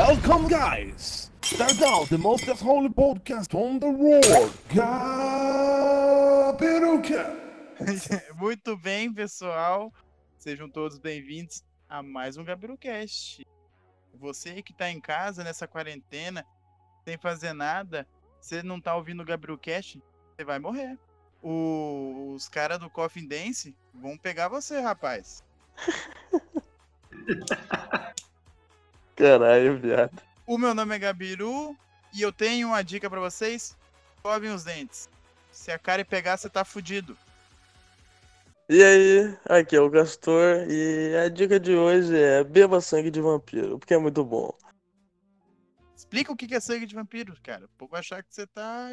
Welcome, guys. Start now the most holy podcast on the world. Gabiruka. Muito bem, pessoal. Sejam todos bem-vindos a mais um GabiruCast. Você que tá em casa nessa quarentena, sem fazer nada, você não tá ouvindo o GabiruCast, você vai morrer. O- os caras do Coffin Dance vão pegar você, rapaz. Caralho, viado. O meu nome é Gabiru e eu tenho uma dica pra vocês. Escovem os dentes. Se a cara pegar, você tá fudido. E aí, aqui é o Castor e a dica de hoje é beba sangue de vampiro, porque é muito bom. Explica o que é sangue de vampiro, cara. O povo achar que você tá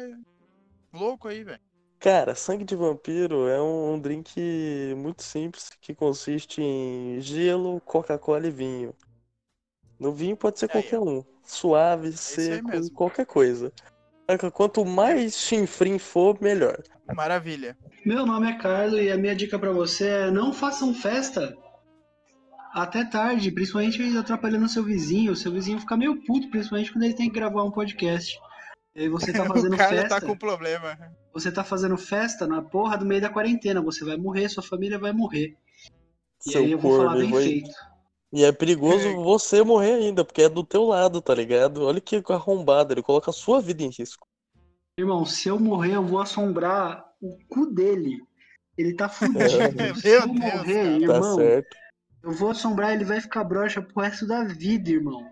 louco aí, velho. Cara, sangue de vampiro é um drink muito simples que consiste em gelo, Coca-Cola e vinho. No vinho pode ser Aí, qualquer um, suave, aí seco, mesmo. qualquer coisa. Quanto mais chinfrim for, melhor. Maravilha. Meu nome é Carlos e a minha dica pra você é não façam festa até tarde, principalmente atrapalhando seu vizinho. O seu vizinho fica meio puto, principalmente quando ele tem que gravar um podcast. E aí você tá fazendo o cara festa, tá com problema. você tá fazendo festa na porra do meio da quarentena. Você vai morrer, sua família vai morrer. E Seu aí eu vou falar bem vai- feito. E é perigoso É. você morrer ainda, porque é do teu lado, tá ligado? Olha que arrombado, ele coloca a sua vida em risco. Irmão, se eu morrer, eu vou assombrar o cu dele. Ele tá fudido. se Meu eu Deus, morrer, cara. Tá irmão, certo. eu vou assombrar, ele vai ficar broxa pro resto da vida, irmão.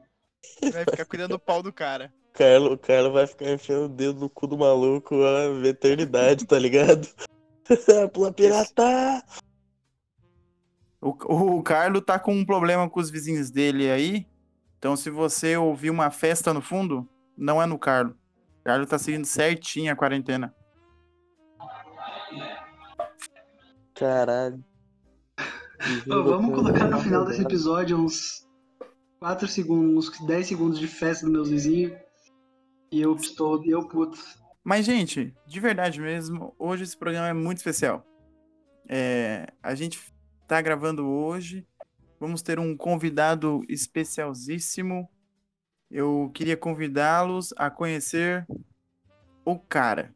Vai ficar cuidando do pau do cara. Carlos, o Carlos vai ficar enfiando o dedo no cu do maluco a eternidade, tá ligado? Pula pirata! O, o Carlos tá com um problema com os vizinhos dele aí. Então, se você ouvir uma festa no fundo, não é no Carlos. O Carlos tá seguindo certinho a quarentena. Caralho. Ô, vamos colocar no final desse episódio uns 4 segundos, uns 10 segundos de festa dos meus vizinhos. E eu estou, e eu puto. Mas, gente, de verdade mesmo, hoje esse programa é muito especial. É, a gente tá gravando hoje. Vamos ter um convidado especialíssimo. Eu queria convidá-los a conhecer o cara.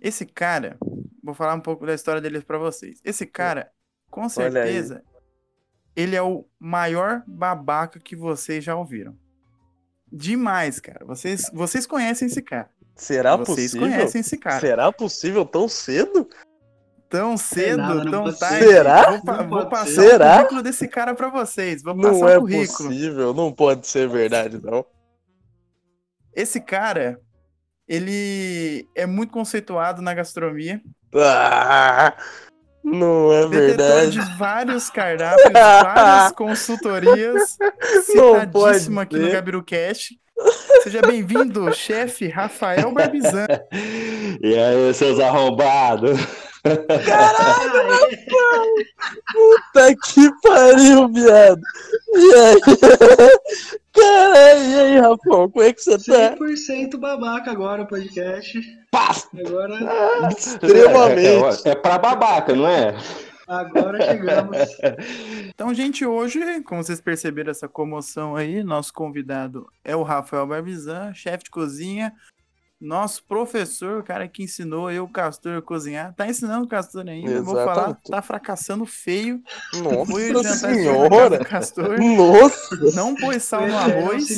Esse cara, vou falar um pouco da história dele pra vocês. Esse cara, com certeza, ele é o maior babaca que vocês já ouviram. Demais, cara. Vocês, vocês conhecem esse cara. Será vocês possível? conhecem esse cara. Será possível tão cedo? Tão cedo, nada, tão tarde. ser. Será? Vou, pa- vou passar ser. Será? o currículo desse cara pra vocês. Vou passar Não o é possível, não pode ser verdade, não. Esse cara, ele é muito conceituado na gastronomia. Ah, não é Detetor verdade. de vários cardápios, várias consultorias. Citadíssimo aqui no ser. GabiruCast. Seja bem-vindo, chefe Rafael Barbizan. E aí, seus arrombados? Puta que pariu, viado. E aí? Caralho, e aí, Rafão, como é que você tá? 100% babaca agora o podcast. Pá! Agora, Extremamente. É, é, é pra babaca, não é? agora chegamos. Então, gente, hoje, como vocês perceberam essa comoção aí, nosso convidado é o Rafael Barbizan, chefe de cozinha, nosso professor, o cara que ensinou eu, o Castor, a cozinhar. Tá ensinando o Castor ainda, eu vou falar, Exatamente. tá fracassando feio. Foi Nossa jantar de casa senhora. Castor, Nossa, não pôs sal no Eterno arroz.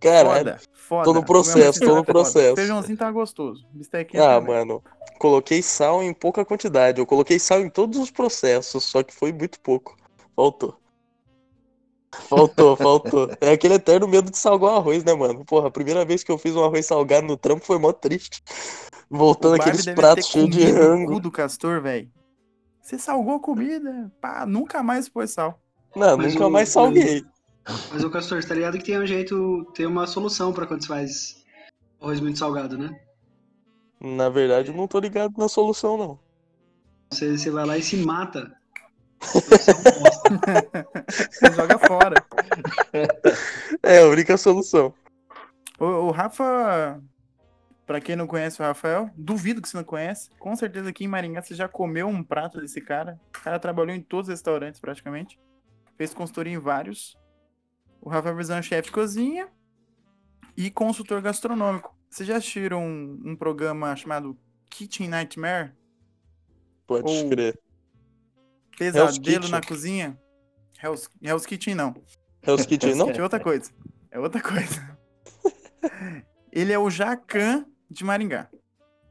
caralho. Foda, foda. Tô no O processo, tô no tá foda. processo. Feijãozinho tá gostoso. Bistequinha Ah, também. mano, coloquei sal em pouca quantidade. Eu coloquei sal em todos os processos, só que foi muito pouco. Faltou. Faltou, faltou. É aquele eterno medo de salgar o arroz, né, mano? Porra, a primeira vez que eu fiz um arroz salgado no trampo foi mó triste. Voltando aqueles pratos cheios de rango. do Castor, velho. Você salgou a comida, pá, nunca mais pôs sal. Não, Mas nunca o- mais salguei. Mas o Castor, você tá ligado que tem um jeito, tem uma solução pra quando você faz arroz muito salgado, né? Na verdade, eu não tô ligado na solução, não. Você, você vai lá e se mata. Você é um joga fora. É a única solução. O, o Rafa, pra quem não conhece o Rafael, duvido que você não conhece. Com certeza aqui em Maringá você já comeu um prato desse cara. O cara trabalhou em todos os restaurantes praticamente. Fez consultoria em vários. O Rafael Brizão é chefe de cozinha e consultor gastronômico. Vocês já assistiram um, um programa chamado Kitchen Nightmare? Pode Ou- crer. Pesadelo Kitchen. na cozinha? Hell's, Hell's Kitchen não. Hell's Kitchen, não? É outra coisa. É outra coisa. Ele é o Jacan de Maringá.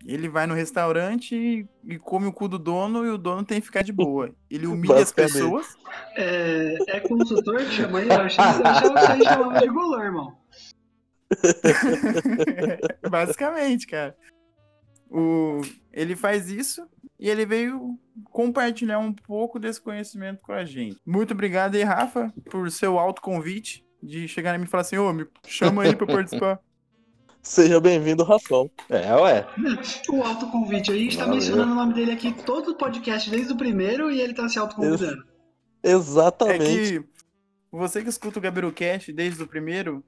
Ele vai no restaurante e, e come o cu do dono e o dono tem que ficar de boa. Ele humilha as pessoas. É, é consultor que chama aí? Eu achei eu achava que você chamava de golor, irmão. Basicamente, cara. O, ele faz isso e ele veio compartilhar um pouco desse conhecimento com a gente. Muito obrigado aí, Rafa, por seu autoconvite de chegar em mim e falar assim, ô, me chama aí pra eu participar. Seja bem-vindo, Rafael. É, ué. O autoconvite aí, a gente tá Valeu. mencionando o nome dele aqui todo o podcast, desde o primeiro, e ele tá se autoconvidando. É Exatamente. que você que escuta o GabiruCast desde o primeiro,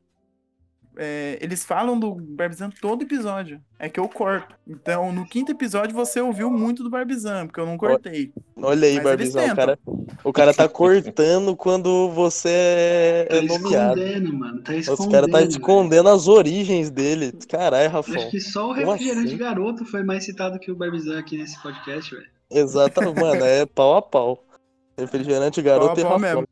é, eles falam do Barbizan todo episódio. É que eu corto. Então, no quinto episódio, você ouviu muito do Barbizan, porque eu não cortei. Olha aí, Mas Barbizão. eles O cara, o cara tá cortando quando você é, Tá é nomeado. escondendo, mano. Tá Os escondendo. caras tá velho. escondendo as origens dele. Caralho, Rafão. Acho que só o refrigerante assim? garoto foi mais citado que o Barbizan aqui nesse podcast, velho. Exatamente, mano. É pau a pau. Refrigerante garoto Pau a pau e mesmo.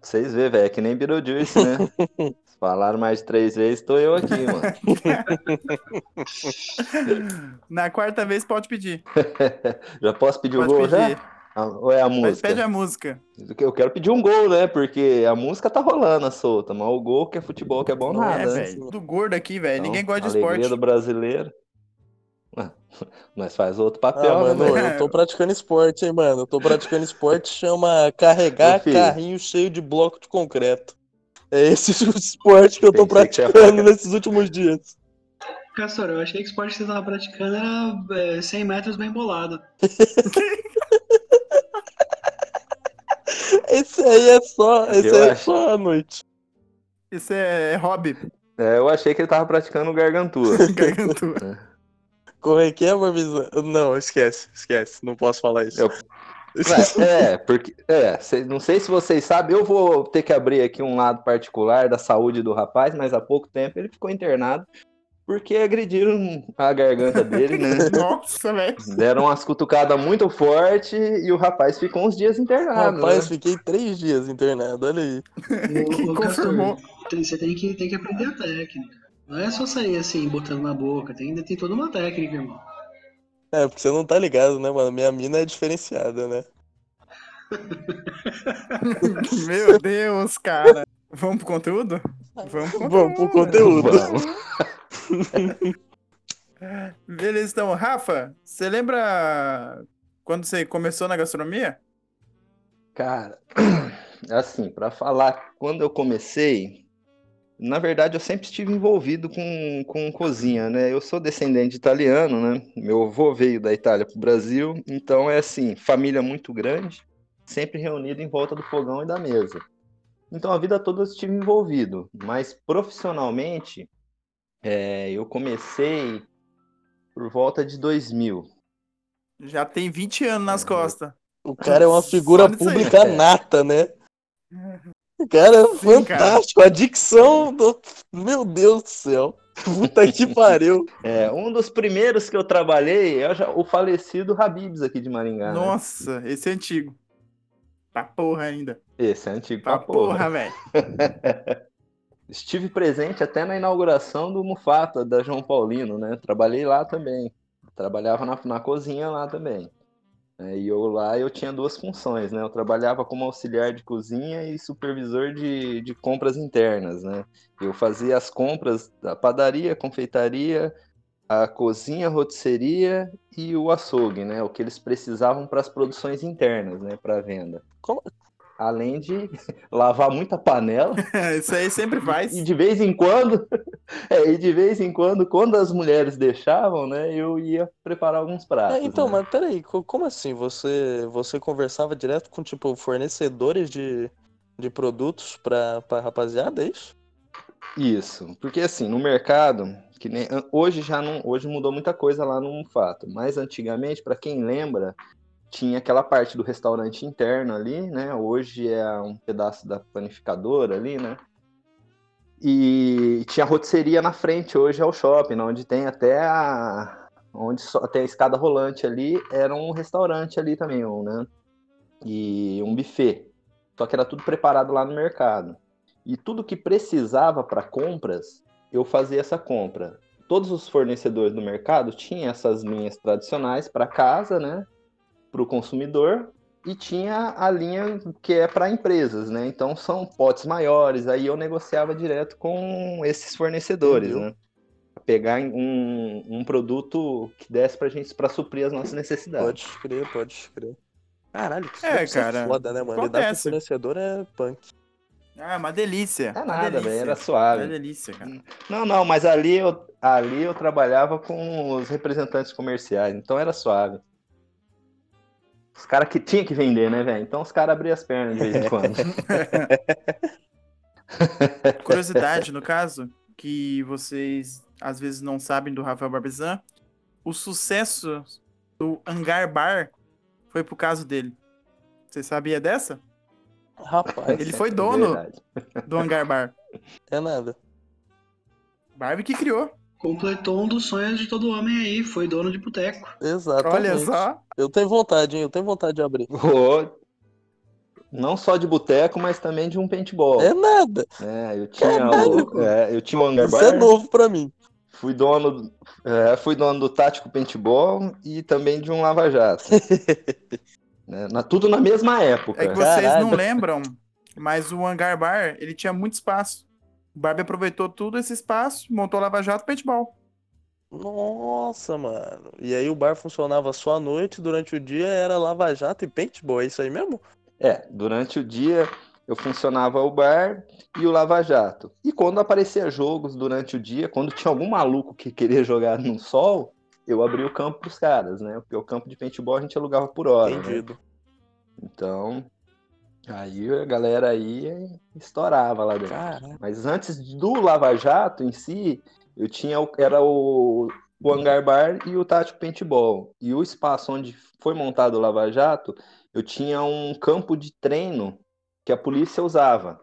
Vocês vê, velho, é que nem Beetlejuice, né? Falaram mais de três vezes, tô eu aqui, mano. Na quarta vez, pode pedir. Já posso pedir o Pode gol pedir. já? Ah, Ou é a Mas música? Pede a música. Eu quero pedir um gol, né? Porque a música tá rolando a solta, mas o gol que é futebol que é bom Não nada, é, né? velho. Do gordo aqui, velho. Então, Ninguém gosta de esporte. do brasileiro. Nós faz outro papel, Ah, né, mano, velho? eu tô praticando esporte, hein, mano. Eu tô praticando esporte, chama carregar carrinho cheio de bloco de concreto. É esse o esporte que eu tô praticando nesses últimos dias. Castor, eu achei que o esporte que você tava praticando era é, 100 metros bem bolado. Esse aí é só, esse Eu aí é acho. só a noite. Isso é hobby. É, eu achei que ele tava praticando gargantua. Gargantua. Como é que é, Barbizão? Não, esquece, esquece. Não posso falar isso. Eu- é, porque. É, cê- não sei se vocês sabem, eu vou ter que abrir aqui um lado particular da saúde do rapaz, mas há pouco tempo ele ficou internado porque agrediram a garganta dele, né? Nossa, velho. Deram umas cutucadas muito fortes e o rapaz ficou uns dias internado. Rapaz, né? fiquei três dias internado, olha aí. Castor, Confirmou. tem- você tem que, tem que aprender a técnica. Não é só sair assim, botando na boca. Tem, ainda tem toda uma técnica, irmão. É, porque você não tá ligado, né, mano? Minha mina é diferenciada, né? Meu Deus, cara. Vamos pro conteúdo? Vamos pro Vamos pro conteúdo. Vamos. Beleza, então. Rafa, você lembra quando você começou na gastronomia? Cara, assim, pra falar, quando eu comecei, na verdade eu sempre estive envolvido com, com cozinha, né? Eu sou descendente de italiano, né? Meu avô veio da Itália pro Brasil, então é assim, família muito grande, sempre reunido em volta do fogão e da mesa. Então a vida toda eu estive envolvido, mas profissionalmente é, eu comecei por volta de 2000. Já tem 20 anos nas costas. O cara é uma figura pública nata, né? Cara Sim, cara. fantástico. A dicção do. Meu Deus do céu. Puta que pariu. É, um dos primeiros que eu trabalhei é o falecido Habibs aqui de Maringá. né? Nossa, esse é antigo. Tá porra ainda. Esse é antigo Tá pra porra. porra, velho. Estive presente até na inauguração do Mufata, da João Paulino, né? Trabalhei lá também. Trabalhava na, na cozinha lá também. É, e eu lá eu tinha duas funções, né? Eu trabalhava como auxiliar de cozinha e supervisor de, de compras internas, né? Eu fazia as compras da padaria, confeitaria, a cozinha, a rotisseria e o açougue, né? O que eles precisavam para as produções internas, né? Para venda. Como- Além de lavar muita panela Isso aí sempre faz. e de vez em quando, é, e de vez em quando, quando as mulheres deixavam, né, eu ia preparar alguns pratos. É, então, né? mas peraí, co- como assim? Você, você conversava direto com, tipo, fornecedores de, de produtos pra, pra rapaziada, é isso? Isso, porque assim, no mercado, que nem hoje já não, hoje mudou muita coisa lá no fato, mas antigamente, para quem lembra, tinha aquela parte do restaurante interno ali, né? Hoje é um pedaço da panificadora ali, né? E tinha a rotisseria na frente, hoje é o shopping, onde tem até a. onde só tem a escada rolante ali, era um restaurante ali também, um, né? E um buffet. Só que era tudo preparado lá no mercado. E tudo que precisava para compras, eu fazia essa compra. Todos os fornecedores do mercado tinham essas linhas tradicionais para casa, né? Para o consumidor, e tinha a linha que é para empresas, né? Então são potes maiores. Aí eu negociava direto com esses fornecedores, Entendeu? né? Pegar um, um produto que desse pra gente para suprir as nossas necessidades. Pode crer, pode crer. Caralho, que É, cara, foda, né, mano? Lidar com fornecedor é punk. Ah, uma delícia. É uma nada, velho, era Uma suave. delícia, cara. Não, não, mas ali eu, ali eu trabalhava com os representantes comerciais, então era suave. Os caras que tinha que vender, né, velho? Então os caras abriam as pernas de vez em quando. Curiosidade, no caso, que vocês às vezes não sabem do Rafael Barbizan, o sucesso do Hangar Bar foi pro caso dele. Você sabia dessa? Rapaz, Ele foi dono Verdade. do Hangar Bar. é nada. Barbie que criou. Completou um dos sonhos de todo homem aí, foi dono de boteco. Exatamente. Olha só. Eu tenho vontade, hein? Eu tenho vontade de abrir. Ô, Não só de boteco, mas também de um paintball. É nada. É, eu tinha Caralho. o, é, eu tinha o hangar Isso bar, é novo pra mim. fui dono, é, fui dono do tático paintball e também de um lava-jato. Né, na- tudo na mesma época. É que vocês Caralho. não lembram, mas o Hangar Bar, ele tinha muito espaço. O Barbie aproveitou tudo esse espaço, montou Lava Jato e paintball. Nossa, mano. E aí o bar funcionava só à noite, durante o dia era lava-jato e paintball, é isso aí mesmo? É, durante o dia eu funcionava o bar e o lava-jato. E quando aparecia jogos durante o dia, quando tinha algum maluco que queria jogar no sol, eu abria o campo pros caras, né? Porque o campo de paintball a gente alugava por hora, né? Entendido. Então, aí a galera aí estourava lá dentro. Caraca. Mas antes do Lava Jato em si, eu tinha o, era o, o Hangar Bar e o Tático Paintball. E o espaço onde foi montado o Lava Jato, eu tinha um campo de treino que a polícia usava,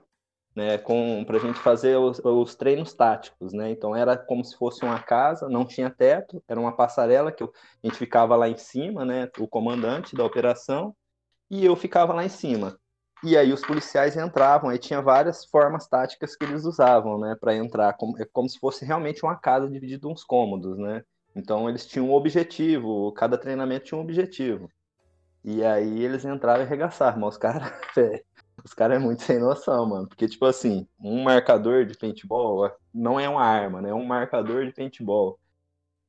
né, com pra gente fazer os, os treinos táticos, né? Então era como se fosse uma casa, não tinha teto, era uma passarela que eu- a gente ficava lá em cima, né, o comandante da operação, e eu ficava lá em cima. E aí os policiais entravam, aí tinha várias formas táticas que eles usavam, né, para entrar, como, é como se fosse realmente uma casa dividida em uns cômodos, né? Então eles tinham um objetivo, cada treinamento tinha um objetivo. E aí eles entravam e arregaçavam, mas os caras, os caras é muito sem noção, mano, porque tipo assim, um marcador de paintball não é uma arma, né? É um marcador de paintball.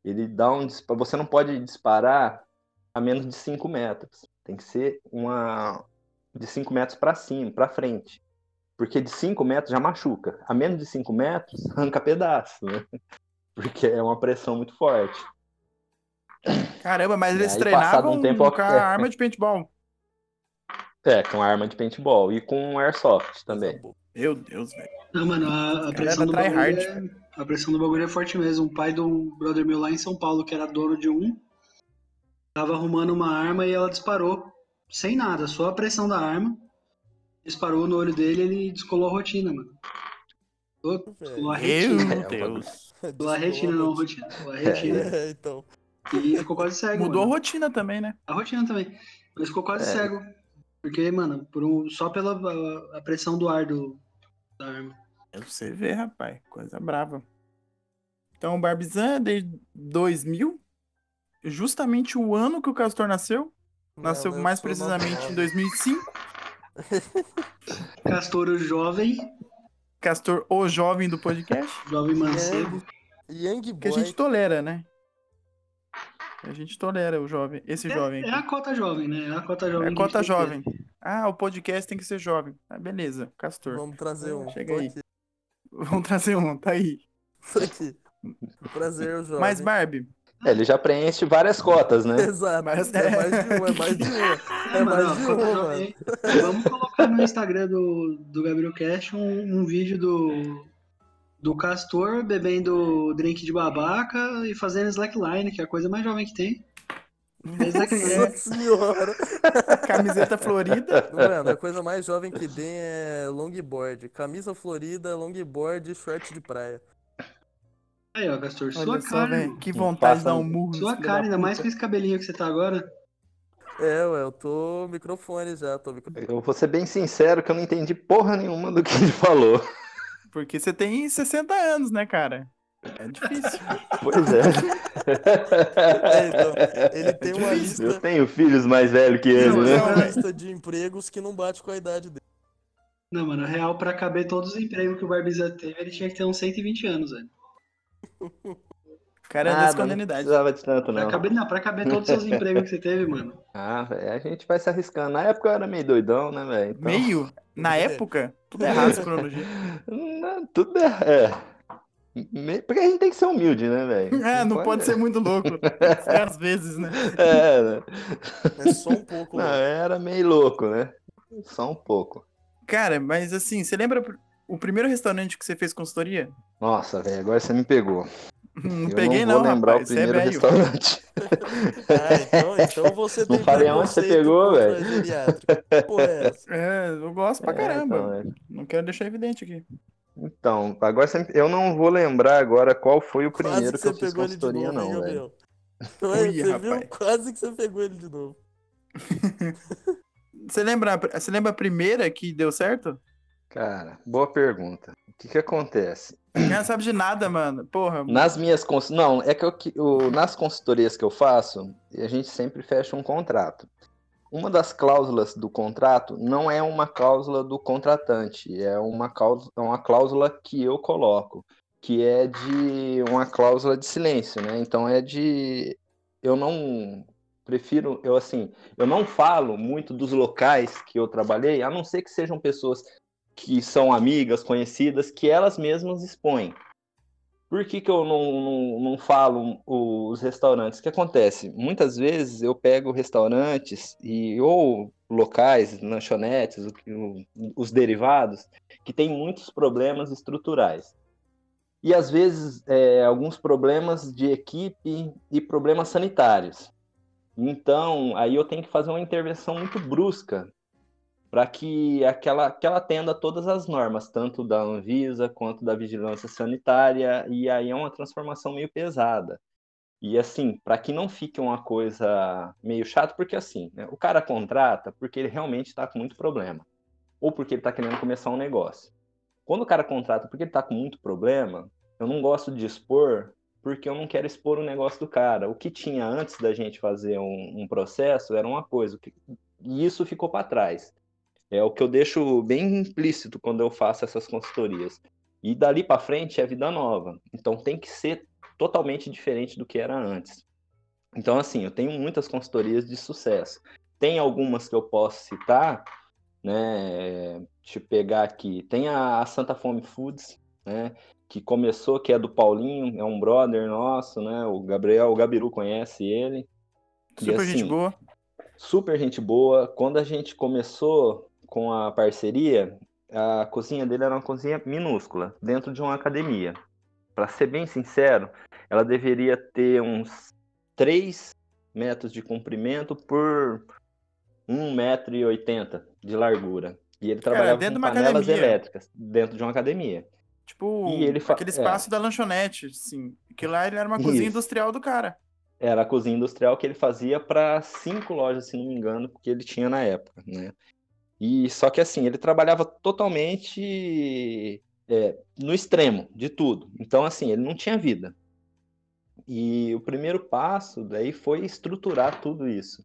Ele dá um, você não pode disparar a menos de 5 metros. Tem que ser uma de 5 metros para cima, para frente. Porque de 5 metros já machuca. A menos de 5 metros, arranca pedaço, né? Porque é uma pressão muito forte. Caramba, mas eles aí, treinavam um tempo, com a é. arma de paintball. É, com arma de paintball e com airsoft também. Meu Deus, velho. Não, mano, a, a pressão do bagulho hard. é, a pressão do bagulho é forte mesmo. Um pai de um brother meu lá em São Paulo, que era dono de um, tava arrumando uma arma e ela disparou. Sem nada, só a pressão da arma. Disparou no olho dele ele descolou a rotina, mano. Descolou a retina. Meu É, Deus. Descolou a retina, não a rotina. Descolou a retina. É, então. E ficou quase cego. Mudou a mano. rotina também, né? A rotina também. Mas ficou quase É. cego. Porque, mano, por um- só pela a, a pressão do ar do, da arma. É pra Você vê, rapaz. Coisa brava. Então, o Barbizan é desde 2000. Justamente o ano que o Castor nasceu. Nasceu Não, mais precisamente em nove. 2005. Castor, o jovem, Castor, o jovem do podcast. jovem mancebo. Young Que a Boy. gente tolera, né? A gente tolera o jovem, esse jovem É, aqui. é a cota jovem, né? É a cota jovem. É cota a que jovem. Ah, o podcast tem que ser jovem. Ah, beleza, Castor. Vamos trazer um. Chega aí. aqui. Vamos trazer um, tá aí. Tô aqui. Prazer, jovem. Mas, Barbie, É, ele já preenche várias cotas, né? Exato. Mas- É mais de um, é mais de um. ter. É mano, mais de a cota um, jovem. Vamos colocar no Instagram do, do Gabriel Cash um, um vídeo do, do Castor bebendo drink de babaca e fazendo slackline, que é a coisa mais jovem que tem. Nossa senhora. Camiseta florida. Mano, a coisa mais jovem que tem é longboard. Camisa florida, longboard e short de praia. Aí, ó, Castor, sua Olha só, cara. irmão. Que vontade de dar um murro. Sua cara, da ainda mais com esse cabelinho que você tá agora. É, ué, eu tô microfone já, tô microfone. Eu vou ser bem sincero que eu não entendi porra nenhuma do que ele falou. Porque você tem 60 anos, né, cara? É difícil. Pois é. É, então, ele tem uma Eu lista, tenho filhos mais velhos que ele, né? tem uma lista de empregos que não bate com a idade dele. Não, mano, real, pra caber todos os empregos que o Barbiza teve, ele tinha que ter uns 120 anos, velho. O cara é Nada, dessa não precisava de tanto, Pra não. caber, não, pra caber todos os seus empregos que você teve, mano. Ah, velho, a gente vai se arriscando. Na época eu era meio doidão, né, velho? Então, Meio, na época, tudo errado essa cronologia. Não, tudo é. é. Me- Porque a gente tem que ser humilde, né, velho? É, não pode ser muito louco. É, às vezes, né? É, né? É só um pouco. Não, louco. era meio louco, né? Só um pouco. Cara, mas assim, você lembra o primeiro restaurante que você fez consultoria? Nossa, velho, agora você me pegou. Não eu peguei não não, vou lembrar rapaz. o é primeiro velho. restaurante. Ah, então, então você Não falei aonde você pegou, velho. é? É, eu gosto pra É, caramba. então, é. Não quero deixar evidente aqui. Então, agora você eu não vou lembrar agora qual foi o Quase primeiro que que eu você fiz pegou ele de consultoria, novo, não, velho. Ué, Ui, você viu? rapaz. Quase que você pegou ele de novo. Você lembra, você lembra a primeira que deu certo? Cara, boa pergunta. O que que acontece? Não sabe de nada, mano. Porra. Nas minhas cons... não, é que eu, nas consultorias que eu faço, a gente sempre fecha um contrato. Uma das cláusulas do contrato não é uma cláusula do contratante, é uma cláusula, uma cláusula que eu coloco, que é de uma cláusula de silêncio, né? Então é de eu não prefiro, eu assim, eu não falo muito dos locais que eu trabalhei, a não ser que sejam pessoas que são amigas, conhecidas, que elas mesmas expõem. Por que, que eu não, não, não falo os restaurantes? O que acontece? Muitas vezes eu pego restaurantes e ou locais, lanchonetes, os derivados, que têm muitos problemas estruturais. E às vezes é, alguns problemas de equipe e problemas sanitários. Então, aí eu tenho que fazer uma intervenção muito brusca para que aquela, que ela atenda todas as normas, tanto da Anvisa quanto da vigilância sanitária, e aí é uma transformação meio pesada. E assim, para que não fique uma coisa meio chata, porque assim, né, o cara contrata porque ele realmente está com muito problema, ou porque ele está querendo começar um negócio. Quando o cara contrata porque ele está com muito problema, eu não gosto de expor, porque eu não quero expor o negócio do cara. O que tinha antes da gente fazer um, um processo era uma coisa, que- e isso ficou para trás. É o que eu deixo bem implícito quando eu faço essas consultorias. E dali para frente é vida nova. Então tem que ser totalmente diferente do que era antes. Então, assim, eu tenho muitas consultorias de sucesso. Tem algumas que eu posso citar, né? Deixa eu pegar aqui. Tem a Santa Fome Foods, né? Que começou, que é do Paulinho, é um brother nosso, né? O Gabriel, o Gabiru conhece ele. E, Super gente assim, boa. super gente boa. Quando a gente começou com a parceria, a cozinha dele era uma cozinha minúscula, dentro de uma academia. Para ser bem sincero, ela deveria ter uns 3 metros de comprimento por 1,80m de largura. E ele trabalhava dentro com de uma panelas academia. elétricas, dentro de uma academia. Tipo, E aquele espaço da lanchonete, assim. Que lá ele era uma cozinha Isso. industrial do cara. Era a cozinha industrial que ele fazia para cinco lojas, se não me engano, que ele tinha na época, né? E só que assim, ele trabalhava totalmente é, no extremo de tudo. Então, assim, ele não tinha vida. E o primeiro passo daí foi estruturar tudo isso.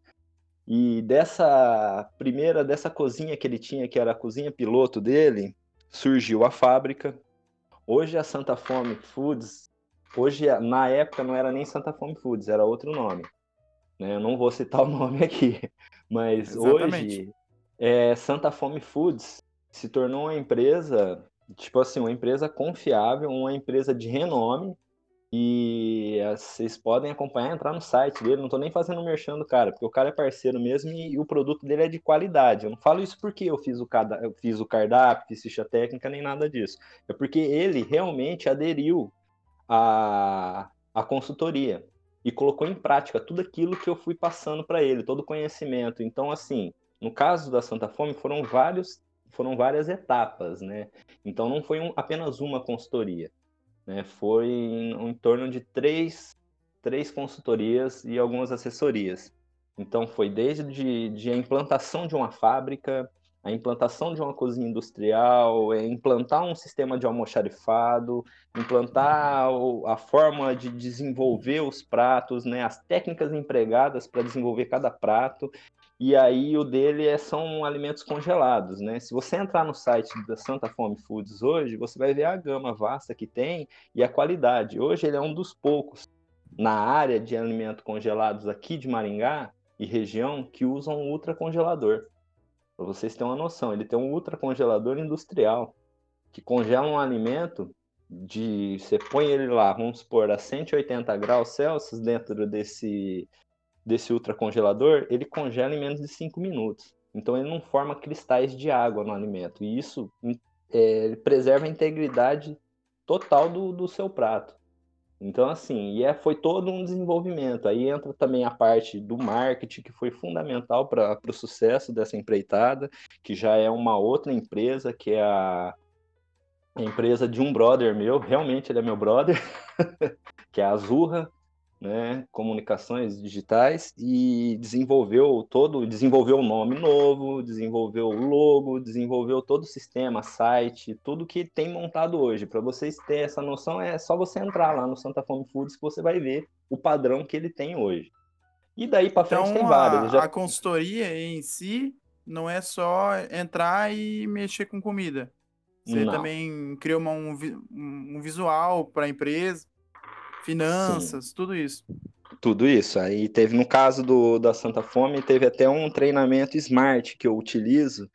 E dessa primeira, dessa cozinha que ele tinha, que era a cozinha piloto dele, surgiu a fábrica. Hoje a Santa Fome Foods Hoje, na época, não era nem Santa Fome Foods, era outro nome. né? Eu não vou citar o nome aqui, mas Exatamente. hoje é, Santa Fome Foods se tornou uma empresa, tipo assim, uma empresa confiável, uma empresa de renome. E eh, vocês podem acompanhar, entrar no site dele. Não tô nem fazendo merchan do cara, porque o cara é parceiro mesmo e, e o produto dele é de qualidade. Eu não falo isso porque eu fiz o, cada, eu fiz o cardápio, fiz ficha técnica, nem nada disso. É porque ele realmente aderiu a, a consultoria. e colocou em prática tudo aquilo que eu fui passando para ele, todo o conhecimento. Então, assim, no caso da Santa Fome, foram vários, foram várias etapas, né? Então, não foi um, apenas uma consultoria, né? Foi em, em torno de três, três consultorias e algumas assessorias. Então, foi desde de, de a implantação de uma fábrica, a implantação de uma cozinha industrial, é implantar um sistema de almoxarifado, implantar a forma de desenvolver os pratos, né, as técnicas empregadas para desenvolver cada prato. E aí o dele é, são alimentos congelados, né? Se você entrar no site da Santa Fome Foods hoje, você vai ver a gama vasta que tem e a qualidade. Hoje ele é um dos poucos na área de alimentos congelados aqui de Maringá e região que usam ultra congelador. Para vocês terem uma noção, ele tem um ultracongelador industrial que congela um alimento de. Você põe ele lá, vamos supor, a 180 graus Celsius dentro desse, desse ultracongelador, ele congela em menos de 5 minutos. Então ele não forma cristais de água no alimento. E isso é, preserva a integridade total do, do seu prato. Então, assim, e é, foi todo um desenvolvimento. Aí entra também a parte do marketing, que foi fundamental para o sucesso dessa empreitada, que já é uma outra empresa, que é a, a empresa de um brother meu, realmente ele é meu brother, que é a Azurra, né, comunicações digitais e desenvolveu todo, desenvolveu o nome novo, desenvolveu o logo, desenvolveu todo o sistema, site, tudo que tem montado hoje. Para vocês terem essa noção, é só você entrar lá no Santa Fome Foods que você vai ver o padrão que ele tem hoje. E daí para frente tem vários. Então, já... a consultoria em si não é só entrar e mexer com comida. Você não. também criou uma, um, um visual para a empresa finanças, Sim. tudo isso. Tudo isso. Aí teve, no caso do, da Santa Fome, teve até um treinamento Smart que eu utilizo,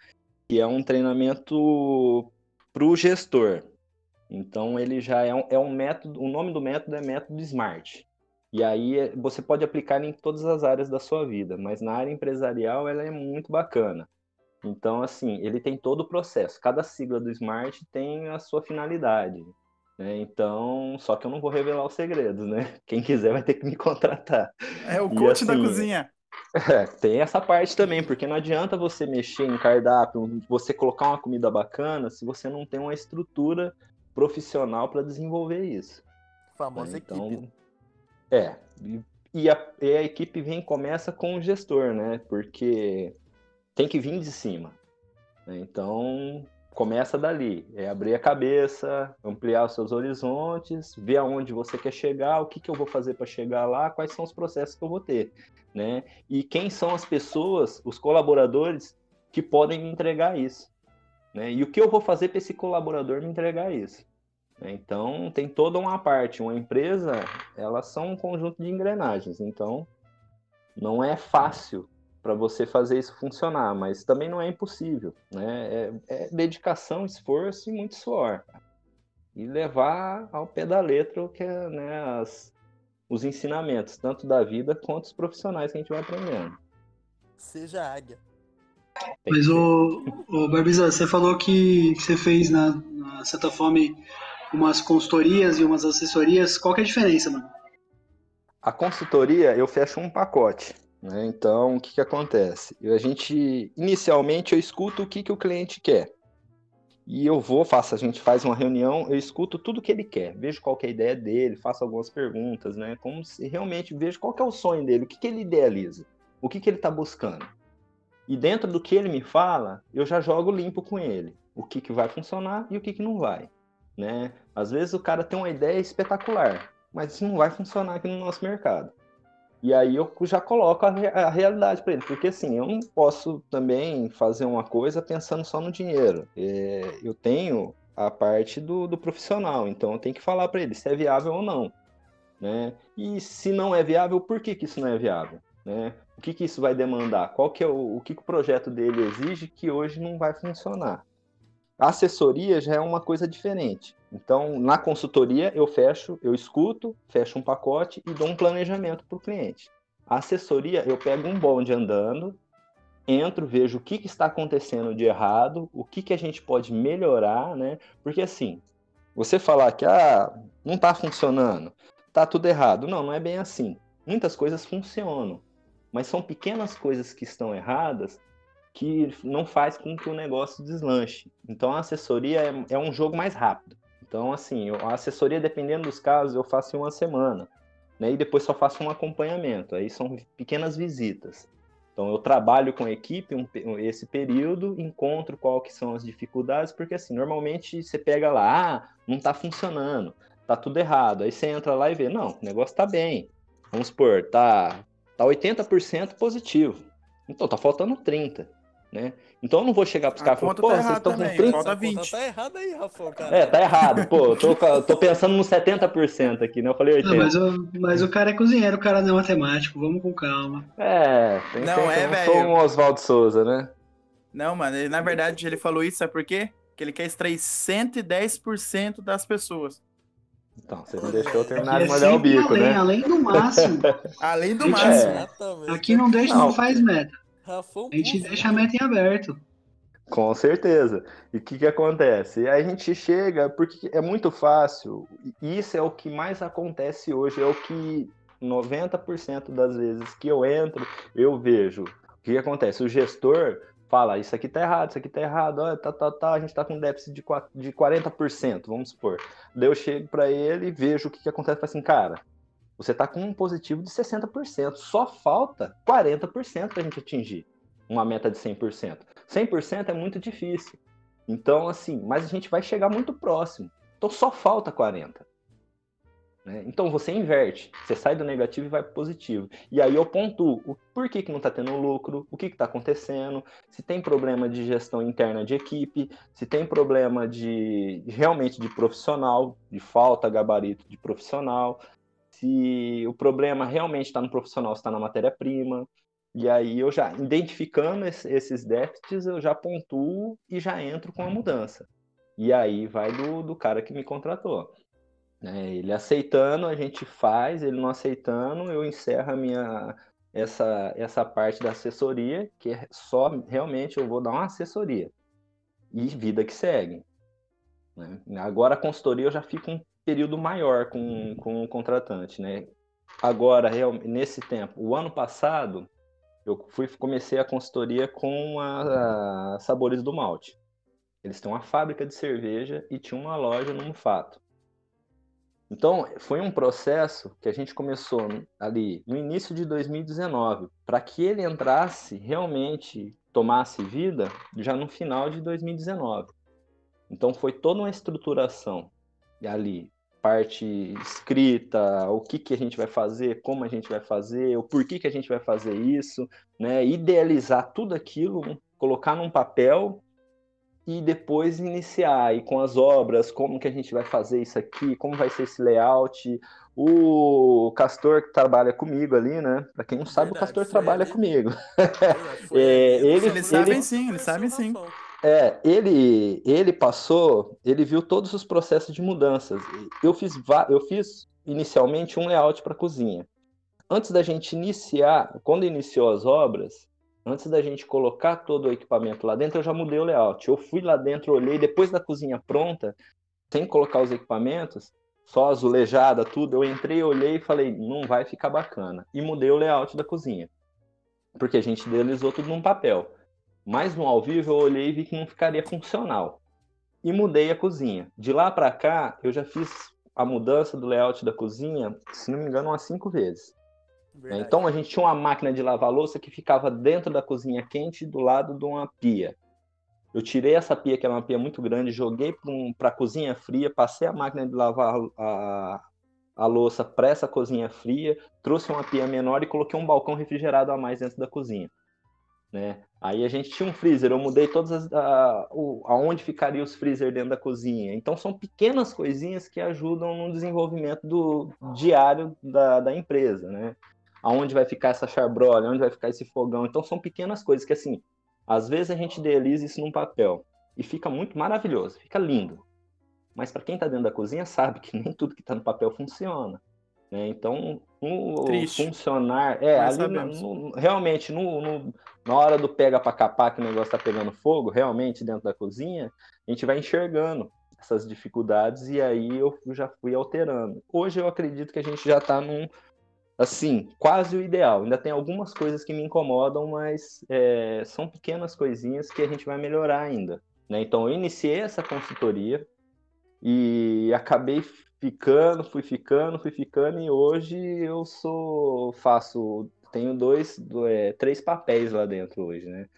que é um treinamento para o gestor. Então ele já é um, é um método, o nome do método é método Smart. E aí é, você pode aplicar em todas as áreas da sua vida, mas na área empresarial ela é muito bacana. Então, assim, ele tem todo o processo. Cada sigla do Smart tem a sua finalidade. Né? Então, só que eu não vou revelar os segredos, né? Quem quiser vai ter que me contratar. É o coach assim, da cozinha. É, tem essa parte também, porque não adianta você mexer em cardápio, você colocar uma comida bacana, se você não tem uma estrutura profissional para desenvolver isso. Famosa né? então, equipe. É, e a, e a equipe vem começa com o gestor, né? Porque tem que vir de cima. Né? Então, começa dali, é abrir a cabeça, ampliar os seus horizontes, ver aonde você quer chegar, o que, que eu vou fazer para chegar lá, quais são os processos que eu vou ter, né? E quem são as pessoas, os colaboradores que podem me entregar isso, né? E o que eu vou fazer para esse colaborador me entregar isso? Né? Então tem toda uma parte, uma empresa, elas são um conjunto de engrenagens, então não é fácil para você fazer isso funcionar, mas também não é impossível, né? É, é, dedicação, esforço e muito suor. E levar ao pé da letra o que é, né, as, os ensinamentos, tanto da vida quanto os profissionais que a gente vai aprendendo. Seja águia. Mas, o, o Barbiza, você falou que você fez na, na Santa Fome umas consultorias e umas assessorias. Qual que é a diferença, mano? A consultoria, eu fecho um pacote. Né? Então, o que, que acontece? A gente, inicialmente, eu escuto o que, que o cliente quer. E eu vou, faço, a gente faz uma reunião, eu escuto tudo que ele quer, vejo qual que é a ideia dele, faço algumas perguntas, né? Como se realmente vejo qual que é o sonho dele, o que, que ele idealiza, o que, que ele está buscando. E dentro do que ele me fala, eu já jogo limpo com ele. O que, que vai funcionar e o que, que não vai. Né? Às vezes o cara tem uma ideia espetacular, mas isso não vai funcionar aqui no nosso mercado. E aí eu já coloco a, a realidade para ele, porque assim, eu não posso também fazer uma coisa pensando só no dinheiro. É, eu tenho a parte do, do profissional, então eu tenho que falar para ele se é viável ou não. Né? E se não é viável, por que, que isso não é viável? Né? O que, que isso vai demandar? Qual que é o, o que, que o projeto dele exige que hoje não vai funcionar? A assessoria já é uma coisa diferente. Então, na consultoria, eu fecho, eu escuto, fecho um pacote e dou um planejamento para o cliente. A assessoria, eu pego um bonde andando, entro, vejo o que, que está acontecendo de errado, o que, que a gente pode melhorar, né? Porque assim, você falar que ah, não está funcionando, está tudo errado. Não, não é bem assim. muitas coisas funcionam, mas são pequenas coisas que estão erradas que não faz com que o negócio deslanche. Então a assessoria é, é um jogo mais rápido. Então, assim, a assessoria, dependendo dos casos, eu faço em uma semana. Né? E depois só faço um acompanhamento. Aí são pequenas visitas. Então eu trabalho com a equipe um esse período, encontro qual que são as dificuldades, porque assim, normalmente você pega lá, ah, não tá funcionando, tá tudo errado. Aí você entra lá e vê, não, o negócio tá bem. Vamos supor, tá, tá 80% positivo. Então tá faltando 30, né? Então eu não vou chegar pros caras e falar, pô, tá vocês estão com também, 30%. falta Essa conta 20. Tá errado aí, Rafão, cara. É, tá errado. Pô, eu tô, tô pensando no 70% aqui, né? Eu falei 80%. Não, mas, o, mas o cara é cozinheiro, o cara não é matemático, vamos com calma. É, tem Não, é, não sou velho. um Oswaldo Souza, né? Não, mano, ele, na verdade ele falou isso, sabe por quê? Que ele quer extrair 110% das pessoas. Então, você não deixou eu terminar de é molhar o bico, além, né? além do máximo. Além do máximo. É. Aqui não deixa, não Não. faz meta. Rafão A gente deixa a meta em aberto. Com certeza. E o que, que acontece? A gente chega, porque é muito fácil, e isso é o que mais acontece hoje, é o que 90% das vezes que eu entro, eu vejo. O que, que acontece? O gestor fala, isso aqui tá errado, isso aqui tá errado, ó, tá, tá, tá, a gente tá com déficit de, qua- de 40%, vamos supor. Daí eu chego para ele e vejo o que, que acontece, falo assim, cara, você tá com um positivo de 60%, só falta 40% pra gente atingir uma meta de 100%. 100% é muito difícil. Então, assim, mas a gente vai chegar muito próximo. Então só falta 40. né? Então você inverte, você sai do negativo e vai para positivo. E aí eu pontuo o por que, que não está tendo lucro, o que está acontecendo, se tem problema de gestão interna de equipe, se tem problema de realmente de profissional, de falta gabarito de profissional, se o problema realmente está no profissional, está na matéria-prima. E aí eu já, identificando es- esses déficits, eu já pontuo e já entro com a mudança. E aí vai do, do cara que me contratou. né? Ele aceitando, a gente faz, ele não aceitando, eu encerro a minha, essa, essa parte da assessoria, que é só realmente eu vou dar uma assessoria. E vida que segue. né? Agora a consultoria eu já fico um período maior com, com o contratante. Né? Agora, nesse tempo, o ano passado, eu fui, comecei a consultoria com a, a Sabores do Malte. Eles têm uma fábrica de cerveja e tinha uma loja no Mufato. Então, foi um processo que a gente começou ali no início de 2019, para que ele entrasse realmente, tomasse vida, já no final de 2019. Então, foi toda uma estruturação ali, parte escrita, o que, que a gente vai fazer, como a gente vai fazer, o porquê que a gente vai fazer isso, né? Idealizar tudo aquilo, colocar num papel e depois iniciar e com as obras, como que a gente vai fazer isso aqui, como vai ser esse layout. O Castor que trabalha comigo ali, né? Para quem não sabe, Verdade, o Castor trabalha ali. comigo. Foi É, ele- Eles sabem sim, eles sabem sim. É, ele, ele passou, ele viu todos os processos de mudanças. Eu fiz, eu fiz inicialmente um layout para cozinha. Antes da gente iniciar, quando iniciou as obras, antes da gente colocar todo o equipamento lá dentro, eu já mudei o layout. Eu fui lá dentro, olhei, depois da cozinha pronta, sem colocar os equipamentos, só azulejada, tudo, eu entrei, olhei e falei, não vai ficar bacana. E mudei o layout da cozinha. Porque a gente idealizou tudo num papel. Mas no ao vivo eu olhei e vi que não ficaria funcional. E mudei a cozinha. De lá para cá, eu já fiz a mudança do layout da cozinha, se não me engano, umas cinco vezes. né? Verdade. Então a gente tinha uma máquina de lavar louça que ficava dentro da cozinha quente, do lado de uma pia. Eu tirei essa pia, que era uma pia muito grande, joguei para a cozinha fria, passei a máquina de lavar a, a louça para essa cozinha fria, trouxe uma pia menor e coloquei um balcão refrigerado a mais dentro da cozinha. Né? Aí a gente tinha um freezer, eu mudei todas as. A, o, aonde ficaria os freezer dentro da cozinha. Então são pequenas coisinhas que ajudam no desenvolvimento do diário da, da empresa, né? Aonde vai ficar essa charbrola, onde vai ficar esse fogão. Então são pequenas coisas que assim, às vezes a gente idealiza isso num papel e fica muito maravilhoso, fica lindo. Mas para quem está dentro da cozinha sabe que nem tudo que está no papel funciona. Né? Então, Triste. funcionar. É, ali no- realmente, no, no- na hora do pega para capar que o negócio está pegando fogo, realmente dentro da cozinha, a gente vai enxergando essas dificuldades e aí eu já fui alterando. Hoje eu acredito que a gente já está num, assim, quase o ideal. Ainda tem algumas coisas que me incomodam, mas é, são pequenas coisinhas que a gente vai melhorar ainda. Né? Então, eu iniciei essa consultoria e acabei ficando, fui ficando, fui ficando, e hoje eu sou, faço, tenho dois, do- é, três papéis lá dentro hoje, né?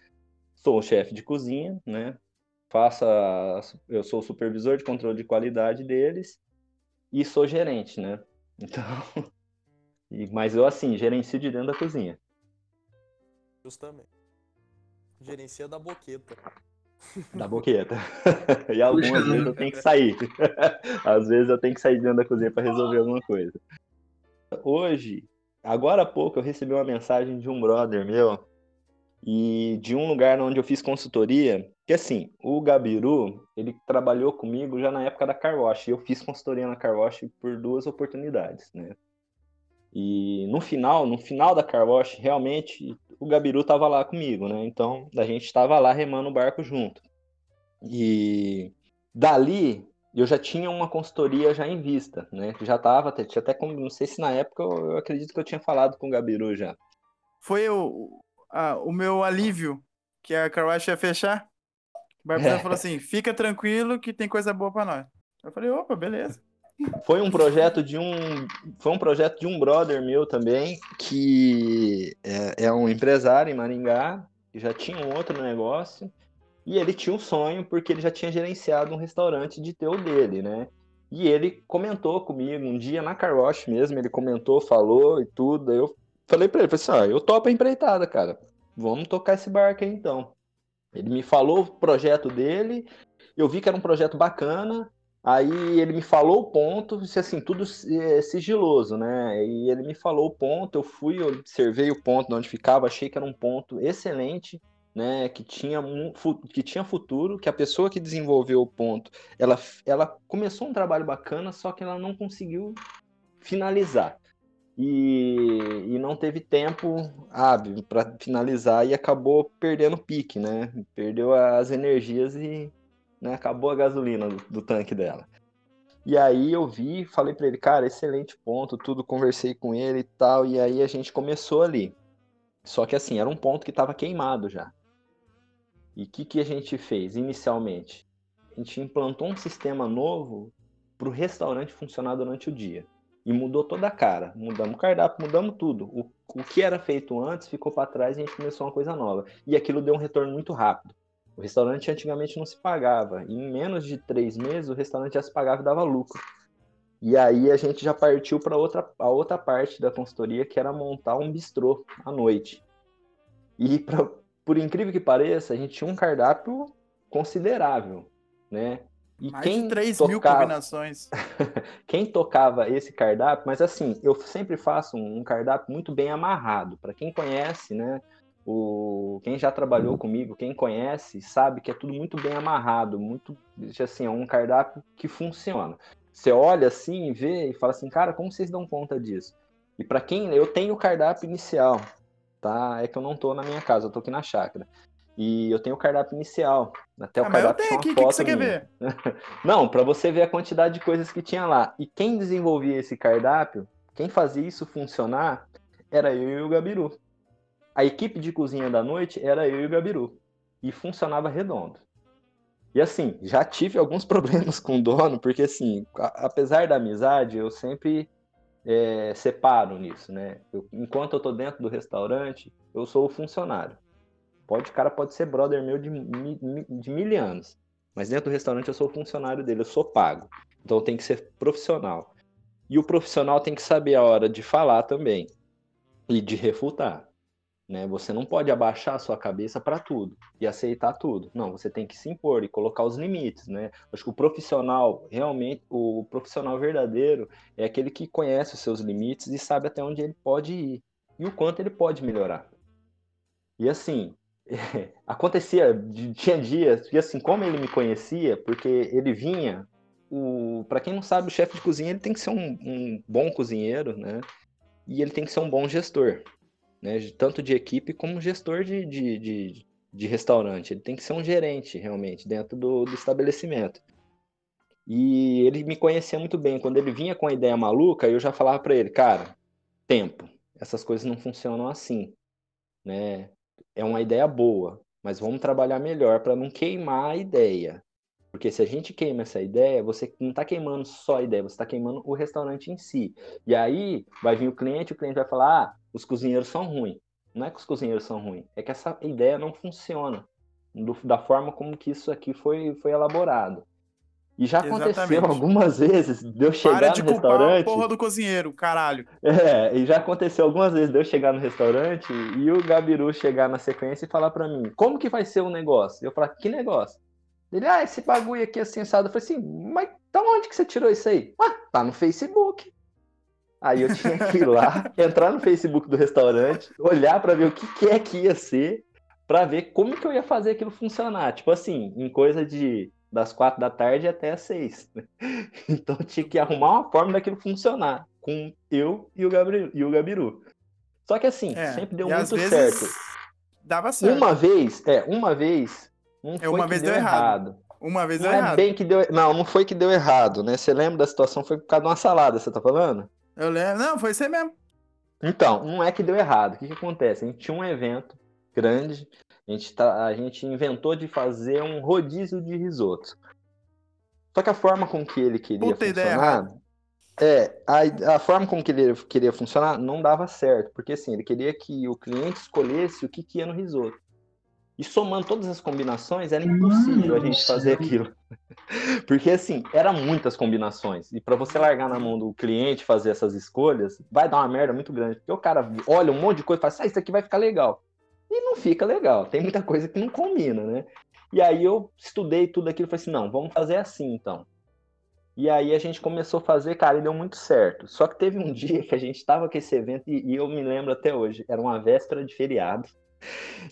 Sou o chefe de cozinha, né? Faço eu sou o supervisor de controle de qualidade deles e sou gerente, né? Então, e- mas eu assim, gerencio de dentro da cozinha. Justamente. Gerencia da boqueta. Da boqueta. E algumas vezes eu tenho que sair. Às vezes eu tenho que sair dentro da cozinha para resolver alguma coisa. Hoje, agora há pouco, eu recebi uma mensagem de um brother meu e de um lugar onde eu fiz consultoria. Que assim, o Gabiru, ele trabalhou comigo já na época da Car Wash. E eu fiz consultoria na Car Wash por duas oportunidades, né? E no final, no final da Car Wash, realmente, o Gabiru tava lá comigo, né? Então, a gente tava lá remando o barco junto. E dali, eu já tinha uma consultoria já em vista, né? Que já tava, até- tinha até como, não sei se na época, eu, eu acredito que eu tinha falado com o Gabiru já. Foi o, a- o meu alívio que a Carwash ia fechar. O Barbizão É. falou assim: fica tranquilo que tem coisa boa pra nós. Eu falei, opa, beleza. Foi um projeto de um, foi um projeto de um brother meu também, que é, é um empresário em Maringá, que já tinha um outro negócio, e ele tinha um sonho porque ele já tinha gerenciado um restaurante de ter o dele, né? E ele comentou comigo um dia na Car Wash mesmo, ele comentou, falou e tudo. Eu falei pra ele, falei assim, ó, eu topo a empreitada, cara. Vamos tocar esse barco aí então. Ele me falou o projeto dele, eu vi que era um projeto bacana, Aí ele me falou o ponto, isso assim, tudo é, sigiloso, né? E ele me falou o ponto, eu fui, observei o ponto de onde ficava, achei que era um ponto excelente, né? Que tinha, fu- que tinha futuro, que a pessoa que desenvolveu o ponto, ela, ela começou um trabalho bacana, só que ela não conseguiu finalizar. E, e não teve tempo hábil para finalizar e acabou perdendo pique, né? Perdeu as energias e né, acabou a gasolina do, do tanque dela. E aí eu vi, falei para ele, cara, excelente ponto, tudo, conversei com ele e tal, e aí a gente começou ali. Só que assim, era um ponto que estava queimado já. E o que, que a gente fez inicialmente? A gente implantou um sistema novo para o restaurante funcionar durante o dia. E mudou toda a cara. Mudamos o cardápio, mudamos tudo. O, o que era feito antes ficou para trás e a gente começou uma coisa nova. E aquilo deu um retorno muito rápido. O restaurante antigamente não se pagava. E em menos de três meses, o restaurante já se pagava e dava lucro. E aí a gente já partiu para outra, a outra parte da consultoria, que era montar um bistrô à noite. E pra, por incrível que pareça, a gente tinha um cardápio considerável, né? E Mais quem de 3 mil tocava- combinações. quem tocava esse cardápio, mas assim, eu sempre faço um cardápio muito bem amarrado. Para quem conhece, né? O, quem já trabalhou comigo, quem conhece, sabe que é tudo muito bem amarrado, muito assim, é um cardápio que funciona. Você olha assim, vê e fala assim, cara, como vocês dão conta disso? E para quem eu tenho o cardápio inicial, tá? É que eu não tô na minha casa, eu tô aqui na chácara. E eu tenho o cardápio inicial. Até Ah, o mas eu cardápio tenho aqui, uma o que, você quer ver? Não, para você ver a quantidade de coisas que tinha lá. E quem desenvolvia esse cardápio, quem fazia isso funcionar, era eu e o Gabiru. A equipe de cozinha da noite era eu e o Gabiru. E funcionava redondo. E assim, já tive alguns problemas com o dono, porque assim, apesar da amizade, eu sempre é, separo nisso, né? Eu- enquanto eu tô dentro do restaurante, eu sou o funcionário. Pode, o cara pode ser brother meu de, de mil anos. Mas dentro do restaurante eu sou funcionário dele, eu sou pago. Então tem que ser profissional. E o profissional tem que saber a hora de falar também e de refutar. Né? Você não pode abaixar a sua cabeça para tudo e aceitar tudo. Não, você tem que se impor e colocar os limites, né? Acho que o profissional, realmente, o profissional verdadeiro é aquele que conhece os seus limites e sabe até onde ele pode ir e o quanto ele pode melhorar. E assim, acontecia, tinha dias, e assim, como ele me conhecia, porque ele vinha, o, para quem não sabe, o chefe de cozinha ele tem que ser um, um bom cozinheiro, né? E ele tem que ser um bom gestor, né? Tanto de equipe como gestor de, de, de, de restaurante. Ele tem que ser um gerente, realmente, dentro do, do estabelecimento. E ele me conhecia muito bem. Quando ele vinha com a ideia maluca, eu já falava para ele, cara, tempo. Essas coisas não funcionam assim, né? É uma ideia boa, mas vamos trabalhar melhor para não queimar a ideia. Porque se a gente queima essa ideia, você não está queimando só a ideia, você está queimando o restaurante em si. E aí vai vir o cliente, o cliente vai falar: ah, os cozinheiros são ruins. Não é que os cozinheiros são ruins, é que essa ideia não funciona do- da forma como que isso aqui foi, foi elaborado. E já aconteceu Exatamente. algumas vezes de eu Para chegar de no culpar a restaurante. porra do cozinheiro, caralho. É, e já aconteceu algumas vezes de eu chegar no restaurante e o Gabiru chegar na sequência e falar pra mim, como que vai ser o negócio? Eu falar, que negócio? Ele, ah, esse bagulho aqui assim, assado. Eu falei assim, mas da onde que você tirou isso aí? Ah, tá no Facebook. Aí eu tinha que ir lá, entrar no Facebook do restaurante, olhar pra ver o que, que é que ia ser, pra ver como que eu ia fazer aquilo funcionar. Tipo assim, em coisa de das quatro da tarde até as seis. Então eu tinha que arrumar uma forma daquilo funcionar com eu e o Gabriel e o Gabiru. Só que assim, É, sempre deu muito certo. Dava certo. Uma vez, é, uma vez, não É, foi uma que vez deu, deu errado. errado. Uma vez Não deu é errado. bem que deu, não, não foi que deu errado, né? Você lembra da situação foi por causa de uma salada, você tá falando? Eu lembro. Não, foi aí mesmo. Então, não é que deu errado. O que que acontece? A gente tinha um evento grande, a gente, tá, a gente inventou de fazer um rodízio de risoto. Só que a forma com que ele queria Puta ideia funcionar. É, a, a forma com que ele queria funcionar não dava certo, porque assim, ele queria que o cliente escolhesse o que, que ia no risoto. E somando todas as combinações, era impossível a gente fazer aquilo. Porque assim, eram muitas combinações. E para você largar na mão do cliente fazer essas escolhas, vai dar uma merda muito grande. Porque o cara olha um monte de coisa e fala assim, ah, isso aqui vai ficar legal. E não fica legal. Tem muita coisa que não combina, né? E aí eu estudei tudo aquilo e falei assim, não, vamos fazer assim então. E aí a gente começou a fazer, cara, e deu muito certo. Só que teve um dia que a gente tava com esse evento e, e eu me lembro até hoje, era uma véspera de feriado.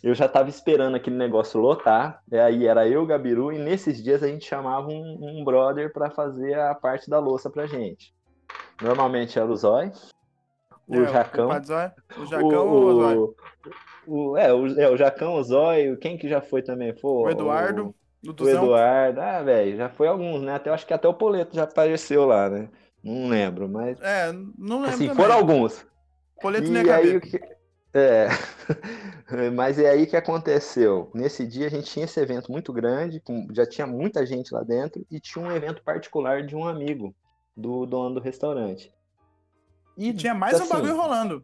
Eu já tava esperando aquele negócio lotar, e aí era eu, Gabiru, e nesses dias a gente chamava um, um brother para fazer a parte da louça pra gente. Normalmente era o Zói, o É, Jacão, Zóio, o Jacão ou o Zóio? o, é, o, é, o Jacão, o Zóio, quem que já foi também? Foi, O Eduardo, do o Duzão. Eduardo, ah, velho, já foi alguns, né? Até, acho que até o Poleto já apareceu lá, né? Não lembro, mas. É, não lembro Assim, também. foram alguns. Poleto E nem ia aí o que. É. Mas é aí que aconteceu. Nesse dia a gente tinha esse evento muito grande, já tinha muita gente lá dentro, e tinha um evento particular de um amigo do dono do restaurante. E tinha mais um assim, bagulho rolando.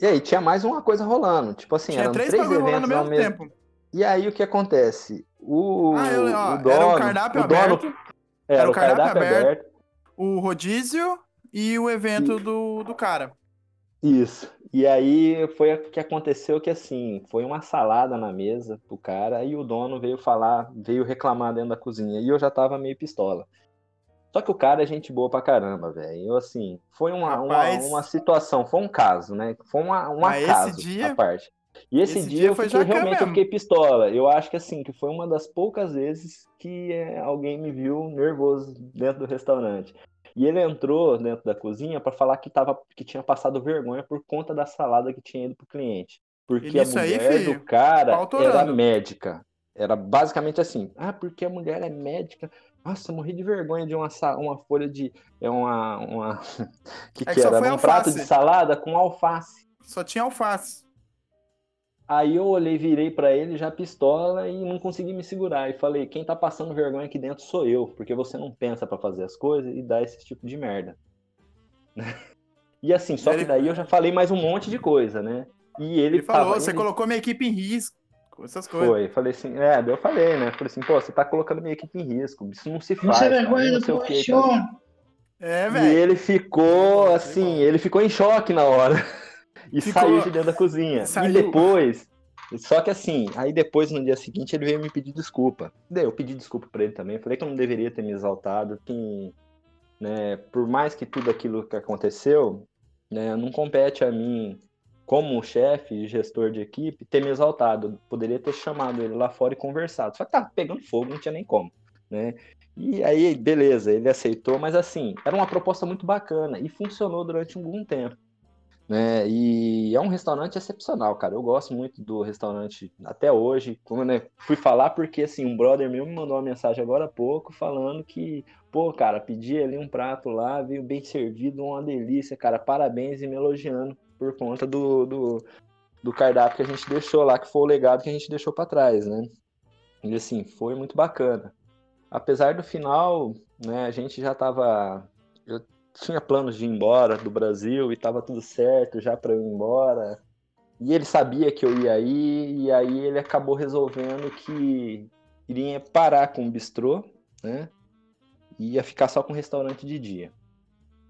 E aí tinha mais uma coisa rolando. Tipo assim, Tinha eram três três bagulho rolando eventos ao mesmo mesmo tempo. E aí o que acontece? O, Ah, eu, ó, o dono, era o cardápio o dono- aberto, era, era o cardápio, cardápio aberto. aberto. o rodízio e o evento do, do cara. Isso. E aí foi o que aconteceu que assim, foi uma salada na mesa pro cara e o dono veio falar, veio reclamar dentro da cozinha e eu já tava meio pistola. Só que o cara é gente boa pra caramba, velho. Eu assim, foi uma, uma, Rapaz. uma situação, foi um caso, né? Foi uma, um Mas acaso dia- a parte. E esse, esse dia, dia eu foi fiquei, realmente eu fiquei pistola. Eu acho que assim, que foi uma das poucas vezes que é, alguém me viu nervoso dentro do restaurante. E ele entrou dentro da cozinha para falar que, tava, que tinha passado vergonha por conta da salada que tinha ido pro cliente. Porque a nisso aí, mulher filho, do cara era médica. Era basicamente assim. Ah, porque a mulher é médica. Nossa, eu morri de vergonha de uma, uma folha de. É uma. uma... que, É que que era? foi Um prato alface. de salada com alface. Só tinha alface. Aí eu olhei, virei pra ele já pistola e não consegui me segurar. E falei: quem tá passando vergonha aqui dentro sou eu, porque você não pensa pra fazer as coisas e dá esse tipo de merda. E assim, só Ele- que daí eu já falei mais um monte de coisa, né? E ele, Ele falou, você ele colocou minha equipe em risco. Essas coisas. Foi, falei assim, é, daí eu falei, né? Falei assim, pô, você tá colocando minha equipe em risco, isso não se faz. Você é vergonha não do e poxa. É, E velho. ele ficou assim, ele ficou em choque na hora. E Ficou- saiu de dentro da cozinha. Saiu. E depois, só que assim, aí depois no dia seguinte ele veio me pedir desculpa. Daí eu pedi desculpa pra ele também. Falei que eu não deveria ter me exaltado, que, né, por mais que tudo aquilo que aconteceu, né, não compete a mim, como chefe e gestor de equipe, ter me exaltado. Poderia ter chamado ele lá fora e conversado. Só que tava pegando fogo, não tinha nem como, né? E aí, beleza, ele aceitou, mas assim, era uma proposta muito bacana e funcionou durante um bom tempo. Né? E é um restaurante excepcional, cara. Eu gosto muito do restaurante até hoje. Como né, fui falar porque assim, um brother meu me mandou uma mensagem agora há pouco falando que, pô, cara, pedi ali um prato lá, veio bem servido, uma delícia, cara. Parabéns e me elogiando por conta do, do, do cardápio que a gente deixou lá, que foi o legado que a gente deixou para trás, né? E assim, foi muito bacana. Apesar do final, né, a gente já tava. Tinha planos de ir embora do Brasil e tava tudo certo já para eu ir embora. E ele sabia que eu ia ir, e aí ele acabou resolvendo que iria parar com o bistrô, né? E ia ficar só com o restaurante de dia.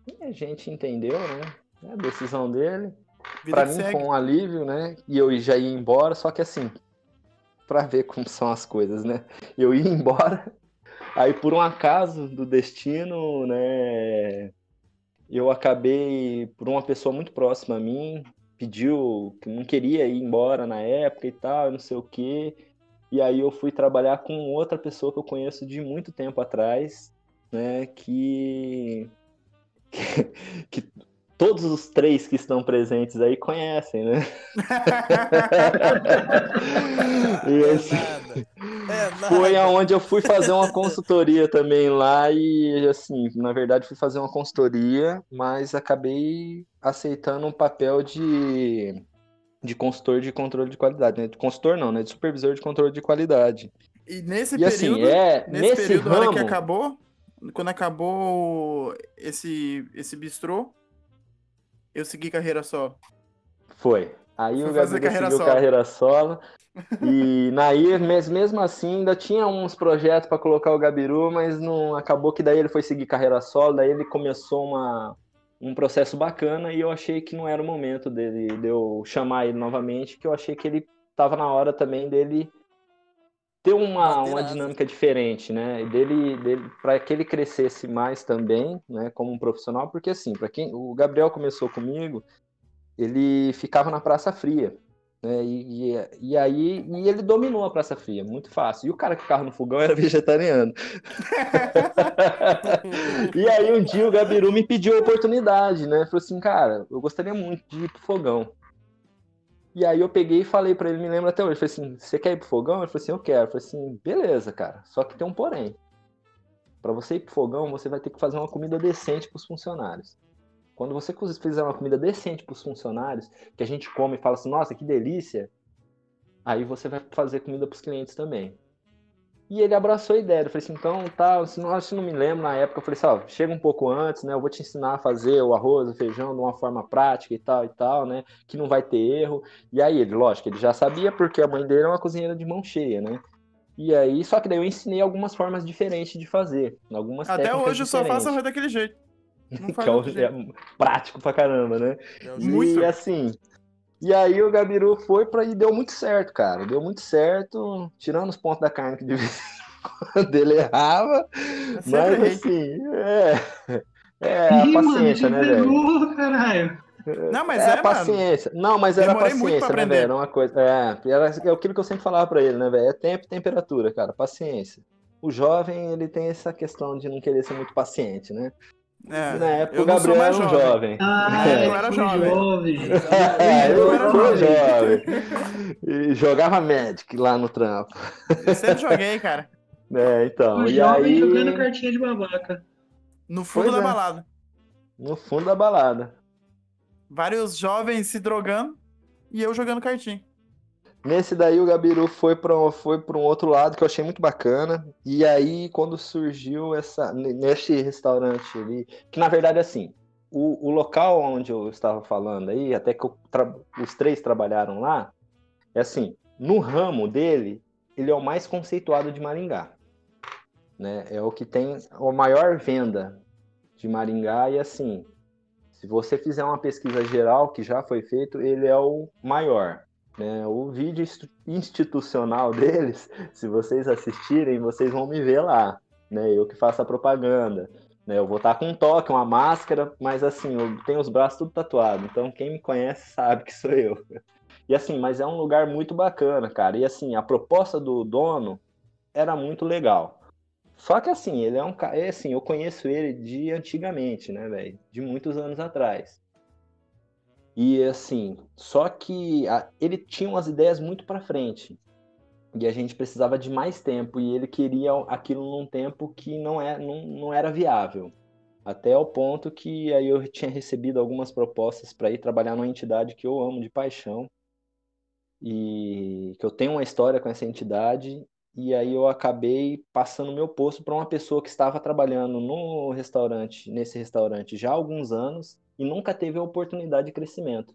E a gente entendeu, né? É a decisão dele. Que mim segue. foi um alívio, né? E eu já ia embora, só que assim, pra ver como são as coisas, né? Eu ia embora, aí por um acaso do destino, né? Eu acabei, por uma pessoa muito próxima a mim, pediu que não queria ir embora na época e tal, não sei o quê. E aí eu fui trabalhar com outra pessoa que eu conheço de muito tempo atrás, né? Que que, que todos os três que estão presentes aí conhecem, né? E nada. É foi aonde eu fui fazer uma consultoria também lá e assim, na verdade fui fazer uma consultoria, mas acabei aceitando um papel de de consultor de controle de qualidade, né? De consultor não, né? De supervisor de controle de qualidade. E nesse E assim, período, é nesse, nesse período, na hora que ramo, acabou, quando acabou esse, esse bistrô, eu segui carreira só. Foi. Aí Foi o carreira seguiu solo. carreira solo. E naí, mes- mesmo assim, ainda tinha uns projetos para colocar o Gabiru, mas não acabou que daí ele foi seguir carreira solo, daí ele começou uma, um processo bacana e eu achei que não era o momento dele, de eu chamar ele novamente, que eu achei que ele estava na hora também dele ter uma, uma dinâmica diferente, né? E Dele, dele para que ele crescesse mais também, né, como um profissional, porque assim, para quem o Gabriel começou comigo, ele ficava na Praça Fria, né? E, e, e aí e ele dominou a Praça Fria, muito fácil. E o cara que ficava no fogão era vegetariano. E aí um dia o Gabiru me pediu a oportunidade, né? Falou assim, cara, eu gostaria muito de ir pro fogão. E aí eu peguei e falei pra ele, me lembro até hoje, falei assim, você quer ir pro fogão? Ele falou assim, eu quero. Eu falei assim, beleza, cara, só que tem um porém. Pra você ir pro fogão, você vai ter que fazer uma comida decente pros funcionários. Quando você fizer uma comida decente pros funcionários, que a gente come e fala assim, nossa, que delícia, aí você vai fazer comida pros clientes também. E ele abraçou a ideia. Eu falei assim, então, tá, se não, que não me lembro na época, eu falei assim, ó, chega um pouco antes, né? Eu vou te ensinar a fazer o arroz, o feijão de uma forma prática e tal e tal, né? Que não vai ter erro. E aí ele, lógico, ele já sabia porque a mãe dele é uma cozinheira de mão cheia, né? E aí, só que daí eu ensinei algumas formas diferentes de fazer, algumas Até hoje eu só faço arroz daquele jeito. Que é, o- é prático pra caramba, né? É E assim, e aí o Gabiru foi para e deu muito certo, cara. Deu muito certo, tirando os pontos da carne que de vez quando ele errava, sempre mas assim, é, é a Ih, mano, paciência, você né, velho? caralho. Não, mas é é, a mano. paciência. Não, mas era Demorei muito paciência, pra né, aprender. velho? Era uma coisa. É, era é aquilo que eu sempre falava pra ele, né, velho? É tempo e temperatura, cara. Paciência. O jovem, ele tem essa questão de não querer ser muito paciente, né? É, na época eu o Gabriel era um jovem. Ah, É, eu era jovem. jovem. É, Eu era jovem. jovem. E jogava Magic lá no trampo. Eu sempre joguei, cara. É, então. O e jovem aí, jogando cartinha de babaca. No fundo Pois da é. balada. no fundo da balada. Vários jovens se drogando e eu jogando cartinha. Nesse daí o Gabiru foi para foi para um outro lado que eu achei muito bacana. E aí quando surgiu essa neste restaurante ali, que na verdade assim, o, o local onde eu estava falando aí, até que tra- os três trabalharam lá, é assim, no ramo dele, ele é o mais conceituado de Maringá. Né? É o que tem a maior venda de Maringá e assim, se você fizer uma pesquisa geral que já foi feito, ele é o maior né? O vídeo institucional deles, se vocês assistirem, vocês vão me ver lá, né? Eu que faço a propaganda, né? Eu vou estar com um toque, uma máscara, mas assim, eu tenho os braços tudo tatuado, então quem me conhece sabe que sou eu. E assim, mas é um lugar muito bacana, cara. E assim, a proposta do dono era muito legal. Só que assim, ele é um cara, é assim, eu conheço ele de antigamente, né, velho? De muitos anos atrás. E assim, só que a- ele tinha umas ideias muito para frente. E a gente precisava de mais tempo e ele queria aquilo num tempo que não, é, não, não era viável. Até o ponto que aí eu tinha recebido algumas propostas para ir trabalhar numa entidade que eu amo de paixão e que eu tenho uma história com essa entidade e aí eu acabei passando meu posto para uma pessoa que estava trabalhando no restaurante, nesse restaurante já há alguns anos e nunca teve a oportunidade de crescimento.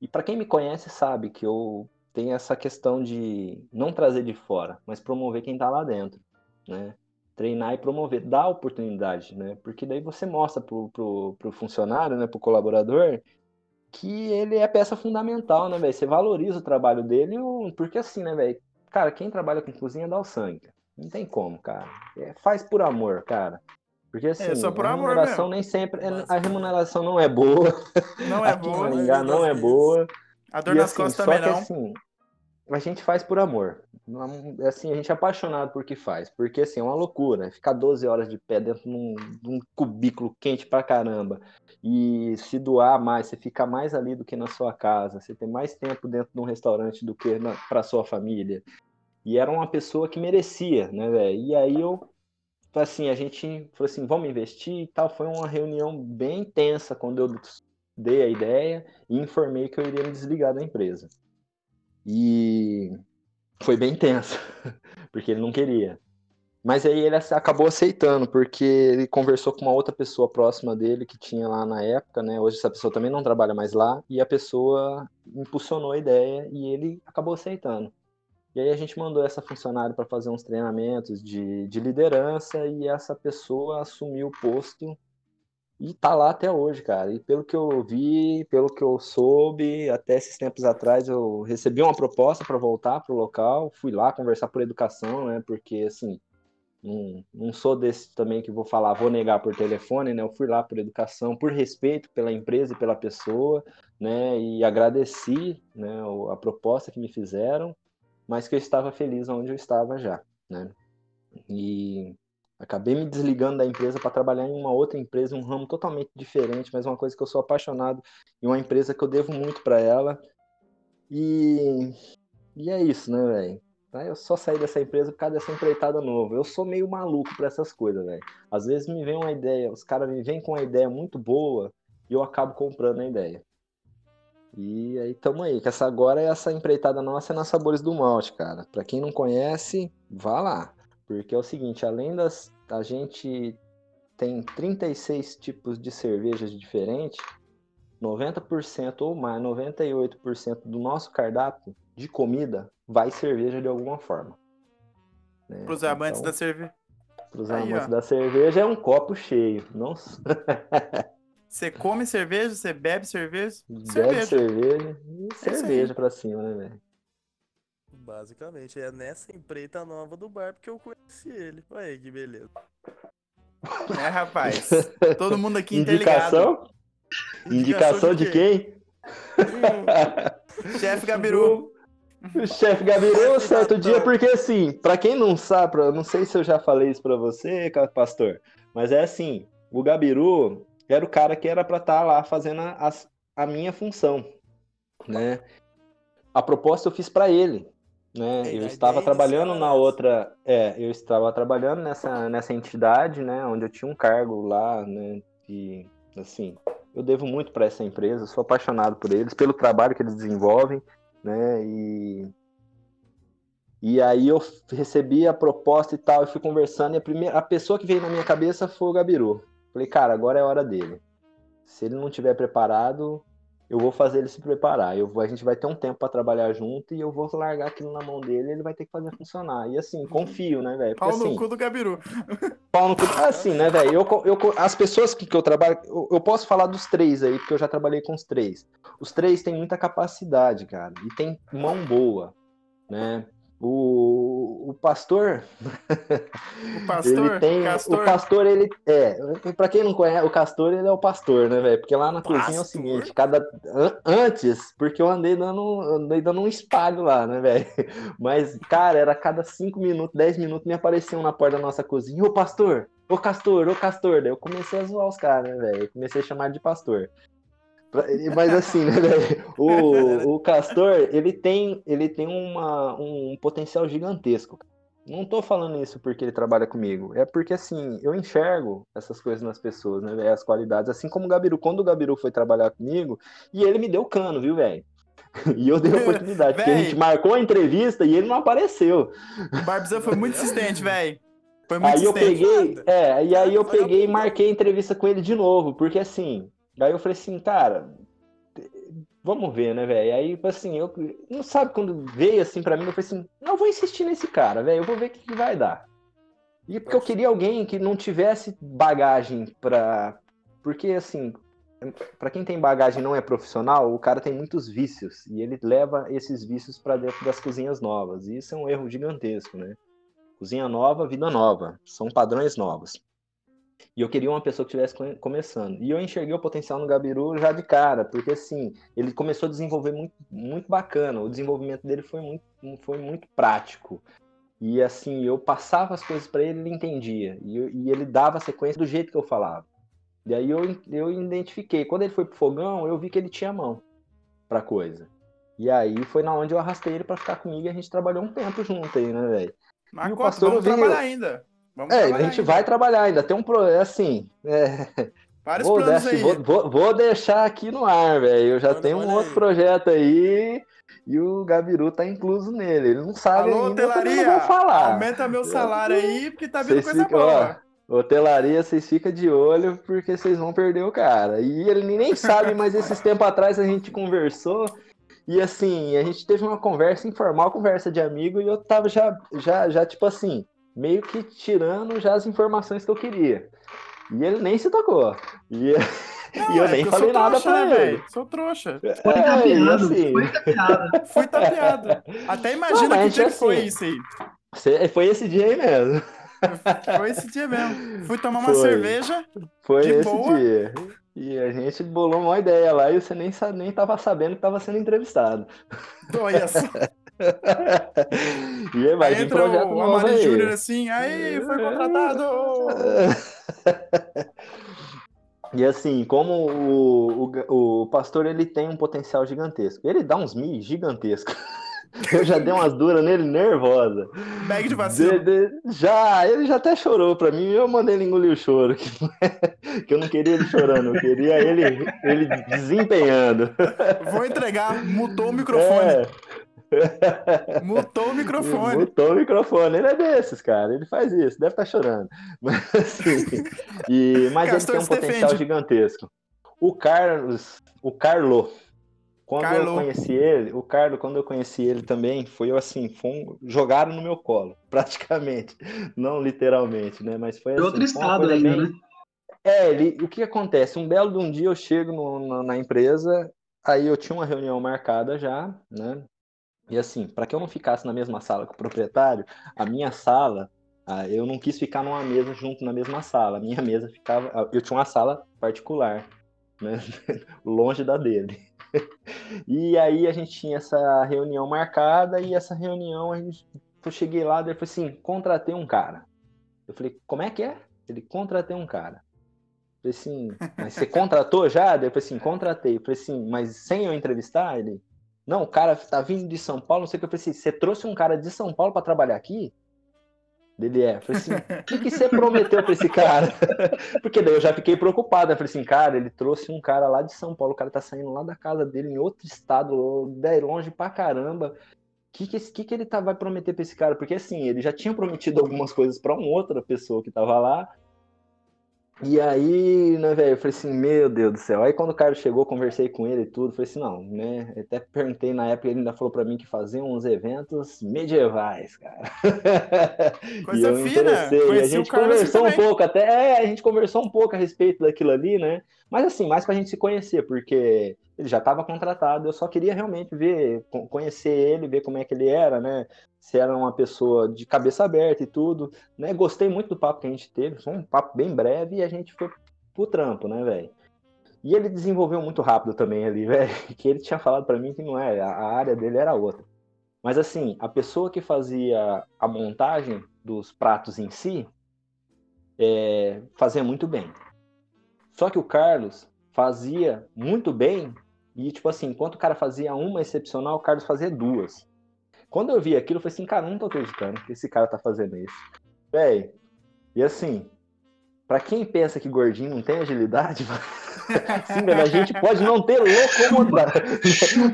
E para quem me conhece sabe que eu tenho essa questão de não trazer de fora, mas promover quem está lá dentro, né? Treinar e promover, dar oportunidade, né? Porque daí você mostra pro, pro, pro funcionário, né, pro colaborador, que ele é peça fundamental, né, velho? Você valoriza o trabalho dele, porque assim, né, velho? Cara, quem trabalha com cozinha dá o sangue. Não tem como, cara. É, faz por amor, cara. Porque assim, só por a remuneração nem sempre. é- A remuneração não é boa. Não é boa. Maringá não é boa. A dor E nas assim, costas também que não. assim, a gente faz por amor. Assim, a gente é apaixonado por que faz. Porque assim, é uma loucura. Ficar 12 horas de pé dentro de um, de um cubículo quente pra caramba. E se doar mais, você fica mais ali do que na sua casa. Você tem mais tempo dentro de um restaurante do que na, pra sua família. E era uma pessoa que merecia, né, velho? E aí eu, assim, a gente falou assim, vamos investir e tal. Foi uma reunião bem tensa quando eu dei a ideia e informei que eu iria me desligar da empresa. E foi bem tenso, porque ele não queria. Mas aí ele acabou aceitando, porque ele conversou com uma outra pessoa próxima dele que tinha lá na época, né? Hoje essa pessoa também não trabalha mais lá, e a pessoa impulsionou a ideia e ele acabou aceitando. E aí a gente mandou essa funcionária para fazer uns treinamentos de, de liderança e essa pessoa assumiu o posto e tá lá até hoje, cara. E pelo que eu vi, pelo que eu soube, até esses tempos atrás eu recebi uma proposta para voltar pro local, fui lá conversar por educação, né? Porque assim, não, não sou desse também que vou falar, vou negar por telefone, né? Eu fui lá por educação, por respeito pela empresa e pela pessoa, né? E agradeci, né, a proposta que me fizeram, mas que eu estava feliz onde eu estava já, né? E acabei me desligando da empresa para trabalhar em uma outra empresa, um ramo totalmente diferente, mas uma coisa que eu sou apaixonado e uma empresa que eu devo muito para ela. E, e é isso, né, velho? Tá? Eu só saí dessa empresa por causa dessa empreitada nova. Eu sou meio maluco para essas coisas, velho. Às vezes me vem uma ideia, os caras me vêm com uma ideia muito boa e eu acabo comprando a ideia. E aí tamo aí, que essa agora é essa empreitada nossa é na Sabores do Malte, cara. Pra quem não conhece, vá lá. Porque é o seguinte, além das. A gente tem 36 tipos de cervejas diferentes, 90% ou mais, 98% do nosso cardápio de comida vai cerveja de alguma forma. Né? Pros amantes Então, da cerveja. pros Aí, amantes ó. da cerveja é um copo cheio. Não Você come cerveja, você bebe cerveja. bebe Cerveja. cerveja e É cerveja pra cima, né, velho? Basicamente, é nessa empreita nova do bar porque eu conheci ele. Olha aí que beleza. É, rapaz. Todo mundo aqui interligado. Indicação? Indicação de quem? Chefe Gabiru. O chefe Gabiru, certo dia, porque assim, pra quem não sabe, pra- não sei se eu já falei isso pra você, pastor, mas é assim, o Gabiru era o cara que era pra estar lá fazendo a, a minha função, né? A proposta eu fiz pra ele, né? É, Eu estava trabalhando na outra, é, eu estava trabalhando nessa, nessa entidade, né, onde eu tinha um cargo lá, né, e assim, eu devo muito para essa empresa, sou apaixonado por eles, pelo trabalho que eles desenvolvem, né, e e aí eu recebi a proposta e tal, e fui conversando, e a primeira a pessoa que veio na minha cabeça foi o Gabiru. Falei, cara, agora é a hora dele. Se ele não tiver preparado, eu vou fazer ele se preparar. Eu vou, a gente vai ter um tempo para trabalhar junto e eu vou largar aquilo na mão dele, e ele vai ter que fazer funcionar. E assim, confio, né, velho? Pau no assim, cu do Gabiru. pau no cu. Assim, né, velho? Eu, eu, as pessoas que, que eu trabalho, eu, eu posso falar dos três aí, porque eu já trabalhei com os três. Os três têm muita capacidade, cara, e tem mão boa, né? O, o pastor, O pastor, ele tem, Castor. o pastor, ele é, para quem não conhece, o castor, ele é o pastor, né, velho? Porque lá na cozinha é o Pastor? seguinte, cada an- antes, porque eu andei dando, andei dando um espalho lá, né, velho? Mas, cara, era a cada 5 minutos, 10 minutos me apareciam na porta da nossa cozinha, ô pastor, ô castor, ô castor. Daí eu comecei a zoar os caras, né, velho? Comecei a chamar de pastor. Mas assim, né? O, o Castor, ele tem, ele tem uma, um potencial gigantesco. não tô falando isso porque ele trabalha comigo. É porque, assim, eu enxergo essas coisas nas pessoas, né? As qualidades. Assim como o Gabiru, quando o Gabiru foi trabalhar comigo, e ele me deu cano, viu, velho? E eu dei a oportunidade, porque a gente marcou a entrevista e ele não apareceu. O Barbizão foi muito insistente, velho. Foi muito Aí eu insistente. peguei, é, e aí eu peguei e marquei a entrevista com ele de novo, porque assim, aí eu falei assim, cara, vamos ver, né, velho? Aí, tipo assim, eu não sabe quando veio assim pra mim, eu falei assim, não eu vou insistir nesse cara, velho, eu vou ver o que, que vai dar. E porque eu queria alguém que não tivesse bagagem pra. Porque assim, pra quem tem bagagem e não é profissional, o cara tem muitos vícios e ele leva esses vícios pra dentro das cozinhas novas. E isso é um erro gigantesco, né? Cozinha nova, vida nova. São padrões novos. E eu queria uma pessoa que estivesse come- começando. E eu enxerguei o potencial no Gabiru já de cara, porque assim, ele começou a desenvolver muito, muito bacana. O desenvolvimento dele foi muito, foi muito prático. E assim, eu passava as coisas para ele, ele entendia. E, eu- e ele dava a sequência do jeito que eu falava. E aí eu, eu identifiquei. Quando ele foi pro fogão, eu vi que ele tinha mão pra coisa. E aí foi na onde eu arrastei ele pra ficar comigo e a gente trabalhou um tempo junto aí, né, velho? Mas E o pastor vamos veio- trabalhar ainda. Vamos É, a gente ainda. vai trabalhar ainda. Tem um pro... é assim. é, Vários Vou, planos deixar- aí. vou- vou- vou deixar aqui no ar, velho. Eu já Manda, tenho um outro aí. projeto aí e o Gabiru tá incluso nele. Ele não sabe Alô, ainda, eu hotelaria, não vou falar. aumenta meu salário aí, porque tá vindo Vocês coisa ficam, boa. ó, hotelaria, vocês ficam de olho porque vocês vão perder o cara. E ele nem sabe, mas esses tempos atrás a gente conversou e assim, a gente teve uma conversa informal, conversa de amigo e eu tava já, já, já tipo assim, meio que tirando já as informações que eu queria. E ele nem se tocou. E, e eu é nem falei sou nada trouxa, pra né, ele. velho? Sou trouxa. Foi É, tapeado, assim, foi tapeado. Fui tapeado. Até imagina Não, que dia que assim- foi isso aí. foi esse dia aí mesmo. Foi esse dia mesmo. Fui tomar uma Foi. cerveja. Foi De esse boa. dia. E a gente bolou uma ideia lá e você nem, nem tava sabendo que tava sendo entrevistado. Olha só. e aí vai Aí entra projeto o Amari. Júnior assim, aí foi contratado. E assim, como o, o, o pastor ele tem um potencial gigantesco. Ele dá uns mi gigantescos. Eu já dei umas duras nele nervosa. Bag de vacilo. De- de- já, ele já até chorou pra mim, eu mandei ele engolir o choro, que, é- que eu não queria ele chorando, eu queria ele, ele desempenhando. Vou entregar. Mutou o microfone. É. Mutou o microfone. Mutou o microfone. Ele é desses, cara. Ele faz isso, deve estar chorando. Mas, assim, e, mas ele tem um potencial defende. gigantesco. O Carlos, o Carlo, quando Carlo. eu conheci ele, o Carlo, quando eu conheci ele também, foi assim, foi um, jogaram no meu colo, praticamente. Não literalmente, né? Mas foi De assim. outro estado ainda, bem- né? é, ele, o que acontece? Um belo de um dia eu chego no- na, na empresa, aí eu tinha uma reunião marcada já, né? E assim, para que eu não ficasse na mesma sala que o proprietário, a minha sala, ah, eu não quis ficar numa mesa junto na mesma sala. A minha mesa ficava. ah, Eu tinha uma sala particular, né? Longe da dele. E aí a gente tinha essa reunião marcada, e essa reunião a gente, eu cheguei lá, ele falou assim: contratei um cara. Eu falei, como é que é? Ele contratei um cara. Eu falei assim, mas você contratou já? Falei assim, contratei. Eu falei assim, mas sem eu entrevistar? Ele, não, o cara tá vindo de São Paulo, não sei o que. Eu falei assim, você trouxe um cara de São Paulo para trabalhar aqui? Ele é. Eu falei assim, o que, que você prometeu pra esse cara? Porque daí eu já fiquei preocupado. Eu falei assim, cara, ele trouxe um cara lá de São Paulo, o cara tá saindo lá da casa dele, em outro estado, daí longe pra caramba. O que, que, que, ele tá, vai prometer pra esse cara? Porque assim, ele já tinha prometido algumas coisas pra uma outra pessoa que tava lá. E aí, né, velho, eu falei assim, meu Deus do céu. Aí quando o cara chegou, conversei com ele e tudo, falei assim, não, né? Até perguntei na época, ele ainda falou pra mim que fazia uns eventos medievais, cara. Coisa e eu fina. interessei, e a Conheci o gente conversou um pouco, até, é, a gente conversou um pouco a respeito daquilo ali, né? Mas assim, mais pra gente se conhecer, porque ele já estava contratado, eu só queria realmente ver, co- conhecer ele, ver como é que ele era, né? Se era uma pessoa de cabeça aberta e tudo, né? Gostei muito do papo que a gente teve, foi um papo bem breve e a gente foi pro trampo, né, velho? E ele desenvolveu muito rápido também ali, velho, que ele tinha falado pra mim que não é, a área dele era outra. Mas assim, a pessoa que fazia a montagem dos pratos em si, é, fazia muito bem. Só que o Carlos fazia muito bem e, tipo assim, enquanto o cara fazia uma excepcional, o Carlos fazia duas. Quando eu vi aquilo, eu falei assim, cara, não tô acreditando que esse cara tá fazendo isso. Véi, e assim, pra quem pensa que gordinho não tem agilidade, sim, velho, a gente pode não ter locomoção.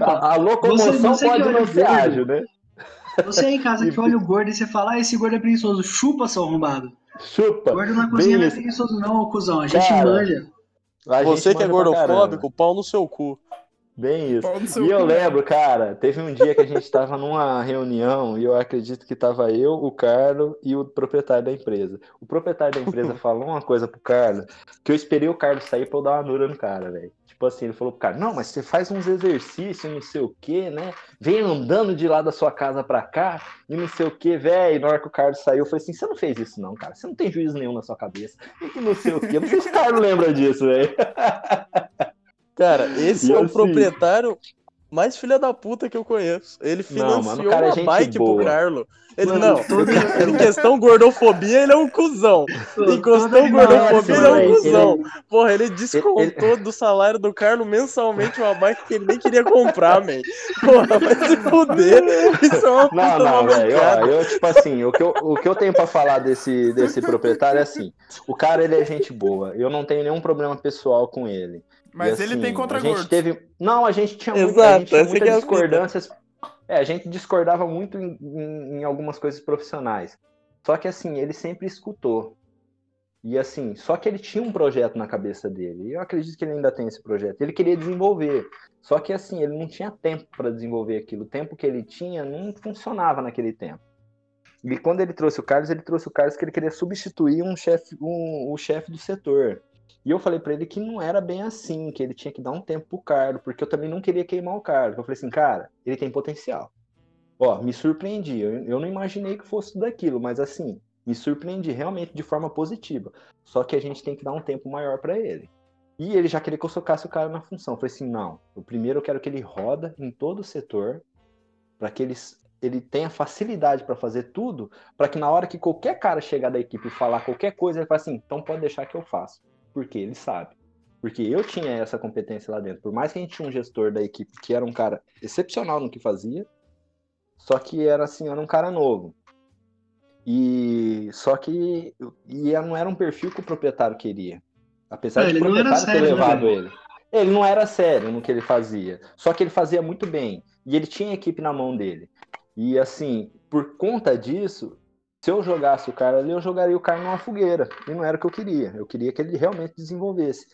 A, a locomoção Você- você pode não o ser gordo. ágil, né? Você aí em casa que olha o gordo e você fala, ah, esse gordo é preguiçoso. Chupa, seu arrombado. Chupa. Gordo na cozinha não é isso. preguiçoso não, ô cuzão. A gente Cara, manja. A Você gente que é gordofóbico, pau no seu cu. Bem isso. E eu lembro, cara, teve um dia que a gente tava numa reunião e eu acredito que tava eu, o Carlos e o proprietário da empresa. O proprietário da empresa falou uma coisa pro Carlos que eu esperei o Carlos sair pra eu dar uma nura no cara, velho. Tipo assim, ele falou pro cara, não, mas você faz uns exercícios, não sei o quê, né? Vem andando de lá da sua casa pra cá e não sei o quê, velho. Na hora que o Carlos saiu, eu falei assim, você não fez isso não, cara. Você não tem juízo nenhum na sua cabeça. E que não sei o quê. Não sei se o Carlos lembra disso, velho. Cara, esse E é o assim- proprietário mais filha da puta que eu conheço. Ele Não, financiou mano, o cara é uma gente bike boa. pro Carlo. Ele Mano, não. todo- Em questão gordofobia, ele é um cuzão. Em questão gordofobia, ele é um velho. cuzão. Porra, ele descontou do salário do Carlo mensalmente uma bike que ele nem queria comprar, man. Porra, vai se fuder. Isso é uma puta Não, não, velho. Eu, tipo assim, o que eu, o que eu tenho pra falar desse, desse proprietário é assim: o cara, ele é gente boa. Eu não tenho nenhum problema pessoal com ele. Mas E, ele assim, tem contra a gente gordos. teve Não, a gente tinha, Exato, gente tinha muitas discordâncias. É, a gente discordava muito em, em- em algumas coisas profissionais. Só que, assim, ele sempre escutou. E, assim, só que ele tinha um projeto na cabeça dele. E eu acredito que ele ainda tem esse projeto. Ele queria desenvolver. Só que, assim, ele não tinha tempo para desenvolver aquilo. O tempo que ele tinha não funcionava naquele tempo. E quando ele trouxe o Carlos, ele trouxe o Carlos que ele queria substituir um chefe, um, o chefe do setor. E eu falei pra ele que não era bem assim, que ele tinha que dar um tempo pro Carlos, porque eu também não queria queimar o Carlos. Eu falei assim, cara, ele tem potencial. Ó, me surpreendi. Eu, eu não imaginei que fosse tudo aquilo, mas assim, me surpreendi realmente de forma positiva. Só que a gente tem que dar um tempo maior pra ele. E ele já queria que eu socasse o cara na função. Eu falei assim, não. O primeiro eu quero que ele roda em todo o setor, para que ele, ele tenha facilidade para fazer tudo, para que na hora que qualquer cara chegar da equipe e falar qualquer coisa, ele fala assim, então pode deixar que eu faço. Porque ele sabe. Porque eu tinha essa competência lá dentro. Por mais que a gente tinha um gestor da equipe que era um cara excepcional no que fazia, só que era assim, era um cara novo. E só que e não era um perfil que o proprietário queria. Apesar Ah, de ele o não era proprietário ter sério, né, levado velho? ele. Ele não era sério no que ele fazia. Só que ele fazia muito bem. E ele tinha a equipe na mão dele. E assim, por conta disso, se eu jogasse o cara ali, eu jogaria o cara numa fogueira. E não era o que eu queria. Eu queria que ele realmente desenvolvesse.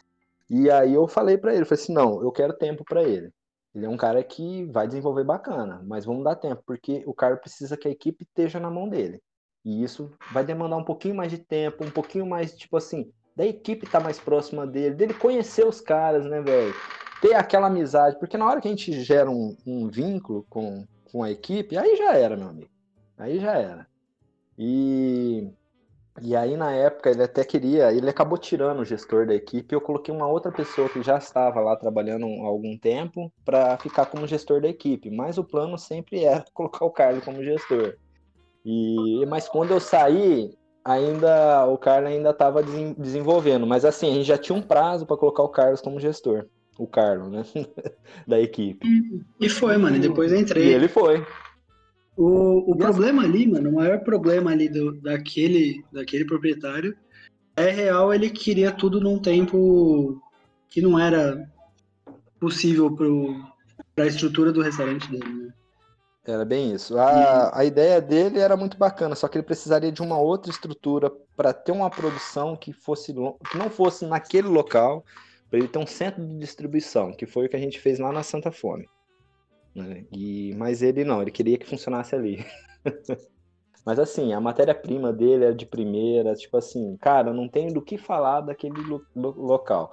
E aí eu falei pra ele, falei assim, não, eu quero tempo pra ele. Ele é um cara que vai desenvolver bacana, mas vamos dar tempo, porque o cara precisa que a equipe esteja na mão dele. E isso vai demandar um pouquinho mais de tempo, um pouquinho mais, tipo assim, da equipe estar mais próxima dele, dele conhecer os caras, né, velho? Ter aquela amizade, porque na hora que a gente gera um, um vínculo com, com a equipe, aí já era, meu amigo. Aí já era. E, e aí, na época, ele até queria, ele acabou tirando o gestor da equipe, eu coloquei uma outra pessoa que já estava lá trabalhando há algum tempo para ficar como gestor da equipe, mas o plano sempre era colocar o Carlos como gestor. E, mas quando eu saí, ainda o Carlos ainda estava desenvolvendo, mas assim, a gente já tinha um prazo para colocar o Carlos como gestor, o Carlos, né, da equipe. E foi, mano. E depois eu E entrei. ele foi. O, o problema ali, mano, o maior problema ali do, daquele, daquele proprietário é real, ele queria tudo num tempo que não era possível pro, pra estrutura do restaurante dele, né? Era bem isso. A, a ideia dele era muito bacana, só que ele precisaria de uma outra estrutura para ter uma produção que fosse que não fosse naquele local, para ele ter um centro de distribuição, que foi o que a gente fez lá na Santa Fome. Né? E, mas ele não, ele queria que funcionasse ali. Mas assim, a matéria-prima dele era de primeira, tipo assim, cara, não tenho do que falar daquele lo- lo- local.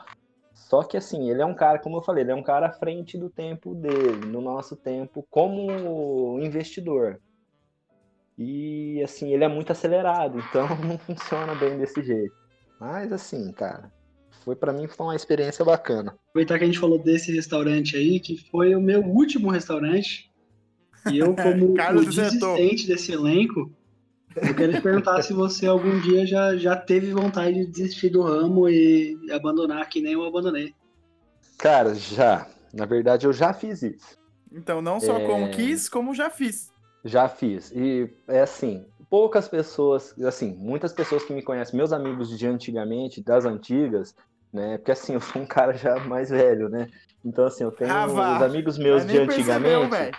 Só que assim, ele é um cara, como eu falei, ele é um cara à frente do tempo dele, no nosso tempo, como investidor. E assim, ele é muito acelerado, então não funciona bem desse jeito. Mas assim, cara, foi para mim foi uma experiência bacana. Aproveitar que a gente falou desse restaurante aí, que foi o meu último restaurante, e eu, como o desistente desse elenco, eu quero te perguntar se você algum dia já, já teve vontade de desistir do ramo e abandonar, que nem eu abandonei. Cara, já, na verdade eu já fiz isso. Então, não só É. como quis, como já fiz. Já fiz. E é assim, poucas pessoas, assim, muitas pessoas que me conhecem, meus amigos de antigamente, das antigas, né? Porque assim, eu sou um cara já mais velho, né? Então, assim, eu tenho Ah, os amigos meus de percebeu, antigamente, velho.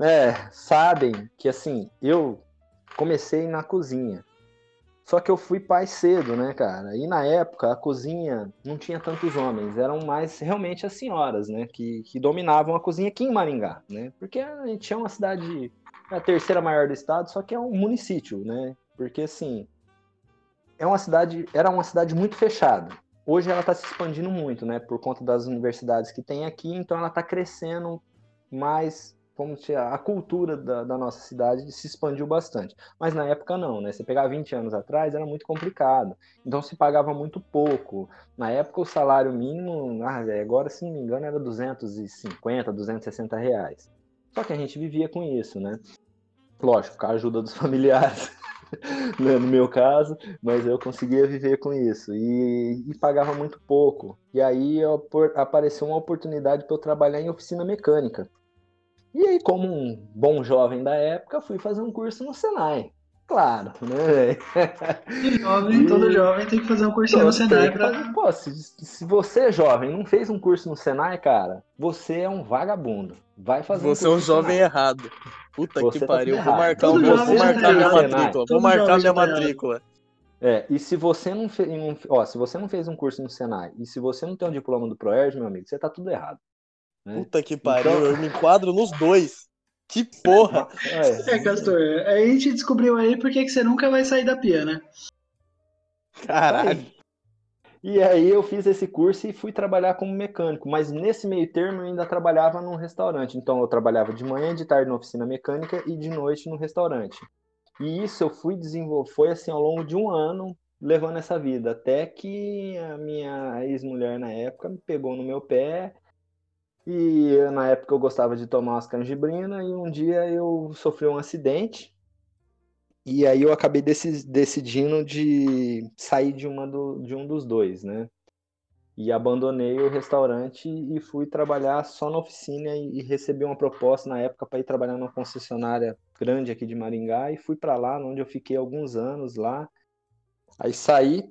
é, sabem que assim, eu comecei na cozinha. Só que eu fui pai cedo, né, cara? E na época a cozinha não tinha tantos homens, eram mais realmente as senhoras, né, que, que dominavam a cozinha aqui em Maringá, né? Porque a gente é uma cidade, é a terceira maior do estado, só que é um município, né? Porque assim, é uma cidade, era uma cidade muito fechada. Hoje ela está se expandindo muito, né, por conta das universidades que tem aqui, então ela está crescendo mais, como se a cultura da, da nossa cidade se expandiu bastante. Mas na época não, né? Você pegar 20 anos atrás era muito complicado. Então se pagava muito pouco. Na época o salário mínimo, ah, velho, agora se não me engano, era 250, 260 reais. Só que a gente vivia com isso, né? Lógico, com a ajuda dos familiares, né, no meu caso, mas eu conseguia viver com isso. E, e pagava muito pouco. E aí eu- apareceu uma oportunidade para eu trabalhar em oficina mecânica. E aí, como um bom jovem da época, fui fazer um curso no Senai. Claro, né, velho? E jovem, todo jovem tem que fazer um cursinho no Senai pra. Pô, se, se você é jovem não fez um curso no Senai, cara, você é um vagabundo. Vai fazer Você é um curso no jovem Senai. errado. Puta Você que tá pariu. tudo Vou errado. marcar, Todo vou, marcar tá minha matrícula. Vou marcar minha tá matrícula. É, e se você não fez, ó, se você não fez um curso no Senai e se você não tem um diploma do Proerd, meu amigo, você tá tudo errado. né? Puta que pariu. Então- Eu me enquadro nos dois. Que porra. É, É, Castor, a gente descobriu aí por que que você nunca vai sair da pia, né? Caralho. E aí eu fiz esse curso e fui trabalhar como mecânico, mas nesse meio termo eu ainda trabalhava num restaurante. Então eu trabalhava de manhã, de tarde na oficina mecânica e de noite no restaurante. E isso eu fui desenvolver, foi assim ao longo de um ano levando essa vida, até que a minha ex-mulher na época me pegou no meu pé e na época eu gostava de tomar umas canjibrina e um dia eu sofri um acidente e aí eu acabei deci- decidindo de sair de, uma do- de um dos dois, né? E abandonei o restaurante e fui trabalhar só na oficina e, e recebi uma proposta na época para ir trabalhar numa concessionária grande aqui de Maringá e fui para lá, onde eu fiquei alguns anos lá. Aí saí,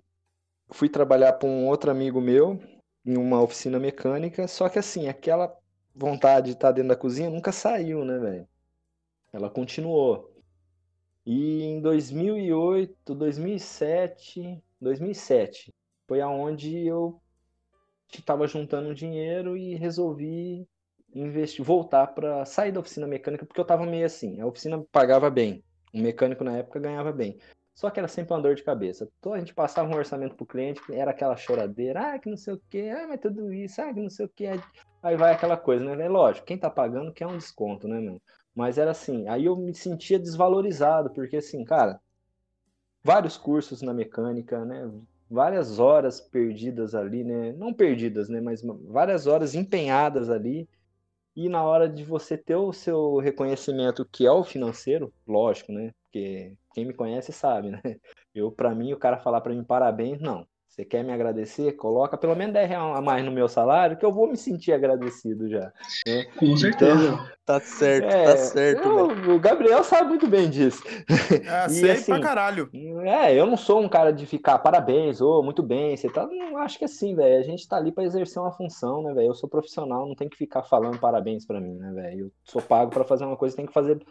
fui trabalhar para um outro amigo meu em uma oficina mecânica, só que assim, aquela vontade de estar dentro da cozinha nunca saiu, né, velho? Ela continuou. E em 2008, 2007, 2007, foi aonde eu estava juntando dinheiro e resolvi investir, voltar para sair da oficina mecânica, porque eu estava meio assim, a oficina pagava bem, o mecânico na época ganhava bem. Só que era sempre uma dor de cabeça. Então a gente passava um orçamento pro cliente, era aquela choradeira, ah, que não sei o quê, ah, mas tudo isso, ah, que não sei o quê. Aí vai aquela coisa, né? Lógico, quem tá pagando quer um desconto, né, meu? Mas era assim, aí eu me sentia desvalorizado, porque assim, cara, vários cursos na mecânica, né? Várias horas perdidas ali, né? Não perdidas, né? Mas várias horas empenhadas ali. E na hora de você ter o seu reconhecimento, que é o financeiro, lógico, né? Porque quem me conhece sabe, né? Eu, para mim, o cara falar para mim parabéns, não. Você quer me agradecer? Coloca pelo menos 10 reais a mais no meu salário, que eu vou me sentir agradecido já. né? Com certeza. Tá certo, É, tá certo, eu- o Gabriel sabe muito bem disso. Ah, E sei assim, pra caralho. É, eu não sou um cara de ficar parabéns, ô, muito bem, você tá. Não acho que assim, velho. A gente tá ali pra exercer uma função, né, velho? Eu sou profissional, não tem que ficar falando parabéns pra mim, né, velho? Eu sou pago pra fazer uma coisa, tem que fazer.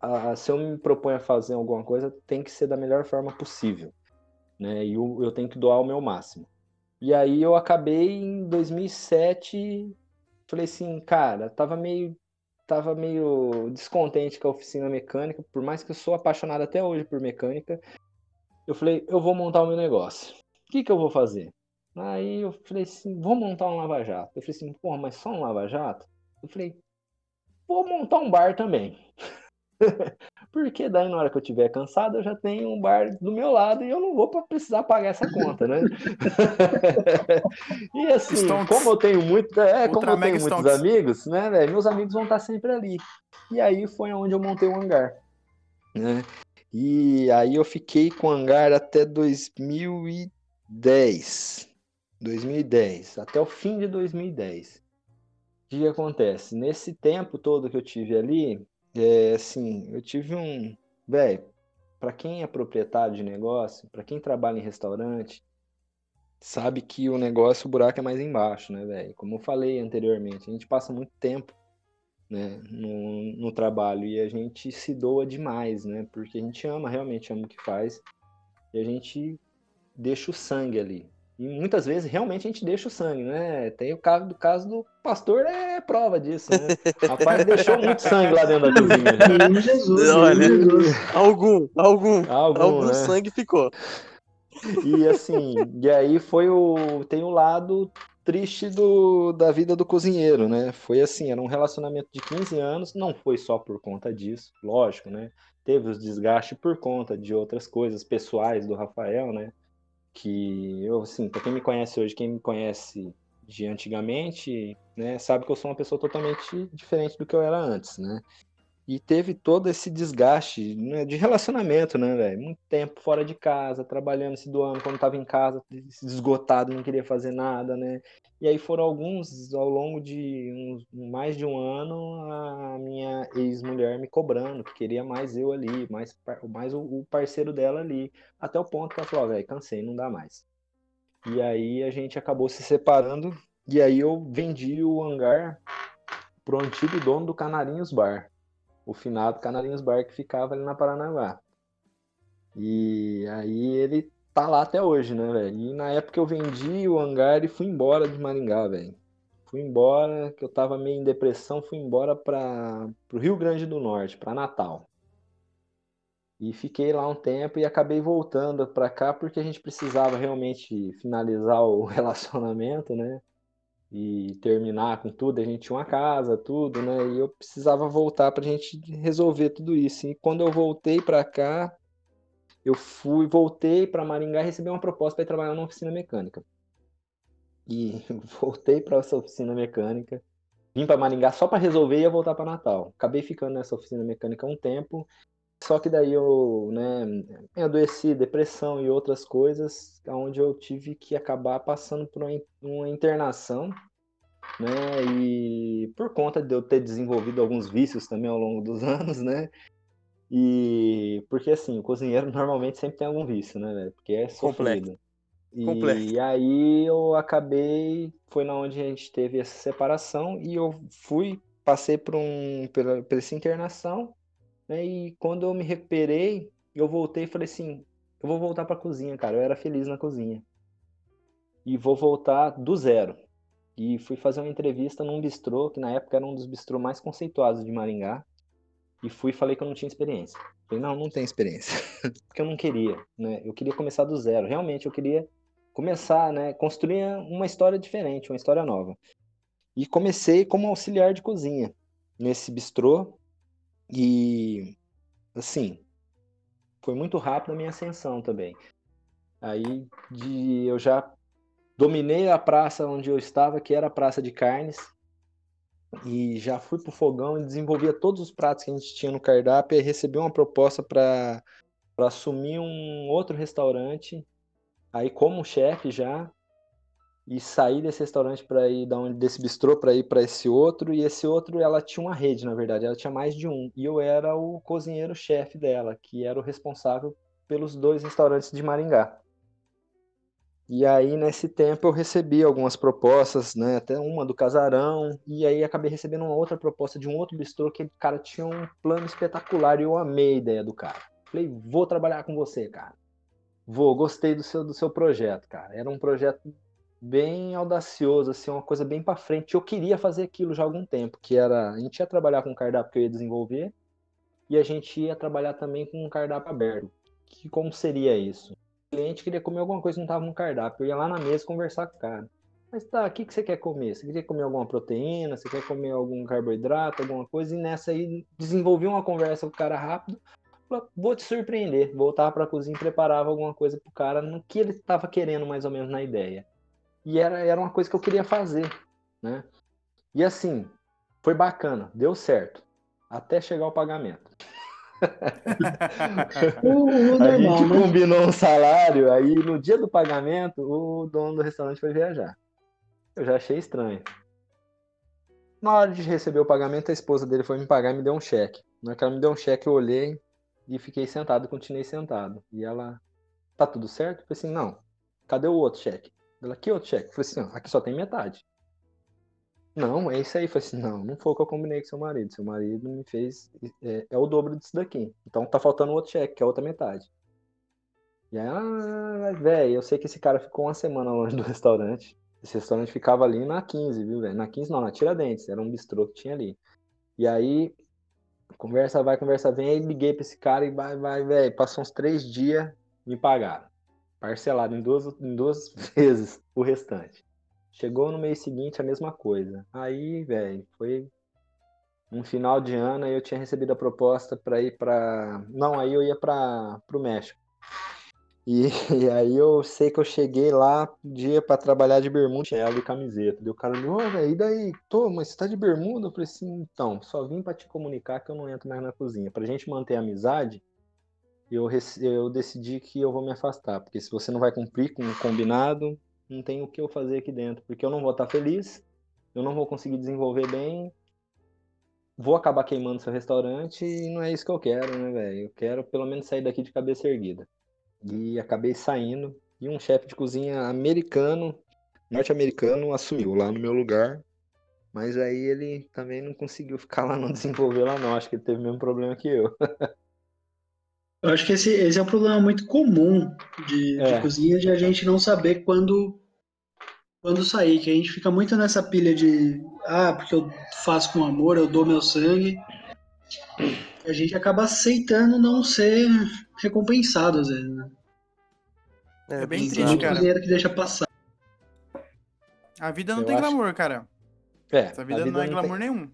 ah, se eu me proponho a fazer alguma coisa, tem que ser da melhor forma possível, né? E eu, eu tenho que doar o meu máximo. E aí eu acabei em 2007, falei assim, cara, tava meio tava meio descontente com a oficina mecânica, por mais que eu sou apaixonado até hoje por mecânica. Eu falei, eu vou montar o meu negócio. O que que eu vou fazer? Aí eu falei assim, vou montar um lava-jato. Eu falei assim, porra, mas só um lava-jato? Eu falei, vou montar um bar também. Porque daí na hora que eu tiver cansado, eu já tenho um bar do meu lado e eu não vou precisar pagar essa conta, né? e assim, Stonks. como eu tenho muito, é, como eu tenho muitos amigos, né, velho? Meus amigos vão estar sempre ali. E aí foi onde eu montei o hangar, né? E aí eu fiquei com o hangar até 2010. 2010, até o fim de 2010. O que acontece? Nesse tempo todo que eu tive ali, é assim, eu tive um. Velho, para quem é proprietário de negócio, para quem trabalha em restaurante, sabe que o negócio, o buraco é mais embaixo, né, velho? Como eu falei anteriormente, a gente passa muito tempo né, no, no trabalho e a gente se doa demais, né? Porque a gente ama, realmente ama o que faz e a gente deixa o sangue ali. E muitas vezes realmente a gente deixa o sangue, né? Tem o caso do caso do pastor, é prova disso, né? O rapaz deixou muito sangue lá dentro da cozinha. Jesus, Olha. Jesus. Algum, algum, Algum, algum né? sangue ficou. E assim, e aí foi o. Tem o lado triste do, da vida do cozinheiro, né? Foi assim, era um relacionamento de 15 anos, não foi só por conta disso, lógico, né? Teve os desgastes por conta de outras coisas pessoais do Rafael, né? Que eu, assim, pra quem me conhece hoje, quem me conhece de antigamente, né, sabe que eu sou uma pessoa totalmente diferente do que eu era antes, né? E teve todo esse desgaste né, de relacionamento, né, velho? Muito tempo fora de casa, trabalhando, se doando, quando tava em casa, esgotado, não queria fazer nada, né? E aí foram alguns, ao longo de uns, mais de um ano, a minha ex-mulher me cobrando, que queria mais eu ali, mais, mais o, parceiro dela ali. Até o ponto que ela falou, "Ó, velho, cansei, não dá mais. E aí a gente acabou se separando, e aí eu vendi o hangar pro antigo dono do Canarinhos Bar o finado Canarinhos Bar que ficava ali na Paranaguá. E aí ele tá lá até hoje, né, velho? E na época eu vendi o hangar e fui embora de Maringá, velho. Fui embora, que eu tava meio em depressão, fui embora para pro Rio Grande do Norte, para Natal. E fiquei lá um tempo e acabei voltando para cá porque a gente precisava realmente finalizar o relacionamento, né? e terminar com tudo, a gente tinha uma casa, tudo, né? E eu precisava voltar pra gente resolver tudo isso. E quando eu voltei pra cá, eu fui, voltei pra Maringá e recebi uma proposta para trabalhar numa oficina mecânica. E voltei para essa oficina mecânica, vim pra Maringá só pra resolver e ia voltar pra Natal. Acabei ficando nessa oficina mecânica um tempo, só que daí eu, né, me adoeci, depressão e outras coisas, onde eu tive que acabar passando por uma in- uma internação, né, e por conta de eu ter desenvolvido alguns vícios também ao longo dos anos, né, e porque assim, o cozinheiro normalmente sempre tem algum vício, né, porque é Complexo. Sofrido. E aí eu acabei, foi na onde a gente teve essa separação e eu fui, passei por um, pela, por essa internação, né? E quando eu me recuperei, eu voltei e falei assim, eu vou voltar pra cozinha, cara. Eu era feliz na cozinha. E vou voltar do zero. E fui fazer uma entrevista num bistrô, que na época era um dos bistrô mais conceituados de Maringá. E fui e falei que eu não tinha experiência. Falei, não, não tenho experiência. Porque eu não queria, né? Eu queria começar do zero. Realmente, eu queria começar, né? Construir uma história diferente, uma história nova. E comecei como auxiliar de cozinha nesse bistrô. E, assim, foi muito rápido a minha ascensão também. Aí de, eu já dominei a praça onde eu estava, que era a praça de carnes, e já fui pro fogão e desenvolvia todos os pratos que a gente tinha no cardápio e recebi uma proposta para assumir um outro restaurante, aí como chefe já, e sair desse restaurante para ir da onde desse bistrô para ir para esse outro e esse outro ela tinha uma rede na verdade ela tinha mais de um e eu era o cozinheiro chefe dela que era o responsável pelos dois restaurantes de Maringá. E aí nesse tempo eu recebi algumas propostas né até uma do casarão e aí acabei recebendo uma outra proposta de um outro bistrô que cara tinha um plano espetacular e eu amei a ideia do cara. Falei vou trabalhar com você cara vou gostei do seu do seu projeto cara era um projeto bem audacioso, assim, uma coisa bem para frente. Eu queria fazer aquilo já há algum tempo, que era a gente ia trabalhar com cardápio que eu ia desenvolver e a gente ia trabalhar também com um cardápio aberto. Que como seria isso? O cliente queria comer alguma coisa não estava no cardápio, eu ia lá na mesa conversar com o cara. Mas tá, o que, que você quer comer? Você quer comer alguma proteína? Você quer comer algum carboidrato, alguma coisa? E nessa aí desenvolvi uma conversa com o cara rápido. Vou te surpreender. Voltava para a cozinha e preparava alguma coisa pro cara no que ele estava querendo mais ou menos na ideia. E era, era uma coisa que eu queria fazer, né? E assim, foi bacana, deu certo. Até chegar o pagamento. O, o A normal, gente né? combinou um salário, aí no dia do pagamento, o dono do restaurante foi viajar. Eu já achei estranho. Na hora de receber o pagamento, a esposa dele foi me pagar e me deu um cheque. Na hora que ela me deu um cheque, eu olhei e fiquei sentado, continuei sentado. E ela, tá tudo certo? Eu falei assim, não. Cadê o outro cheque? Ela, que outro cheque? Eu falei assim, ó, aqui só tem metade. Não, é isso aí. Eu falei assim, não, não foi o que eu combinei com seu marido. Seu marido me fez, é, é o dobro disso daqui. Então tá faltando outro cheque, que é a outra metade. E aí, ah, velho, eu sei que esse cara ficou uma semana longe do restaurante. Esse restaurante ficava ali na 15, viu, velho? Na 15 não, na Tiradentes, era um bistrô que tinha ali. E aí, conversa vai, conversa vem, aí liguei pra esse cara e vai, vai, velho. Passou uns três dias, me pagaram. Parcelado em duas, em duas vezes o restante. Chegou no mês seguinte a mesma coisa. Aí, velho, foi um final de ano, eu tinha recebido a proposta para ir para, não, aí eu ia para o México. E, e, aí eu sei que eu cheguei lá dia para trabalhar de bermuda, chinelo e camiseta. Daí o cara falou, ô, e daí? Tô, mas você tá de bermuda? Eu falei assim, então, só vim para te comunicar que eu não entro mais na cozinha. Pra gente manter a amizade, eu, eu decidi que eu vou me afastar, porque se você não vai cumprir com o combinado, não tem o que eu fazer aqui dentro, porque eu não vou estar feliz, eu não vou conseguir desenvolver bem, vou acabar queimando seu restaurante e não é isso que eu quero, né, velho? Eu quero pelo menos sair daqui de cabeça erguida. E acabei saindo e um chefe de cozinha americano, norte-americano, assumiu lá no meu lugar. Mas aí ele também não conseguiu ficar lá, não desenvolver lá não. Acho que ele teve o mesmo problema que eu. Eu acho que esse, esse é um problema muito comum de, É. de cozinha, de a gente não saber quando, quando sair, que a gente fica muito nessa pilha de, ah, porque eu faço com amor, eu dou meu sangue. A gente acaba aceitando não ser recompensado às vezes, né? É bem Tem triste, muito cara. cozinheiro que deixa passar. A vida não Eu tem acho- glamour, cara. É, Essa a vida, não é tem- glamour nenhum.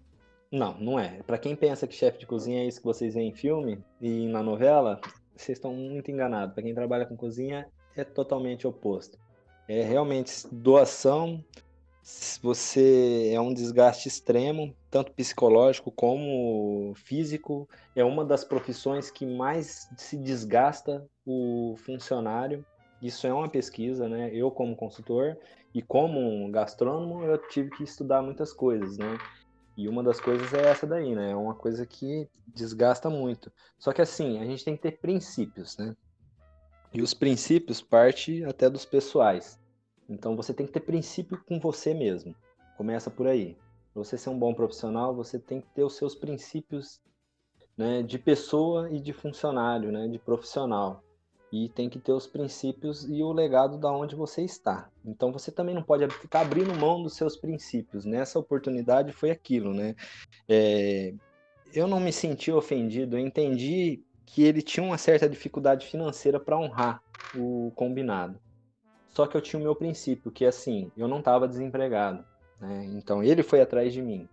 Não, não é. Pra quem pensa que chefe de cozinha é isso que vocês veem em filme e na novela, vocês estão muito enganados. Pra quem trabalha com cozinha, é totalmente oposto. É realmente doação. Você é um desgaste extremo, tanto psicológico como físico. É uma das profissões que mais se desgasta o funcionário. Isso é uma pesquisa, né? Eu, como consultor e como gastrônomo, eu tive que estudar muitas coisas, né? E uma das coisas é essa daí, né? É uma coisa que desgasta muito. Só que assim, a gente tem que ter princípios, né? E os princípios parte até dos pessoais. Então você tem que ter princípio com você mesmo. Começa por aí. Pra você ser um bom profissional, você tem que ter os seus princípios né, de pessoa e de funcionário, né, de profissional. E tem que ter os princípios e o legado da onde você está. Então você também não pode ficar abrindo mão dos seus princípios. Nessa oportunidade foi aquilo, né? É, eu não me senti ofendido, eu entendi que ele tinha uma certa dificuldade financeira para honrar o combinado. Só que eu tinha o meu princípio, que assim, eu não estava desempregado. Né? Então ele foi atrás de mim.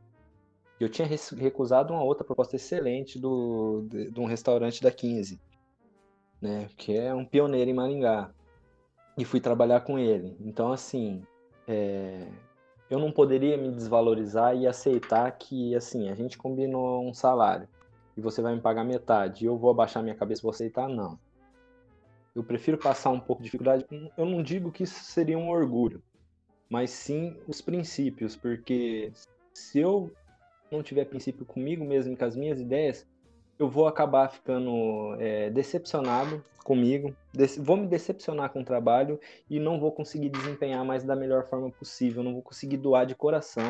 Eu tinha recusado uma outra proposta excelente do, de, de um restaurante da 15, né? que é um pioneiro em Maringá. E fui trabalhar com ele. Então, assim, é, eu não poderia me desvalorizar e aceitar que, assim, a gente combinou um salário e você vai me pagar metade e eu vou abaixar minha cabeça e vou aceitar, não. Eu prefiro passar um pouco de dificuldade. Eu não digo que isso seria um orgulho, mas sim os princípios, porque se eu não tiver princípio comigo mesmo com as minhas ideias, eu vou acabar ficando é, decepcionado comigo, vou me decepcionar com o trabalho e não vou conseguir desempenhar mais da melhor forma possível, não vou conseguir doar de coração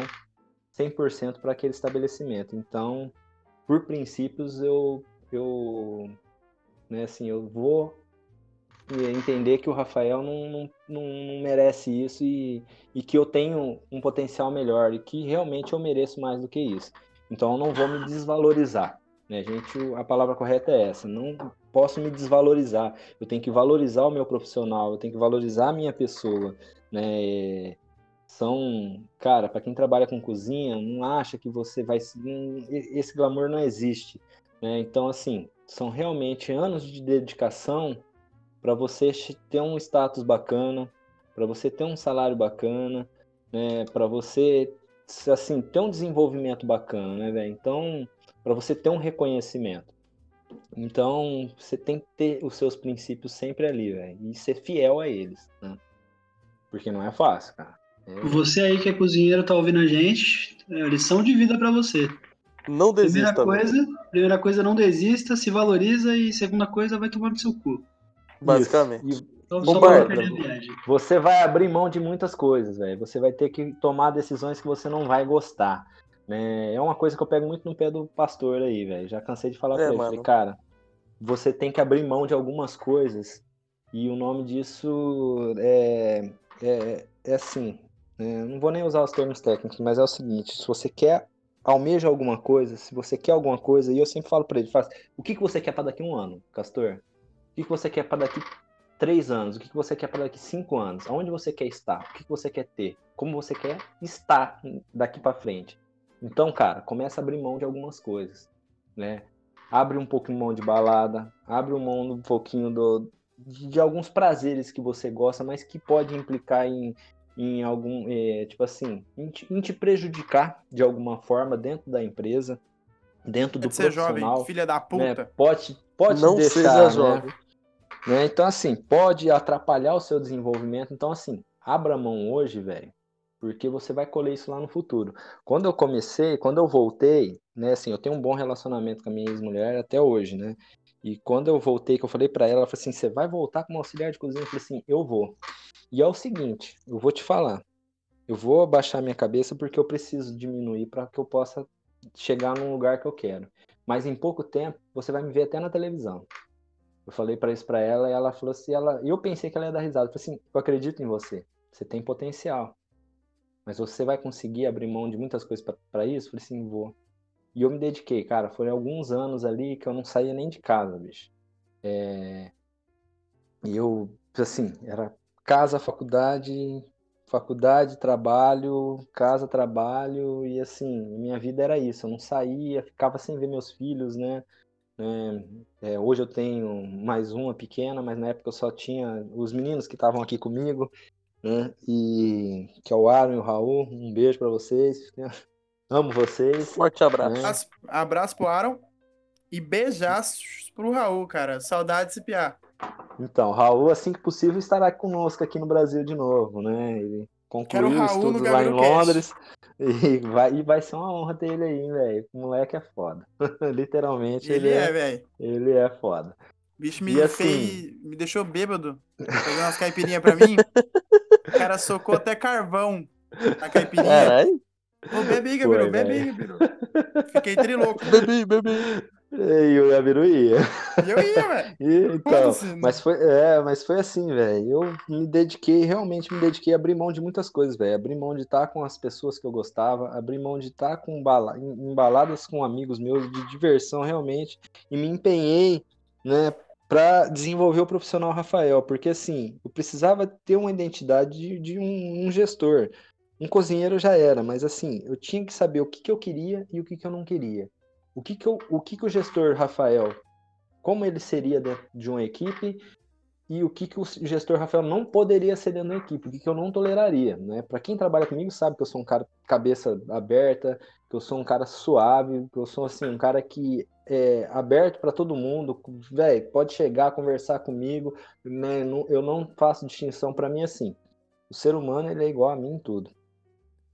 100% para aquele estabelecimento. Então, por princípios, eu, eu, né, assim, eu vou entender que o Rafael não, não, não, merece isso e, e que eu tenho um potencial melhor e que realmente eu mereço mais do que isso. Então, eu não vou me desvalorizar. Né, gente? O- A palavra correta é essa. Não posso me desvalorizar. Eu tenho que valorizar o meu profissional, eu tenho que valorizar a minha pessoa. Né? São, cara, para quem trabalha com cozinha, não acha que você vai. esse glamour não existe. Né? Então, assim, são realmente anos de dedicação para você ter um status bacana, para você ter um salário bacana, né? Para você assim ter um desenvolvimento bacana, né, velho? Então, para você ter um reconhecimento. Então, você tem que ter os seus princípios sempre ali, velho, e ser fiel a eles, né? Porque não é fácil, cara. É- Você aí que é cozinheiro tá ouvindo a gente, é lição de vida pra você. Não Primeira desista, velho. coisa, primeira coisa, não desista, se valoriza e segunda coisa, vai tomar no seu cu. Basicamente. E viagem. você vai abrir mão de muitas coisas, velho. Você vai ter que tomar decisões que você não vai gostar. né? É uma coisa que eu pego muito no pé do pastor aí, velho. Já cansei de falar É, pra ele. mano. Falei, cara, você tem que abrir mão de algumas coisas. E o nome disso é, é, é assim. né? Não vou nem usar os termos técnicos, mas é o seguinte: se você quer, almeja alguma coisa, se você quer alguma coisa, e eu sempre falo pra ele, faz, o que, que você quer pra daqui a um ano, Castor? O que, que você quer pra daqui três anos? O que, que você quer para daqui cinco anos? Aonde você quer estar? O que, que você quer ter? Como você quer estar daqui para frente? Então, cara, começa a abrir mão de algumas coisas, né? Abre um pouquinho mão de balada, abre um mão um pouquinho do, de, de alguns prazeres que você gosta, mas que pode implicar em, em algum, eh, tipo assim, em te, em te prejudicar de alguma forma dentro da empresa, dentro do Pode ser profissional jovem, filha da né, puta. pode, pode Não deixar, seja né, jovem. Né? Então, assim, pode atrapalhar o seu desenvolvimento. Então, assim, abra mão hoje, velho, porque você vai colher isso lá no futuro. Quando eu comecei, quando eu voltei, né, assim, eu tenho um bom relacionamento com a minha ex-mulher até hoje, né? E quando eu voltei, que eu falei pra ela, ela falou assim: você vai voltar como auxiliar de cozinha? Eu falei assim: eu vou. E é o seguinte, eu vou te falar. Eu vou abaixar minha cabeça porque eu preciso diminuir para que eu possa chegar num lugar que eu quero. Mas em pouco tempo, você vai me ver até na televisão. Eu falei para isso para ela e ela falou assim, ela, eu pensei que ela ia dar risada. Eu falei assim, eu acredito em você. Você tem potencial. Mas você vai conseguir abrir mão de muitas coisas para isso? Eu falei assim, vou. E eu me dediquei, cara. Foram alguns anos ali que eu não saía nem de casa, bicho. É... E eu, assim, era casa, faculdade, faculdade, trabalho, casa, trabalho, e assim, minha vida era isso. Eu não saía, ficava sem ver meus filhos, né? É, é, hoje eu tenho mais uma pequena, mas na época eu só tinha os meninos que estavam aqui comigo, né? E que é o Aaron e o Raul. Um beijo para vocês. Amo vocês. Forte abraço. né? Abraço, abraço pro Aaron e beijaços pro Raul, cara. Saudade desse piá. Então, Raul, assim que possível, estará conosco aqui no Brasil de novo, né? Concluiu os estudos lá em. Londres e vai, e vai ser uma honra ter ele aí, velho. O moleque é foda. Literalmente, Ele é, velho. ele é foda. O bicho me assim- fez. Me deixou bêbado. Fazendo umas caipirinhas pra mim. O cara socou até carvão na caipirinha. Caralho. Ô, bebe aí, Gabiru, bebe aí. Gabiru. Fiquei trilouco. Bebi, bebi. E o Gabiru ia. E eu ia, velho. Então, Foda-se. mas foi, é, mas foi assim, velho. Eu me dediquei, realmente me dediquei a abrir mão de muitas coisas, velho. Abrir mão de estar com as pessoas que eu gostava, abrir mão de estar com bala, em baladas com amigos meus, de diversão realmente, e me empenhei, né, para desenvolver o profissional Rafael, porque assim, eu precisava ter uma identidade de, de um, um gestor. Um cozinheiro já era, mas assim, eu tinha que saber o que, que eu queria e o que, que eu não queria. O que, que, eu, o, que, que o gestor Rafael como ele seria dentro de uma equipe e o que, que o gestor Rafael não poderia ser dentro da equipe, o que, que eu não toleraria, né? Para quem trabalha comigo sabe que eu sou um cara cabeça aberta, que eu sou um cara suave, que eu sou assim um cara que é aberto para todo mundo, velho, pode chegar conversar comigo, né? Eu não faço distinção para mim assim. O ser humano ele é igual a mim em tudo.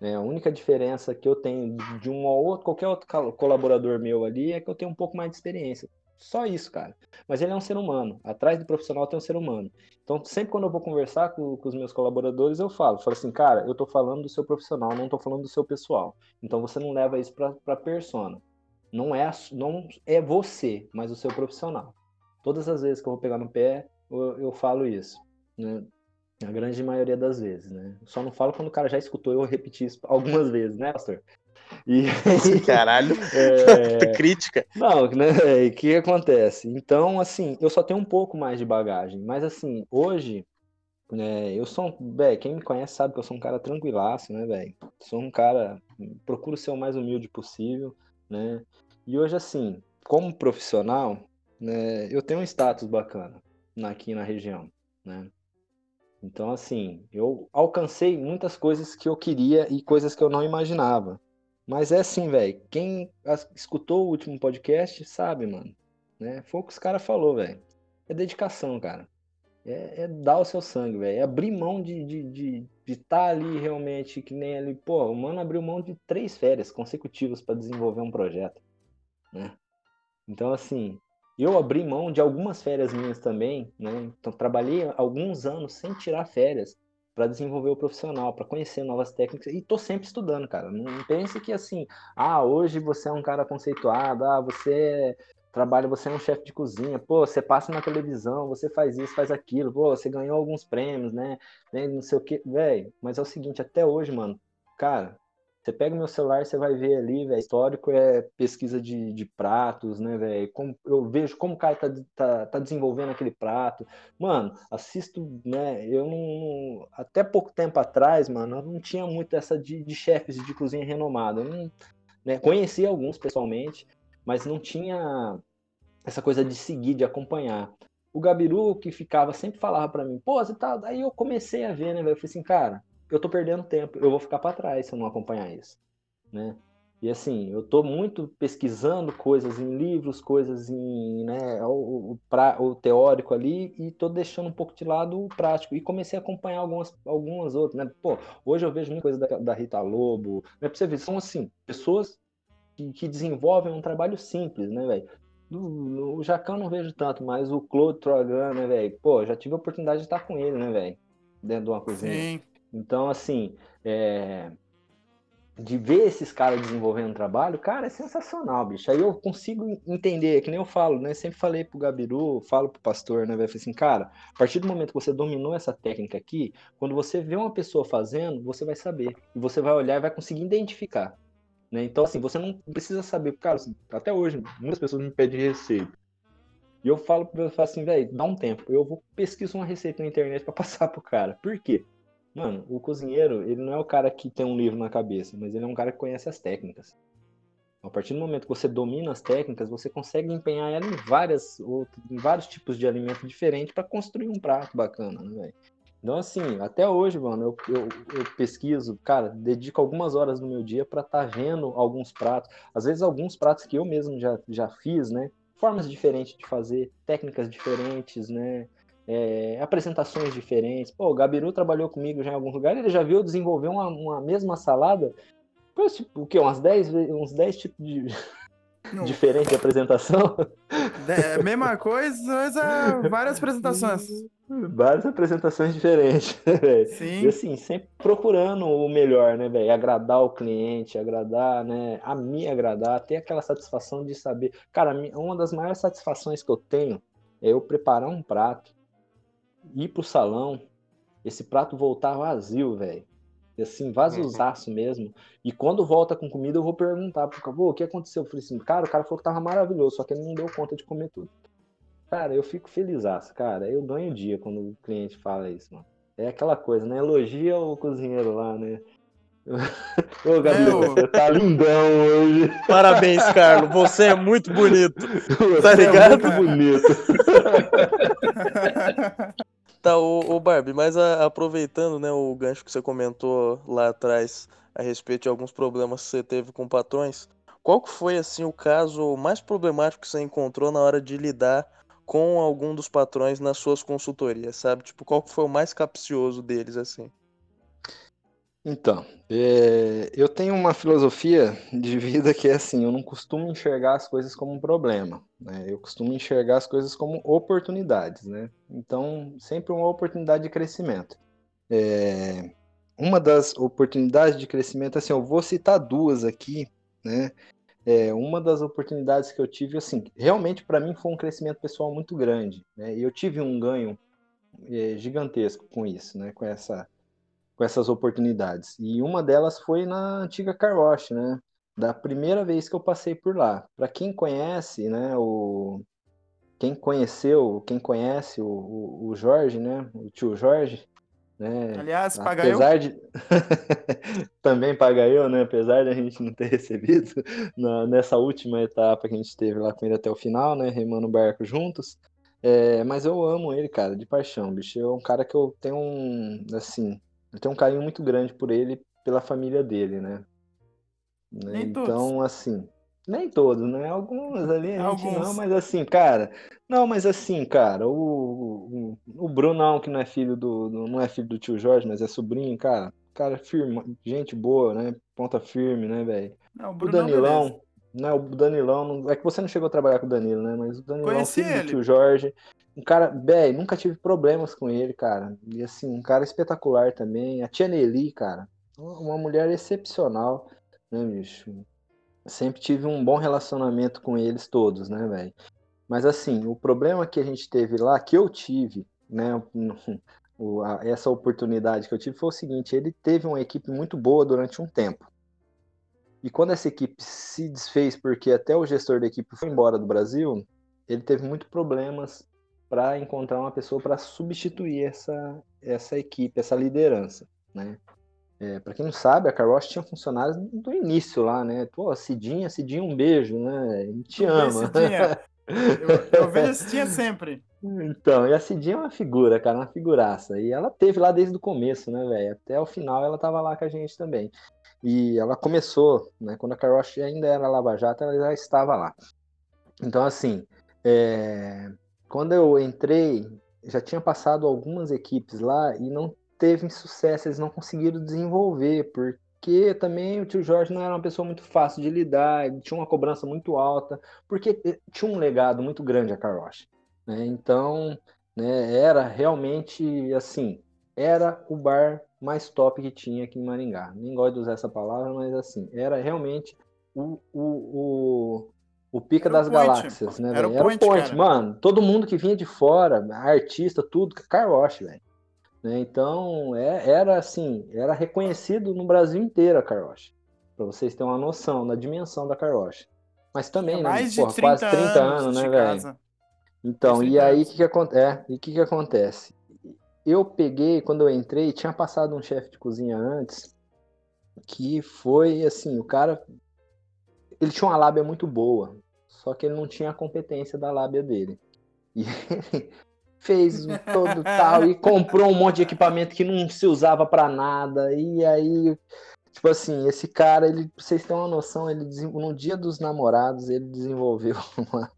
Né? A única diferença que eu tenho de um ou outro, qualquer outro col- colaborador meu ali é que eu tenho um pouco mais de experiência. Só isso, cara. Mas ele é um ser humano. Atrás do profissional tem um ser humano. Então, sempre quando eu vou conversar com, com os meus colaboradores, eu falo, falo assim, cara, eu tô falando do seu profissional, não tô falando do seu pessoal. Então você não leva isso pra, pra persona. Não é, não é você, mas o seu profissional. Todas as vezes que eu vou pegar no pé, eu, eu falo isso. Né? A grande maioria das vezes, né? Só não falo quando o cara já escutou eu repetir isso algumas vezes, né, pastor? E Caralho. é, Crítica. não, né? O que acontece? Então, assim, eu só tenho um pouco mais de bagagem, mas assim, hoje, né, eu sou, um, velho, quem me conhece sabe que eu sou um cara tranquilaço, né, velho? Sou um cara, procuro ser o mais humilde possível, né? E hoje, assim, como profissional, né, eu tenho um status bacana na- aqui na região, né? Então, assim, eu alcancei muitas coisas que eu queria e coisas que eu não imaginava. Mas é assim, velho. Quem escutou o último podcast sabe, mano. Né? Foi o que os caras falou, velho. É dedicação, cara. é, é dar o seu sangue, velho. É abrir mão de estar de, de, de tá ali realmente, que nem ali. Pô, o mano abriu mão de três férias consecutivas para desenvolver um projeto, né? Então, assim, eu abri mão de algumas férias minhas também, né? Então, trabalhei alguns anos sem tirar férias para desenvolver o profissional, para conhecer novas técnicas e tô sempre estudando, cara. Não pense que assim, ah, hoje você é um cara conceituado, ah, você trabalha, você é um chefe de cozinha, pô, você passa na televisão, você faz isso, faz aquilo, pô, você ganhou alguns prêmios, né? né não sei o que, velho. Mas é o seguinte, até hoje, mano, cara, você pega meu celular, você vai ver ali, velho, histórico é pesquisa de, de pratos, né, velho? Eu vejo como o cara tá, tá, tá, desenvolvendo aquele prato. Mano, assisto, né? Eu não. Até pouco tempo atrás, mano, eu não tinha muito essa de, de chefes de cozinha renomada. Eu não, né, conheci alguns pessoalmente, mas não tinha essa coisa de seguir, de acompanhar. O Gabiru, que ficava, sempre falava para mim, pô, você tá. Aí eu comecei a ver, né, velho? Eu falei assim, cara, eu tô perdendo tempo, eu vou ficar para trás se eu não acompanhar isso, né? E assim, eu tô muito pesquisando coisas em livros, coisas em, né, o, o, pra, o teórico ali, e tô deixando um pouco de lado o prático. E comecei a acompanhar algumas, algumas outras, né? Pô, hoje eu vejo muita coisa da, da Rita Lobo, né? Pra você ver, são assim, pessoas que, que desenvolvem um trabalho simples, né, velho? O Jacan não vejo tanto, mas o Claude Trogan, né, velho? Pô, já tive a oportunidade de estar com ele, né, velho? Dentro de uma cozinha. Sim. Então, assim, é... de ver esses caras desenvolvendo trabalho, cara, é sensacional, bicho. Aí eu consigo entender, que nem eu falo, né? Sempre falei pro Gabiru, falo pro pastor, né, velho? Assim, cara, a partir do momento que você dominou essa técnica aqui, quando você vê uma pessoa fazendo, você vai saber. E você vai olhar e vai conseguir identificar. Né? Então, assim, você não precisa saber, cara, assim, até hoje, muitas pessoas me pedem receita. E eu falo, eu falo assim, velho, dá um tempo. Eu vou pesquisar uma receita na internet para passar pro cara. Por quê? Mano, o cozinheiro, ele não é o cara que tem um livro na cabeça, mas ele é um cara que conhece as técnicas. A partir do momento que você domina as técnicas, você consegue empenhar ela em, várias, em vários tipos de alimento diferentes para construir um prato bacana, né, velho? Então, assim, até hoje, mano, eu, eu, eu, pesquiso, cara, dedico algumas horas do meu dia para estar tá vendo alguns pratos. Às vezes, alguns pratos que eu mesmo já, já fiz, né? Formas diferentes de fazer, técnicas diferentes, né? É, apresentações diferentes. Pô, o Gabiru trabalhou comigo já em alguns lugares, ele já viu desenvolver uma, uma mesma salada. Tipo, o quê? Umas 10, uns 10 tipos de. Diferente de apresentação? É, mesma coisa, mas é várias apresentações. Várias apresentações diferentes, né, Sim. E assim, sempre procurando o melhor, né, velho? Agradar o cliente, agradar, né? A me agradar, ter aquela satisfação de saber. Cara, uma das maiores satisfações que eu tenho é eu preparar um prato, ir pro salão, esse prato voltar vazio, velho. Assim, uhum. mesmo. E quando volta com comida, eu vou perguntar pro cara, o que aconteceu? Eu falei assim, cara, o cara falou que tava maravilhoso, só que ele não deu conta de comer tudo. Cara, eu fico feliz, cara. Eu ganho dia quando o cliente fala isso, mano. É aquela coisa, né? Elogia o cozinheiro lá, né? Ô, Gabriel, é, você tá lindão hoje. Parabéns, Carlos. Você é muito bonito. Você tá ligado? É muito bonito. tá, ô Barbie, mas a, aproveitando, né, o gancho que você comentou lá atrás a respeito de alguns problemas que você teve com patrões, qual que foi, assim, o caso mais problemático que você encontrou na hora de lidar com algum dos patrões nas suas consultorias, sabe? Tipo, qual que foi o mais capcioso deles, assim? Então, é, eu tenho uma filosofia de vida que é assim, eu não costumo enxergar as coisas como um problema, né? Eu costumo enxergar as coisas como oportunidades, né? Então, sempre uma oportunidade de crescimento. É, uma das oportunidades de crescimento, assim, eu vou citar duas aqui, né? é, uma das oportunidades que eu tive, assim, realmente para mim foi um crescimento pessoal muito grande, né? E eu tive um ganho é, gigantesco com isso, né? Com essa, com essas oportunidades. E uma delas foi na antiga Car Wash, né? Da primeira vez que eu passei por lá. Para quem conhece, né? O quem conheceu, quem conhece o, o, o Jorge, né? O tio Jorge, né? Aliás, paga Apesar eu. De... Também paga eu, né? Apesar de a gente não ter recebido na, nessa última etapa que a gente teve lá com ele até o final, né? Remando o barco juntos. É, mas eu amo ele, cara, de paixão, bicho. É um cara que eu tenho um, assim, eu tenho um carinho muito grande por ele, pela família dele, né? né? Então, assim, Nem todos, né? Alguns ali a gente Alguns. não, mas assim, cara. Não, mas assim, cara, o, o, o Brunão, que não é filho do, não é filho do tio Jorge, mas é sobrinho, cara. Cara firme, gente boa, né? Ponta firme, né, velho? Não, o O Brunão, beleza. Danilão, né? O Danilão, não- é que você não chegou a trabalhar com o Danilo, né? Mas o Danilão, Conheci filho ele. do tio Jorge, um cara, velho, nunca tive problemas com ele, cara. E assim, um cara espetacular também. A tia Nelly, cara, uma mulher excepcional, né, bicho? Sempre tive um bom relacionamento com eles todos, né, velho? Mas assim, o problema que a gente teve lá, que eu tive, né, essa oportunidade que eu tive foi o seguinte: ele teve uma equipe muito boa durante um tempo. E quando essa equipe se desfez, porque até o gestor da equipe foi embora do Brasil, ele teve muitos problemas para encontrar uma pessoa para substituir essa, essa equipe, essa liderança, né? É, para quem não sabe, a Carroça tinha funcionários do início lá, né? Pô, Cidinha, Cidinha, um beijo, né? A gente te ama. Cidinha? Eu, eu vejo a Cidinha sempre. Então, e a Cidinha é uma figura, cara, uma figuraça. E ela teve lá desde o começo, né, velho? Até o final ela tava lá com a gente também. E ela começou, né? Quando a Karoshi ainda era Lava Jato, ela já estava lá. Então, assim, é, quando eu entrei, já tinha passado algumas equipes lá e não teve sucesso, eles não conseguiram desenvolver, porque também o tio Jorge não era uma pessoa muito fácil de lidar, tinha uma cobrança muito alta, porque eh, tinha um legado muito grande a Karoshi né? Então, né, era realmente assim, era o bar mais top que tinha aqui em Maringá. Nem gosto de usar essa palavra, mas assim, era realmente o, o, o, o pica das point. galáxias, né, Era o? Era o point, cara. mano. Todo mundo que vinha de fora, artista, tudo, car wash, velho. Né? Então, é, era assim, era reconhecido no Brasil inteiro a car wash. Pra vocês terem uma noção da dimensão da car wash. Mas também, né? mais de porra, 30 quase 30 anos anos, né, velho? Então, e 30 aí o que, que, aconte- é, e que, que acontece? Eu peguei, quando eu entrei, tinha passado um chefe de cozinha antes, que foi assim, o cara. Ele tinha uma lábia muito boa, só que ele não tinha a competência da lábia dele. E ele fez todo tal e comprou um monte de equipamento que não se usava pra nada. E aí, tipo assim, esse cara, ele, pra vocês terem uma noção, ele no Dia dos Namorados, ele desenvolveu uma,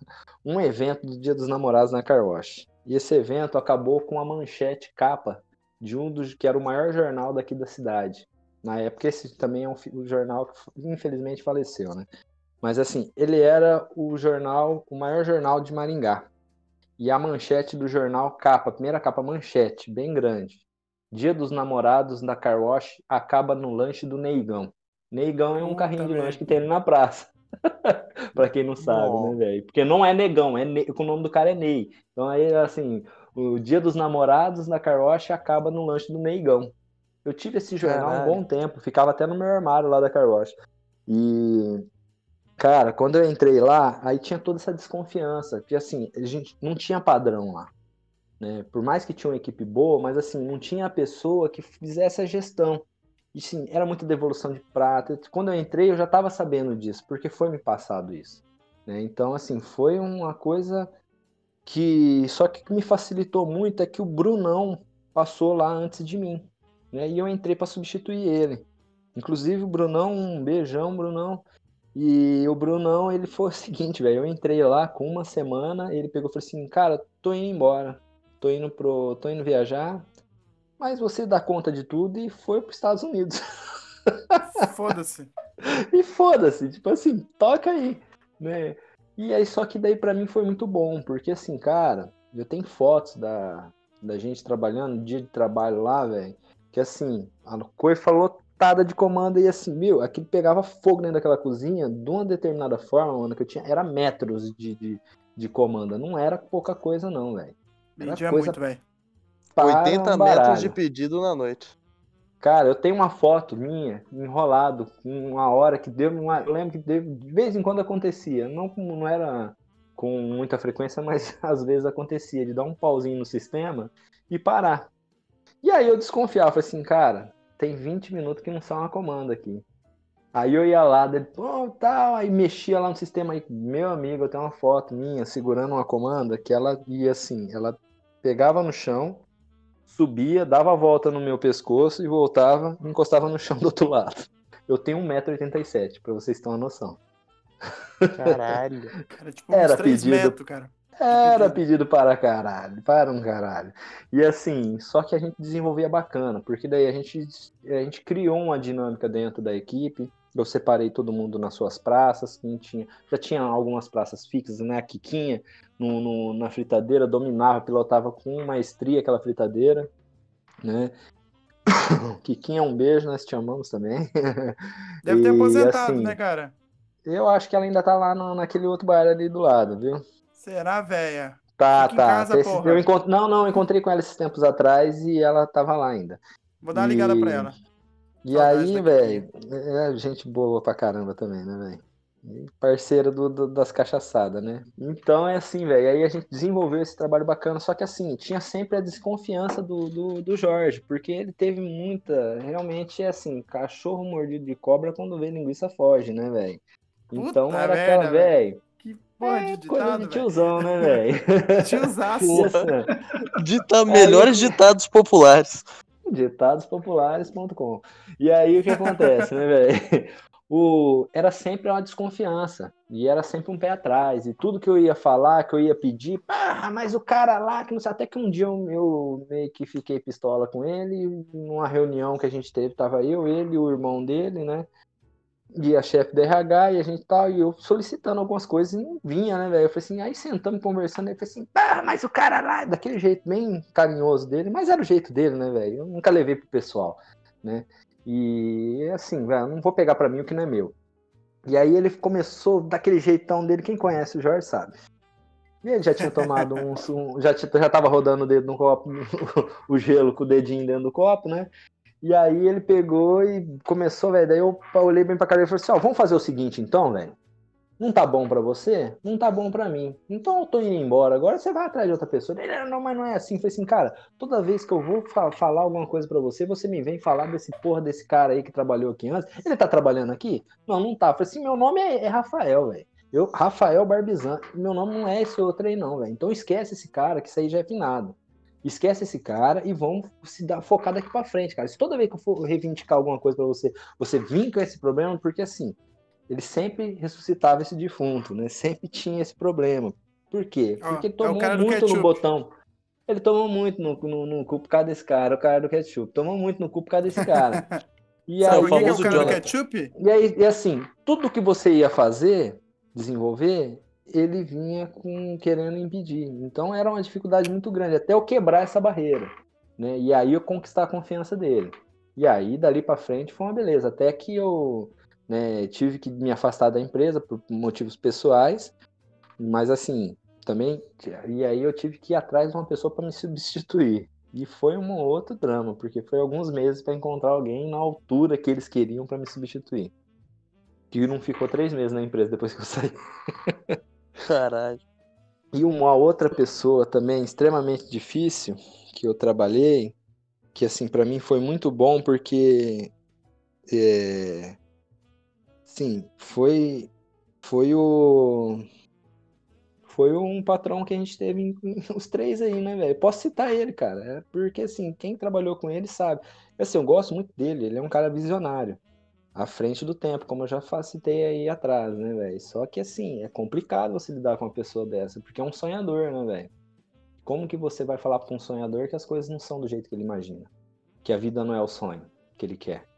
um evento do Dia dos Namorados na Car Wash. E esse evento acabou com a manchete capa de um dos que era o maior jornal daqui da cidade. Na época, esse também é um, um jornal que infelizmente faleceu, né? Mas assim, ele era o jornal, o maior jornal de Maringá. E a manchete do jornal, capa, primeira capa, manchete, bem grande. Dia dos Namorados da Car Wash acaba no lanche do Neigão. Neigão é um Puta carrinho de lanche que tem ali na praça. pra quem não sabe, né, velho? Porque não é Negão, é Ney, o nome do cara é Ney. Então aí, assim, o Dia dos Namorados da Car Wash acaba no lanche do Neigão. Eu tive esse jornal Caralho. um bom tempo, ficava até no meu armário lá da Car Wash. E, cara, quando eu entrei lá, aí tinha toda essa desconfiança, que assim, a gente não tinha padrão lá. Né? Por mais que tinha uma equipe boa, mas assim, não tinha a pessoa que fizesse a gestão. E sim, era muita devolução de prata. Quando eu entrei, eu já estava sabendo disso, porque foi me passado isso. né? Então, assim, foi uma coisa que. Só que me facilitou muito é que o Brunão passou lá antes de mim. Né? E eu entrei para substituir ele. Inclusive, o Brunão, um beijão, Brunão. E o Brunão, ele foi o seguinte, velho. Eu entrei lá com uma semana, ele pegou e falou assim: Cara, tô indo embora. Tô indo, pro, tô indo viajar. Mas você dá conta de tudo e foi para os Estados Unidos. Foda-se. E foda-se, tipo assim, toca aí, né? E aí, só que daí pra mim foi muito bom, porque assim, cara, eu tenho fotos da, da gente trabalhando, dia de trabalho lá, velho, que assim, a coisa lotada de comando e assim, meu, aquilo pegava fogo dentro daquela cozinha de uma determinada forma, mano, que eu tinha, era metros de, de, de comanda, não era pouca coisa não, velho. Era Vendia coisa muito, velho. para 80 um metros de pedido na noite. Cara, eu tenho uma foto minha enrolado com uma hora que deu, uma, eu lembro que deu, de vez em quando acontecia, não como não era com muita frequência, mas às vezes acontecia de dar um pauzinho no sistema e parar. E aí eu desconfiava, falei assim, cara, tem 20 minutos que não sai uma comanda aqui. Aí eu ia lá, dele, pô, tal, aí mexia lá no sistema aí, meu amigo, eu tenho uma foto minha segurando uma comanda que ela ia assim, ela pegava no chão, subia, dava a volta no meu pescoço e voltava e encostava no chão do outro lado. Eu tenho 1,87m, pra vocês terem uma noção. Caralho. Era tipo Era uns 3 pedido. metros, cara. Era pedido. para caralho, para um caralho. E assim, só que a gente desenvolvia bacana, porque daí a gente, a gente criou uma dinâmica dentro da equipe. Eu separei todo mundo nas suas praças, quem tinha, já tinha algumas praças fixas, né? A Kikinha no, no- na fritadeira dominava, pilotava com maestria aquela fritadeira, né? Kikinha, um beijo, nós te amamos também. Deve ter E, aposentado, assim, né, cara? Eu acho que ela ainda tá lá no- naquele outro bar ali do lado, viu? Será, véia? Tá, Fica tá. casa, Esse- eu encont... Não, não, eu encontrei com ela esses tempos atrás e ela tava lá ainda. Vou dar uma ligada E- pra ela. E Saudade aí, velho, é gente boa pra caramba também, né, velho? E Parceira do, do- das cachaçadas, né? Então é assim, velho. Aí a gente desenvolveu esse trabalho bacana, só que assim, tinha sempre a desconfiança do, do, do Jorge, porque ele teve muita. Realmente é assim, cachorro mordido de cobra quando vê linguiça foge, né, velho? Então Puta era merda, aquela, velho. Porra É de coisa ditado, de velho. tiozão, né, velho? Tiozaço. Dita melhores ditados populares. DitadosPopulares.com. E aí o que acontece, né, velho? O... Era sempre uma desconfiança. E era sempre um pé atrás. E tudo que eu ia falar, que eu ia pedir, ah, mas o cara lá, que não sei, até que um dia eu, eu meio que fiquei pistola com ele, numa reunião que a gente teve, tava eu, ele, o irmão dele, né? E a chefe da RH, e a gente tal, e eu solicitando algumas coisas e não vinha, né, velho? Eu falei assim, aí sentamos conversando, ele falou assim, ah, mas o cara lá, daquele jeito bem carinhoso dele, mas era o jeito dele, né, velho? Eu nunca levei pro pessoal, né? E assim, velho, não vou pegar pra mim o que não é meu. E aí ele começou daquele jeitão dele, quem conhece o Jorge sabe. E ele já tinha tomado um, um já, tinha- já tava rodando o dedo no copo, o gelo com o dedinho dentro do copo, né? E aí ele pegou e começou, velho. Daí eu olhei bem pra cara e falei assim: ó, vamos fazer o seguinte então, velho. Não tá bom pra você? Não tá bom pra mim. Então eu tô indo embora. Agora você vai atrás de outra pessoa. Ele, não, mas não é assim. Eu falei assim, cara, toda vez que eu vou fa- falar alguma coisa pra você, você me vem falar desse porra desse cara aí que trabalhou aqui antes. Ele tá trabalhando aqui? Não, não tá. Eu falei assim, meu nome é, é Rafael, velho. Eu, Rafael Barbizan. Meu nome não é esse outro aí, não, velho. Então esquece esse cara, que isso aí já é finado. Esquece esse cara e vamos se dar, focar daqui pra frente, cara. Se toda vez que eu for reivindicar alguma coisa pra você, você vir com esse problema, porque assim, ele sempre ressuscitava esse defunto, né? Sempre tinha esse problema. Por quê? Porque é o tomou do muito no botão. Ele tomou muito no, no, no cu por causa desse cara, o cara do ketchup. Tomou muito no cu por causa desse cara. E Sabe aí, que, que é o cara do ketchup? e aí, e assim, tudo que você ia fazer, desenvolver, ele vinha com querendo impedir. Então era uma dificuldade muito grande, até eu quebrar essa barreira, né? E aí eu conquistar a confiança dele. E aí, dali pra frente, foi uma beleza. Até que eu né, tive que me afastar da empresa por motivos pessoais, mas assim, também. E aí eu tive que ir atrás de uma pessoa para me substituir. E foi um outro drama, porque foi alguns meses para encontrar alguém na altura que eles queriam para me substituir. Que não ficou três meses na empresa depois que eu saí. Caralho. E uma outra pessoa também extremamente difícil que eu trabalhei, que assim para mim foi muito bom porque é, sim, foi foi o foi um patrão que a gente teve em- os três aí, né, velho? Posso citar ele, cara, é porque assim, quem trabalhou com ele sabe. Assim, eu gosto muito dele, ele é um cara visionário, à frente do tempo, como eu já citei aí atrás, né, velho? Só que assim, é complicado você lidar com uma pessoa dessa, porque é um sonhador, né, velho? Como que você vai falar para um sonhador que as coisas não são do jeito que ele imagina? Que a vida não é o sonho que ele quer.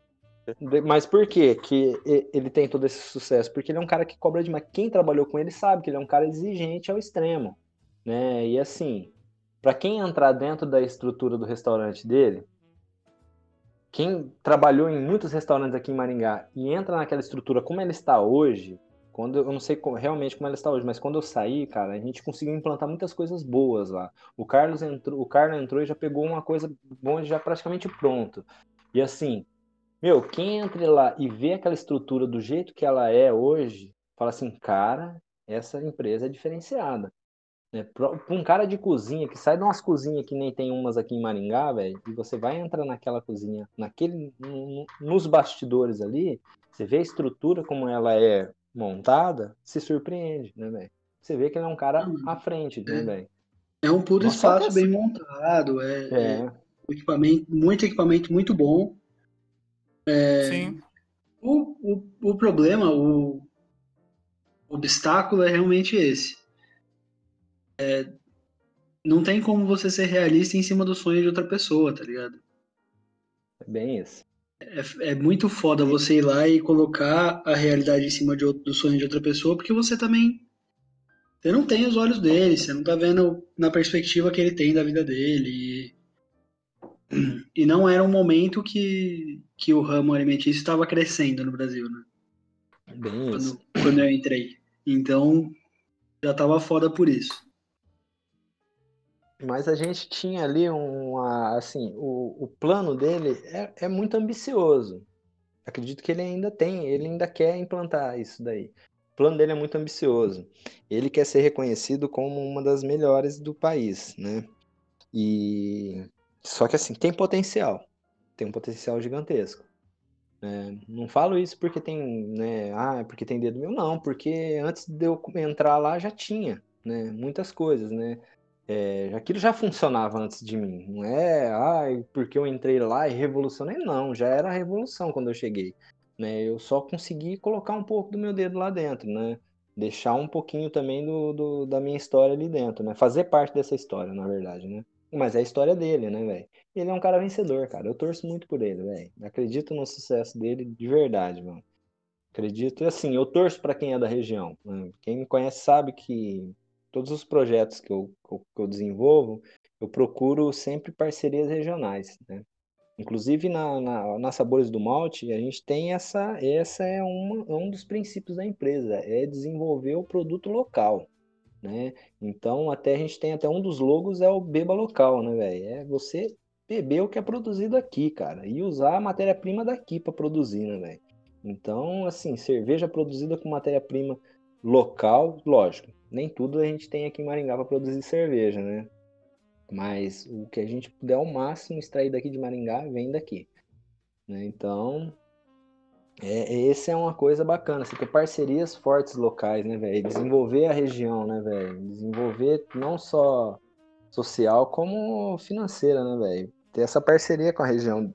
Mas por que e- ele tem todo esse sucesso? Porque ele é um cara que cobra demais. Quem trabalhou com ele sabe que ele é um cara exigente ao extremo, né? E assim, para quem entrar dentro da estrutura do restaurante dele, quem trabalhou em muitos restaurantes aqui em Maringá e entra naquela estrutura como ela está hoje, quando eu não sei como- realmente como ela está hoje, mas quando eu saí, cara, a gente conseguiu implantar muitas coisas boas lá. O Carlos entrou, o Carlos entrou e já pegou uma coisa bom já praticamente pronto. E assim, meu, quem entra lá e vê aquela estrutura do jeito que ela é hoje, fala assim, cara, essa empresa é diferenciada. Né? Para um cara de cozinha que sai de umas cozinhas que nem tem umas aqui em Maringá, velho, e você vai entrar naquela cozinha, naquele, no- no- nos bastidores ali, você vê a estrutura como ela é montada, se surpreende, né, velho? Você vê que ele é um cara Uhum. à frente, né, É. velho? É um puto Nossa, espaço bem montado, é, é É, um equipamento, muito equipamento muito bom. Sim. O, o, o problema, o, O obstáculo é realmente esse. É, não tem como você ser realista em cima do sonho de outra pessoa, tá ligado? É bem isso. É, é muito foda você ir lá e colocar a realidade em cima de do sonho de outra pessoa, porque você também. Você não tem os olhos dele, você não tá vendo na perspectiva que ele tem da vida dele. E, e não era um momento que, que o ramo alimentício estava crescendo no Brasil, né? Bem isso. Quando, quando eu entrei. Então, já tava foda por isso. Mas a gente tinha ali uma, assim, o, o plano dele é, é muito ambicioso. Acredito que ele ainda tem, ele ainda quer implantar isso daí. O plano dele é muito ambicioso. Ele quer ser reconhecido como uma das melhores do país, né? E só que assim, tem potencial. Tem um potencial gigantesco. né? Não falo isso porque tem, né? Ah, porque tem dedo meu, não, porque antes de eu entrar lá já tinha, né? Muitas coisas, né? É, aquilo já funcionava antes de mim. Não é, ai, porque eu entrei lá e revolucionei. Não, já era revolução quando eu cheguei. Né? Eu só consegui colocar um pouco do meu dedo lá dentro, né? Deixar um pouquinho também do, do- da minha história ali dentro, né? Fazer parte dessa história, na verdade, né? Mas é a história dele, né, velho? Ele é um cara vencedor, cara. Eu torço muito por ele, velho. Acredito no sucesso dele de verdade, mano. Acredito, e assim, eu torço pra quem é da região. né? Quem me conhece sabe que todos os projetos que eu, que eu, desenvolvo, eu procuro sempre parcerias regionais, né? Inclusive na, na, na Sabores do Malte, a gente tem essa, essa é uma, é um dos princípios da empresa, é desenvolver o produto local, né? Então, até a gente tem até um dos logos é o Beba Local, né, velho? É você beber o que é produzido aqui, cara, e usar a matéria-prima daqui para produzir, né, velho? Então, assim, cerveja produzida com matéria-prima local, lógico, nem tudo a gente tem aqui em Maringá para produzir cerveja, né? Mas o que a gente puder ao máximo extrair daqui de Maringá, vem daqui. né? Então, é, essa é uma coisa bacana, você ter parcerias fortes locais, né, velho? Desenvolver a região, né, velho? Desenvolver não só social, como financeira, né, velho? Ter essa parceria com a região,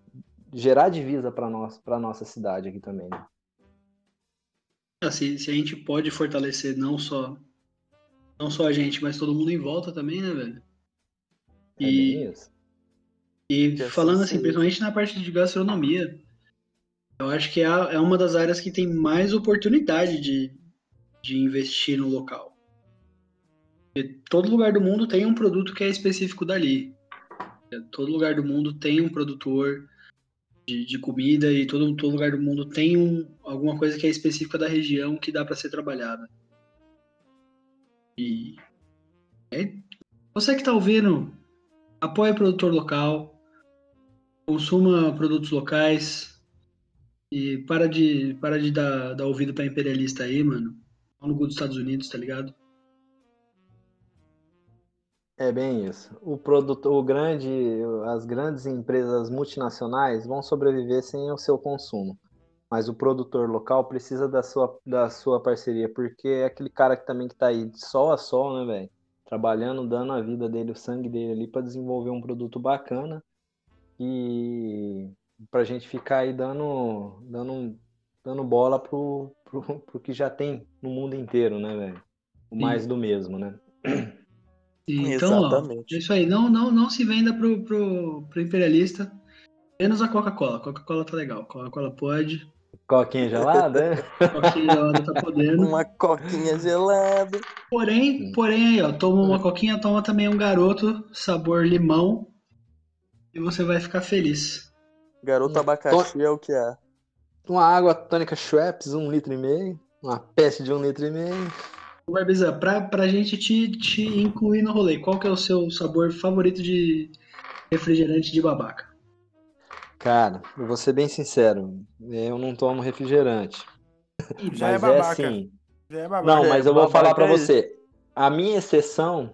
gerar divisa para nós, para nossa cidade aqui também, né? Assim, se a gente pode fortalecer não só não só a gente, mas todo mundo em volta também, né, velho? É E, isso. e falando assim, principalmente na parte de gastronomia, eu acho que é, é uma das áreas que tem mais oportunidade de, de investir no local. Porque todo lugar do mundo tem um produto que é específico dali. Todo lugar do mundo tem um produtor de, de comida e todo, todo lugar do mundo tem um, alguma coisa que é específica da região que dá para ser trabalhada. E é- você que está ouvindo, apoie o produtor local, consuma produtos locais e para de, para de dar, dar ouvido para imperialista aí, mano. No dos Estados Unidos, tá ligado? É bem isso. O produto, o grande, as grandes empresas multinacionais vão sobreviver sem o seu consumo. Mas o produtor local precisa da sua, da sua parceria, porque é aquele cara que também que tá aí de sol a sol, né, velho? Trabalhando, dando a vida dele, o sangue dele ali para desenvolver um produto bacana e pra gente ficar aí dando, dando, dando bola pro, pro, pro que já tem no mundo inteiro, né, velho? O Sim. mais do mesmo, né? E, Então, ó, Exatamente. é isso aí. Não, não, não se venda pro, pro, pro imperialista. Menos a Coca-Cola. Coca-Cola tá legal. Coca-Cola pode. Coquinha gelada, é? Coquinha gelada tá podendo. Uma coquinha gelada. Porém, porém aí, ó, toma uma coquinha, toma também um garoto, sabor limão. E você vai ficar feliz. Garoto abacaxi é o que é. Uma água tônica Schweppes, um litro e meio. Uma peste de um litro e meio. Barbiza, pra, pra gente te, te incluir no rolê, qual que é o seu sabor favorito de refrigerante de babaca? Cara, eu vou ser bem sincero, eu não tomo refrigerante. Já é mas babaca. assim. Já é babaca. Não, mas eu vou falar pra é isso. você. A minha exceção,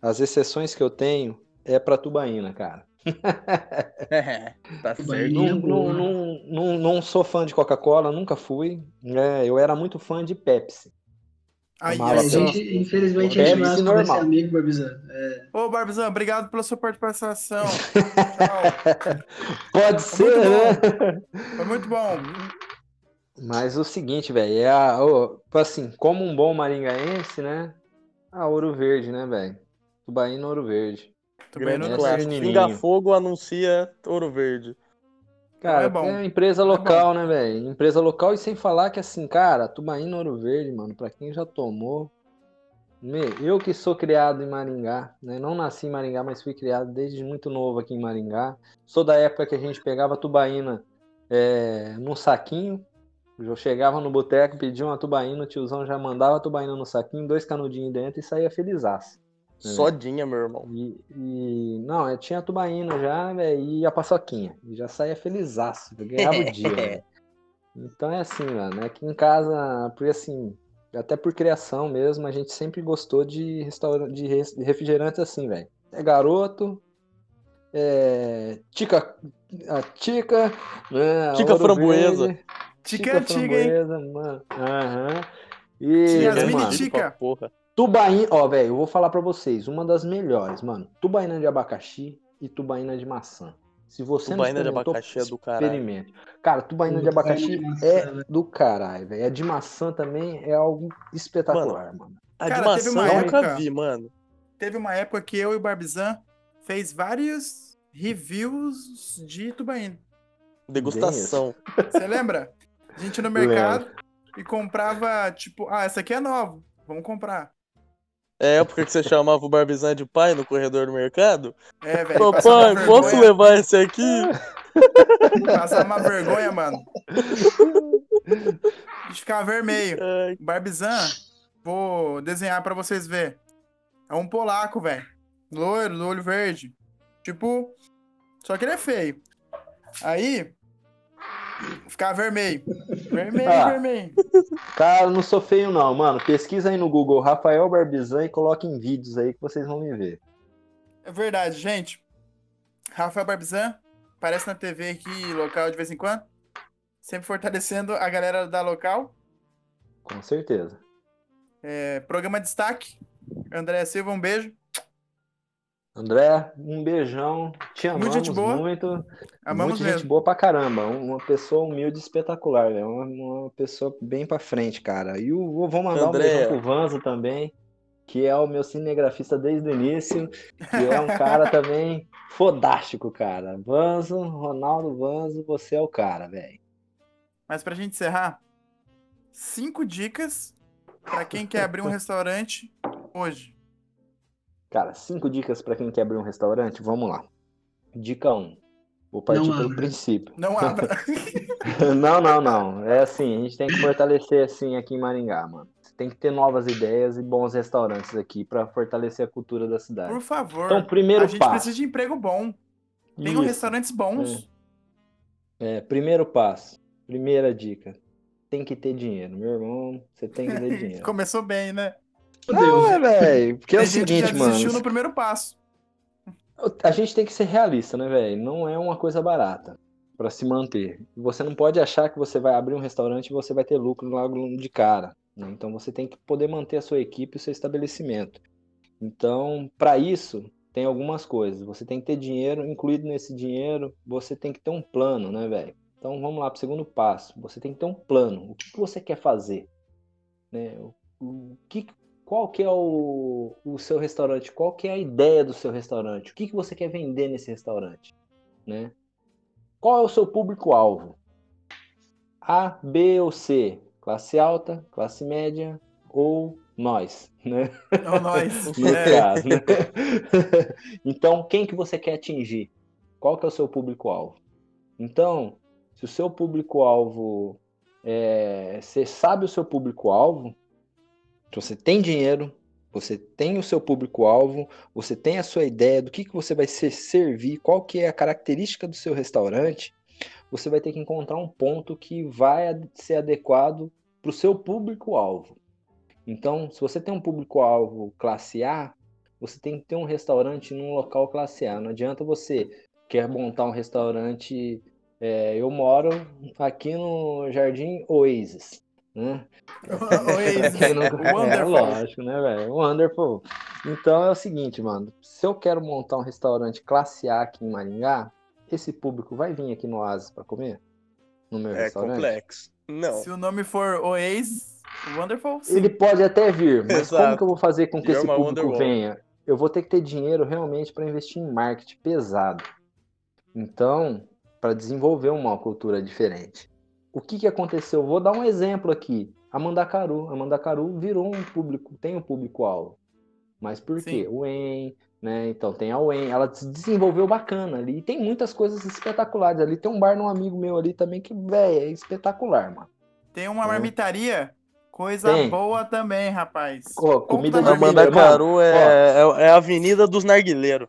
as exceções que eu tenho, é pra tubaína, cara. tá certo. Não, não, não, não, não sou fã de Coca-Cola, nunca fui. né? eu era muito fã de Pepsi. Ai, ai, A gente, infelizmente, a gente não é normal. amigo, Barbiza. É, Ô, Barbizão, obrigado pela sua participação. Tchau. Pode ser, né? Foi muito bom. Mas o seguinte, velho, é a, ô, tipo assim, como um bom maringaense, né? A Ouro Verde, né, velho? Tubaína Ouro Verde. É Ouro clássico. pequenininho. Pinga Fogo anuncia Ouro Verde. Cara, é bom. é empresa É local, né, velho? Empresa local e sem falar que assim, cara, Tubaína Ouro Verde, mano, pra quem já tomou. me- Eu que sou criado em Maringá, né? Não nasci em Maringá, mas fui criado desde muito novo aqui em Maringá. Sou da época que a gente pegava tubaína é, num saquinho. Eu chegava no boteco, pedia uma tubaína, o tiozão já mandava a tubaína no saquinho, dois canudinhos dentro e saía felizaço. É. Sodinha, meu irmão. E, e- não, eu tinha a tubaína já, velho, e a paçoquinha. E já saía felizaço, eu ganhava o dia, velho. Então é assim, mano, aqui em casa, porque assim, até por criação mesmo, a gente sempre gostou de restaurante, de refrigerante assim, velho. É garoto, é tica, a tica, né, a Tica Ouro framboesa. Verde, Tica é antiga, hein? framboesa, mano. Aham. E, Sim, as né, mini mano, tica. Porra. Tubaína, ó, velho, eu vou falar pra vocês, uma das melhores, mano. Tubaína de abacaxi e tubaína de maçã. Se você Tubaína de não experimentou, abacaxi é do caralho. experimente. Cara, tubaína de abacaxi de maçã, é do caralho, velho. A de maçã também é algo espetacular, mano. A Cara, de teve maçã uma eu nunca época- vi, mano. Teve uma época que eu e o Barbizan fez vários reviews de Tubaína. Degustação. Você lembra? A gente ia no mercado e comprava, tipo, ah, essa aqui é nova, vamos comprar. É a época que você chamava o Barbizan de pai no corredor do mercado? É, velho. Papai, posso vergonha- levar esse aqui? Passava uma vergonha, mano. Gente ficava vermelho. Ai, Barbizan, vou desenhar pra vocês verem. É um polaco, velho. Loiro, do olho verde. Tipo, só que ele é feio. Aí, ficava vermelho. Vermelho, Ah. vermelho. Cara, eu não sou feio não, mano. Pesquisa aí no Google Rafael Barbizan e coloque em vídeos aí que vocês vão me ver. É verdade, gente. Rafael Barbizan aparece na TV aqui, local, de vez em quando. Sempre fortalecendo a galera da local. Com certeza. É, programa Destaque. André Silva, um beijo. André, um beijão. Te amamos Muito gente boa. muito. Amamos Muito gente boa pra caramba. Uma pessoa humilde e espetacular, velho. Uma, uma pessoa bem pra frente, cara. E o, eu vou mandar André. um beijão pro Vanzo também, que é o meu cinegrafista desde o início. E é um cara também fodástico, cara. Vanzo, Ronaldo Vanzo, você é o cara, velho. Mas pra gente encerrar, cinco dicas pra quem quer abrir um restaurante hoje. Cara, cinco dicas pra quem quer abrir um restaurante? Vamos lá. Dica 1. Um. Vou partir Não pelo abra. princípio. Não abra. Não, não, não. É assim, a gente tem que fortalecer assim aqui em Maringá, mano. Tem que ter novas ideias e bons restaurantes aqui pra fortalecer a cultura da cidade. Por favor. Então, primeiro a gente passo. precisa de emprego bom. Tenham restaurantes bons. É, primeiro passo. Primeira dica. Tem que ter dinheiro, meu irmão. Você tem que ter dinheiro. Começou bem, né? Não, é, velho. Porque é o gente que já seguinte, mano. desistiu no primeiro passo. A gente tem que ser realista, né, velho? Não é uma coisa barata pra se manter. Você não pode achar que você vai abrir um restaurante e você vai ter lucro logo de cara. né? Então você tem que poder manter a sua equipe e o seu estabelecimento. Então, para isso, tem algumas coisas. Você tem que ter dinheiro, incluído nesse dinheiro, você tem que ter um plano, né, velho? Então vamos lá para o segundo passo. Você tem que ter um plano. O que, que você quer fazer? Né? O, o que, qual que é o, o seu restaurante? Qual que é a ideia do seu restaurante? O que, que você quer vender nesse restaurante? Né? Qual é o seu público-alvo? A, B ou C? Classe alta, classe média ou nós, né? Não nós. No É. caso, né? Então, quem que você quer atingir? Qual que é o seu público-alvo? Então, se o seu público-alvo é, você sabe o seu público-alvo, se você tem dinheiro, você tem o seu público-alvo, você tem a sua ideia do que, que você vai ser, servir, qual que é a característica do seu restaurante, você vai ter que encontrar um ponto que vai ser adequado para o seu público-alvo. Então, se você tem um público-alvo classe A, você tem que ter um restaurante num local classe A. Não adianta você quer montar um restaurante. é, eu moro aqui no Jardim Oasis, né? Oasis. Quem É, Wonderful. lógico, né, velho? Wonderful. Então é o seguinte, mano. Se eu quero montar um restaurante classe A aqui em Maringá, esse público vai vir aqui no Oasis para comer? No meu É restaurante? complexo. Não. Se o nome for Oasis Wonderful, sim. Ele pode até vir, mas como Exato. que eu vou fazer com que You're esse público venha? Eu vou ter que ter dinheiro realmente para investir em marketing pesado. Então, para desenvolver uma cultura diferente. O que, que aconteceu? Vou dar um exemplo aqui. A Mandacaru. A Mandacaru virou um público, tem um público-alvo. Mas por Sim. quê? O EN, né? Então tem a UEM, ela se desenvolveu bacana ali. E tem muitas coisas espetaculares ali. Tem um bar num amigo meu ali também que, velho, é espetacular, mano. Tem uma É. marmitaria, coisa Tem. boa também, rapaz. Ponto comida da de. Mandacaru é, é, é a avenida dos narguileiros.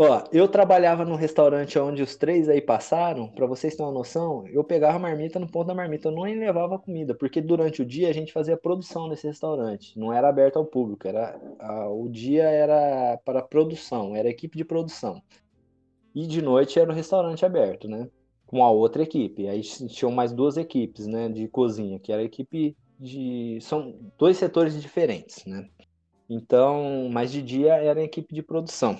Ó, eu trabalhava num restaurante onde os três aí passaram, pra vocês terem uma noção, eu pegava a marmita no ponto da marmita, eu não levava comida, porque durante o dia a gente fazia produção nesse restaurante, não era aberto ao público, era a- o dia era para produção, era equipe de produção. E de noite era o restaurante aberto, né? Com a outra equipe. Aí tinham mais duas equipes, né, de cozinha, que era a equipe de são dois setores diferentes, né? Então, mas de dia era a equipe de produção.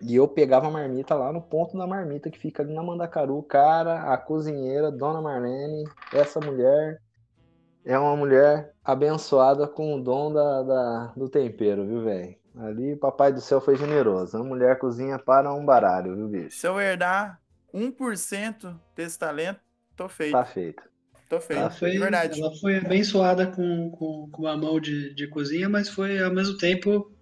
E eu pegava a marmita lá no ponto da marmita que fica ali na Mandacaru. Cara, a cozinheira, Dona Marlene, essa mulher é uma mulher abençoada com o dom da, da- do tempero, viu, velho? Ali, papai do céu foi generoso. A mulher cozinha para um baralho, viu, bicho? Se eu herdar 1% desse talento, tô feito. Tá feito. Tô feito. Ela foi, de verdade. ela foi abençoada com, com, com uma mão de, de cozinha, mas foi ao mesmo tempo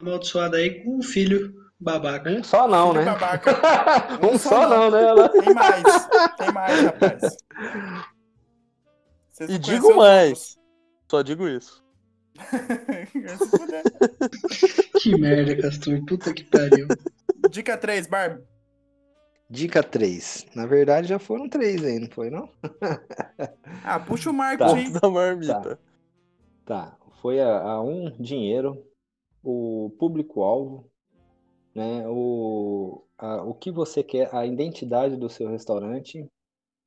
amaldiçoada aí com um filho babaca. Um só não, né? babaca. um Um só só não, né? Ela... Tem mais. Tem mais, rapaz. Vocês E não digo mais. Só digo isso. todos. Que merda, Castor. Puta que pariu. Dica 3, Barbie. Dica 3. Na verdade, já foram três aí, não foi, não? Ah, puxa o marketing. Ponto da marmita. Tá, foi a, a um dinheiro, o público-alvo, né? O, a- o que você quer, a identidade do seu restaurante.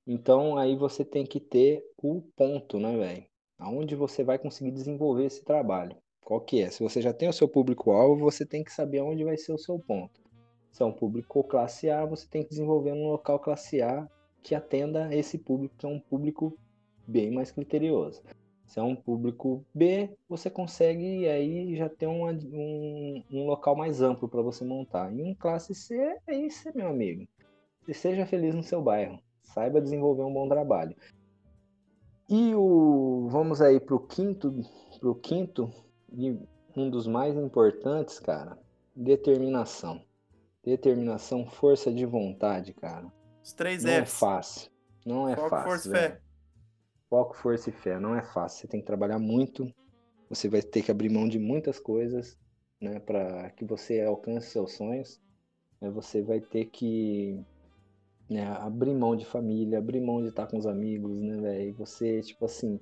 Então aí você tem que ter o ponto, né, velho? Aonde você vai conseguir desenvolver esse trabalho. Qual que é? Se você já tem o seu público-alvo, você tem que saber onde vai ser o seu ponto. Se é um público classe A, você tem que desenvolver um local classe A que atenda esse público, que é um público bem mais criterioso. Se é um público B, você consegue aí já ter uma- um, um local mais amplo para você montar. E um classe C é isso, meu amigo. E seja feliz no seu bairro. Saiba desenvolver um bom trabalho. E o vamos aí pro quinto, pro quinto e um dos mais importantes, cara, determinação. Determinação, força de vontade, cara. Os três Não é Fs. fácil. Não é Foco, fácil. força fé. Foco, força e fé. Não é fácil. Você tem que trabalhar muito. Você vai ter que abrir mão de muitas coisas, né, para que você alcance seus sonhos. Né, Você vai ter que né, abrir mão de família, abrir mão de estar com os amigos, né, velho? Você, tipo assim,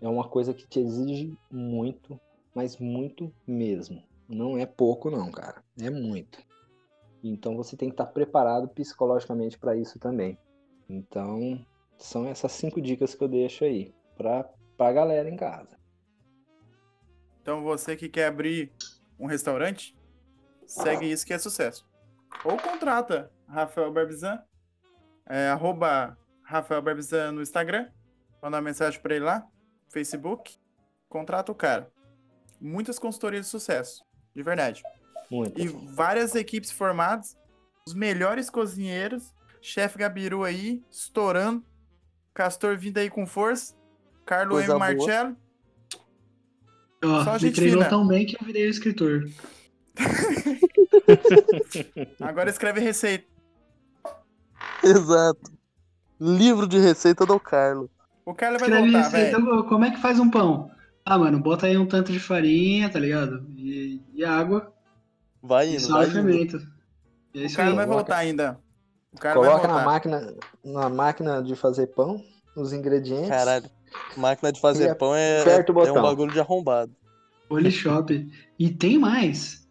é uma coisa que te exige muito, mas muito mesmo. Não é pouco, não, cara. É muito. Então você tem que estar preparado psicologicamente para isso também. Então, são essas cinco dicas que eu deixo aí pra, pra galera em casa. Então você que quer abrir um restaurante, segue isso que é sucesso. Ou contrata Rafael Barbizan, é, arroba Rafael Barbizan no Instagram, manda uma mensagem pra ele lá, Facebook, contrata o cara. Muitas consultorias de sucesso, de verdade. E várias equipes formadas, os melhores cozinheiros, chefe Gabiru aí, estourando, Castor vindo aí com força, Carlo Coisa M. boa. Marcello, Ó, Só me gente treinou fina. tão bem que eu virei escritor. agora escreve receita. Exato. Livro de receita do Carlos. O Carlos vai Escreve voltar, receita. velho. Como é que faz um pão? Ah, mano, bota aí um tanto de farinha, tá ligado? E, e água, Vai e indo, sal vai e indo. fermento. E é O aí. vai voltar ainda. O cara vai Coloca na máquina, na máquina de fazer pão, os ingredientes. Caralho. Máquina de fazer E pão é, o é um bagulho de arrombado. Polishop. E tem mais.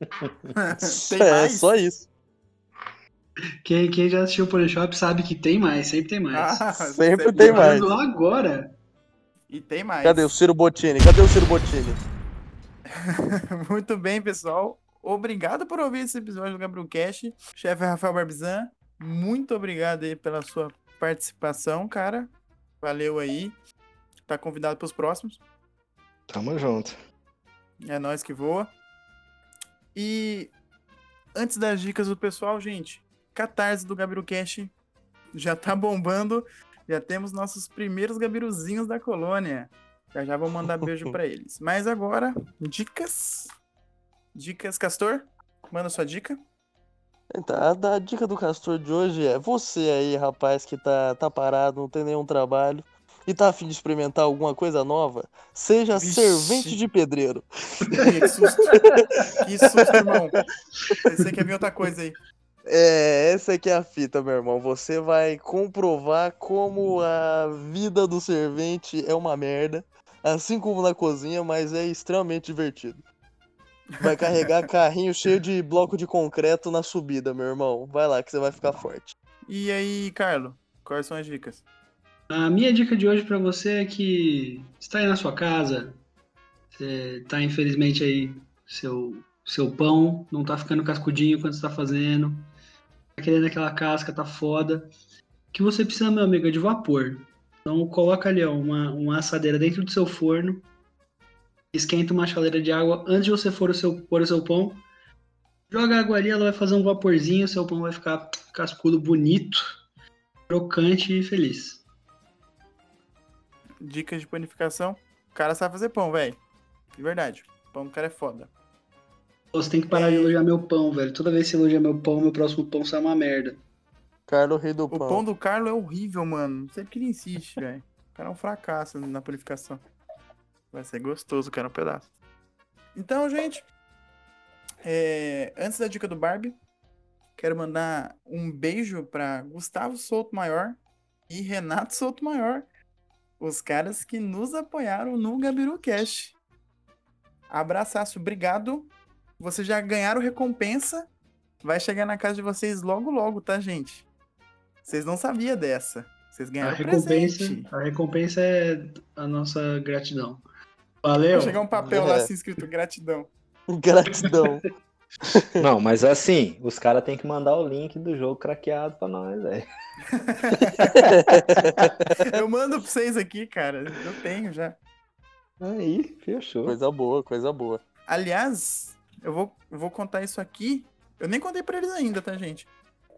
Tem é, mais? só isso. Quem, quem já assistiu o Polishop sabe que tem mais, sempre tem mais. Ah, Sempre você- tem mais. Agora, E tem mais. Cadê o Ciro Bottini? Cadê o Ciro Bottini? Muito bem, pessoal. Obrigado por ouvir esse episódio do Gabriel Cash. Chefe Rafael Barbizan, muito obrigado aí pela sua participação, cara. Valeu aí. Tá convidado pros próximos. Tamo junto. É nós que voa. E antes das dicas do pessoal, gente, Catarse do Gabiru Cash já tá bombando. Já temos nossos primeiros gabiruzinhos da colônia. Já já vou mandar beijo pra eles. Mas agora, dicas. Dicas, Castor? Manda sua dica. Então, a, a dica do Castor de hoje é você aí, rapaz, que tá, tá parado, não tem nenhum trabalho e tá afim de experimentar alguma coisa nova, seja Vixe. servente de pedreiro. Que susto. que susto, irmão. Pensei que ia vir outra coisa aí. É, essa aqui é a fita, meu irmão. Você vai comprovar como a vida do servente é uma merda, assim como na cozinha, mas é extremamente divertido. Vai carregar carrinho cheio de bloco de concreto na subida, meu irmão. Vai lá que você vai ficar forte. E aí, Carlo, quais são as dicas? A minha dica de hoje pra você é que está aí na sua casa, você tá infelizmente aí, seu, seu pão não tá ficando cascudinho quando você tá fazendo, tá querendo aquela casca, tá foda. O que você precisa, meu amigo, é de vapor. Então coloca ali ó, uma, uma assadeira dentro do seu forno, esquenta uma chaleira de água antes de você for o seu, pôr o seu pão, joga a água ali, ela vai fazer um vaporzinho, seu pão vai ficar cascudo, bonito, crocante e feliz. Dicas de panificação. O cara sabe fazer pão, velho. De verdade. O pão do cara é foda. Você tem que parar de elogiar meu pão, velho. Toda vez que você elogia meu pão, meu próximo pão sai uma merda. Carlos Rei do O Pão. pão do Carlo é horrível, mano. Não sei porque ele insiste, velho. O cara é um fracasso na panificação. Vai ser gostoso, cara, um pedaço. Então, gente, é, antes da dica do Barbie, quero mandar um beijo pra Gustavo Souto Maior e Renato Souto Maior, os caras que nos apoiaram no Gabiru Cash. Abraçaço, obrigado. Vocês já ganharam recompensa. Vai chegar na casa de vocês logo, logo, tá, gente? Vocês não sabiam dessa. Vocês A ganharam recompensa, presente. a recompensa é a nossa gratidão. Valeu. Vai chegar um papel lá É. assim escrito gratidão. Gratidão. Não, mas assim, os caras têm que mandar o link do jogo craqueado pra nós, velho. Eu mando pra vocês aqui, cara. Eu tenho já. Aí, fechou. coisa boa, coisa boa. Aliás, eu vou, eu vou contar isso aqui. Eu nem contei pra eles ainda, tá, gente?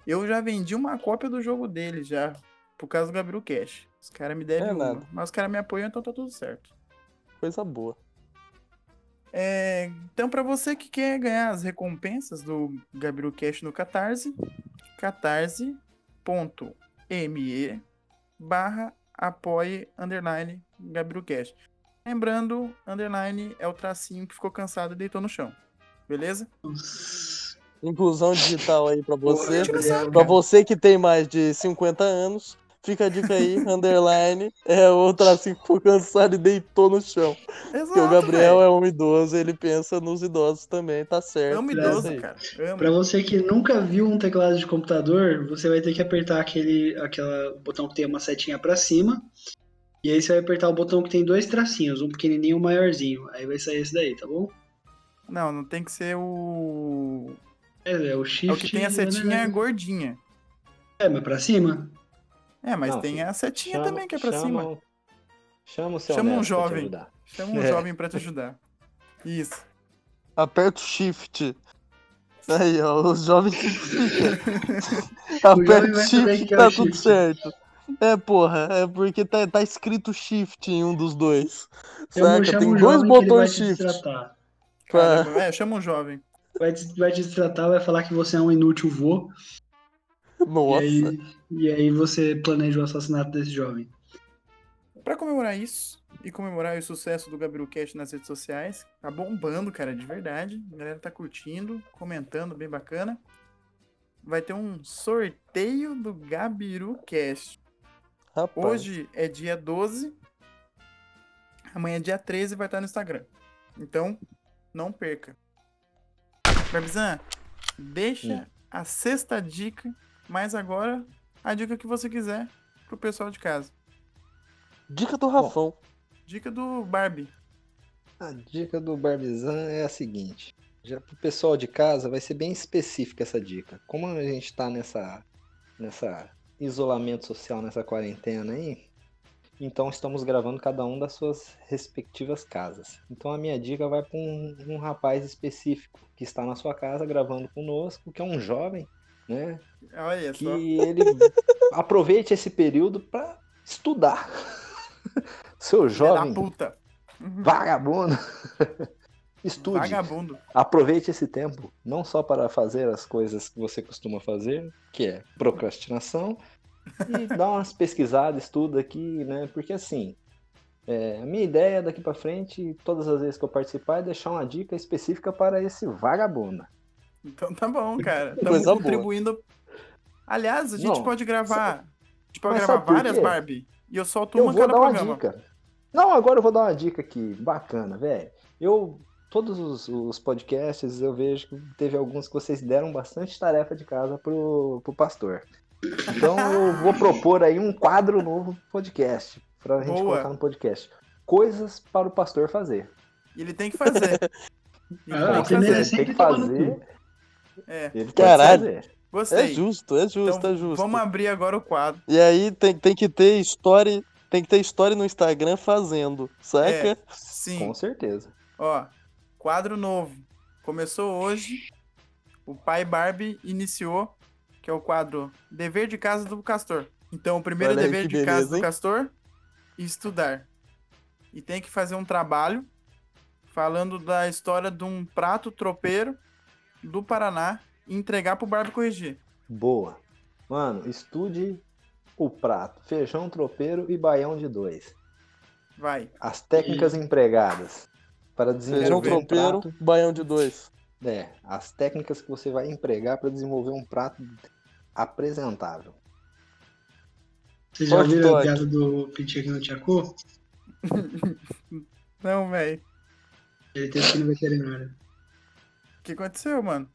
Eu já vendi uma cópia do jogo deles já. Por causa do Gabriel Cash. Os caras me devem É uma. nada. Mas os caras me apoiam, então tá tudo certo. Coisa boa. É, então, pra você que quer ganhar as recompensas do Gabriel Cash no Catarse, catarse.me barra apoie underline Gabriel Cash. Lembrando, underline é o tracinho que ficou cansado e deitou no chão. Beleza? Inclusão digital aí pra você. Pra você que tem mais de 50 anos, fica a dica aí, underline, é o tracinho que ficou cansado e deitou no chão. Porque o Exato, Gabriel velho. é um idoso, ele pensa nos idosos também, tá certo. É isso idoso, cara. Amo. Pra você que nunca viu um teclado de computador, você vai ter que apertar aquele aquela botão que tem uma setinha pra cima. E aí você vai apertar o botão que tem dois tracinhos, um pequenininho e um maiorzinho. Aí vai sair esse daí, tá bom? Não, não tem que ser o. É, é o shift. É o que tem a setinha né? gordinha. É, mas pra cima? É, mas Não, tem a setinha Chama- também que é pra chama- cima. Chama o seu Chama um neto pra te jovem. ajudar. Chama um É. jovem pra te ajudar. Isso. Aperta o shift. Aí, ó, os jovens Aperta o shift, que é tá tudo shift. certo. É, porra, é porque tá, tá escrito shift em um dos dois. Saca? Tem um dois botões te shift. Pra- Caramba, é, chama um jovem. Vai te, vai te destratar, vai falar que você é um inútil vô. E Nossa. aí, e aí você planeja o assassinato desse jovem. Pra comemorar isso e comemorar o sucesso do Gabriel Cash nas redes sociais, tá bombando, cara, de verdade. A galera tá curtindo, comentando, bem bacana. Vai ter um sorteio do Gabiru Cash. Rapaz. Hoje é dia 12. Amanhã é dia 13 vai estar no Instagram. Então, não perca. Barbizan, deixa Hum. a sexta dica, mas agora a dica que você quiser pro pessoal de casa. Dica do Rafão. Dica do Barbie. A dica do Barbizan é a seguinte. Já pro pessoal de casa vai ser bem específica essa dica. Como a gente tá nessa nessa isolamento social nessa quarentena aí. Então estamos gravando cada um das suas respectivas casas. Então a minha dica vai para um, um rapaz específico que está na sua casa gravando conosco, que é um jovem, né? Olha Que só. ele aproveite esse período para estudar. Seu jovem puta. vagabundo. Estude. Vagabundo. Aproveite esse tempo, não só para fazer as coisas que você costuma fazer, que é procrastinação, e dá umas pesquisadas, estuda aqui, né? Porque assim, é, a minha ideia daqui para frente, todas as vezes que eu participar, é deixar uma dica específica para esse vagabundo. Então tá bom, cara. Estamos Coisa boa. contribuindo. Aliás, a gente Não, pode gravar. A gente pode Mas gravar várias? Barbie. E eu solto Eu uma vou cada dar uma programa. dica. Não, agora eu vou dar uma dica aqui, bacana, velho. Eu, todos os, os podcasts, eu vejo que teve alguns que vocês deram bastante tarefa de casa pro, pro pastor. Então eu vou propor aí um quadro novo podcast, pra gente Boa. colocar no podcast. Coisas para o pastor fazer. Ele tem que fazer. Ele Ah, tem a que fazer. tem que fazer. É, Ele Caralho. gostei. É justo, é justo, Então, é justo. Vamos abrir agora o quadro. E aí tem, tem que ter história, tem que ter história no Instagram fazendo, saca? É. Sim. Com certeza. Ó, quadro novo. Começou hoje. O pai Barbie iniciou, que é o quadro Dever de Casa do Castor. Então, o primeiro Olha dever de casa beleza, do hein? Castor estudar. E tem que fazer um trabalho falando da história de um prato tropeiro do Paraná e entregar pro Barbie corrigir. Boa. Mano, estude o prato, feijão tropeiro e baião de dois. Vai. As técnicas empregadas para desenvolver Feijão um tropeiro, prato. baião de dois. É, as técnicas que você vai empregar para desenvolver um prato apresentável. Vocês já ouviram a piada do Pintinho aqui no Tchacu? Não, velho. Ele que ir no veterinário. O que aconteceu, mano?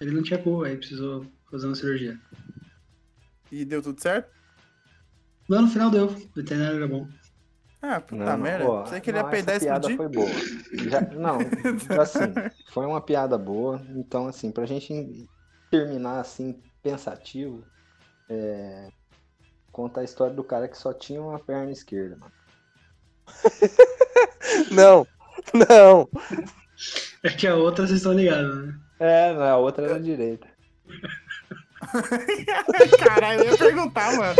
Ele não tinha cu, aí precisou fazer uma cirurgia. E deu tudo certo? Mas no final deu. O veterinário era bom. Ah, puta merda. ó, Você queria não, peidar e essa piada foi boa. Já- não, assim, foi uma piada boa. Então, assim, pra gente terminar assim, pensativo, é, conta a história do cara que só tinha uma perna esquerda, mano. Não, não. É que a outra vocês estão ligados, né? É, a outra era a direita. Caralho, eu ia perguntar, mano.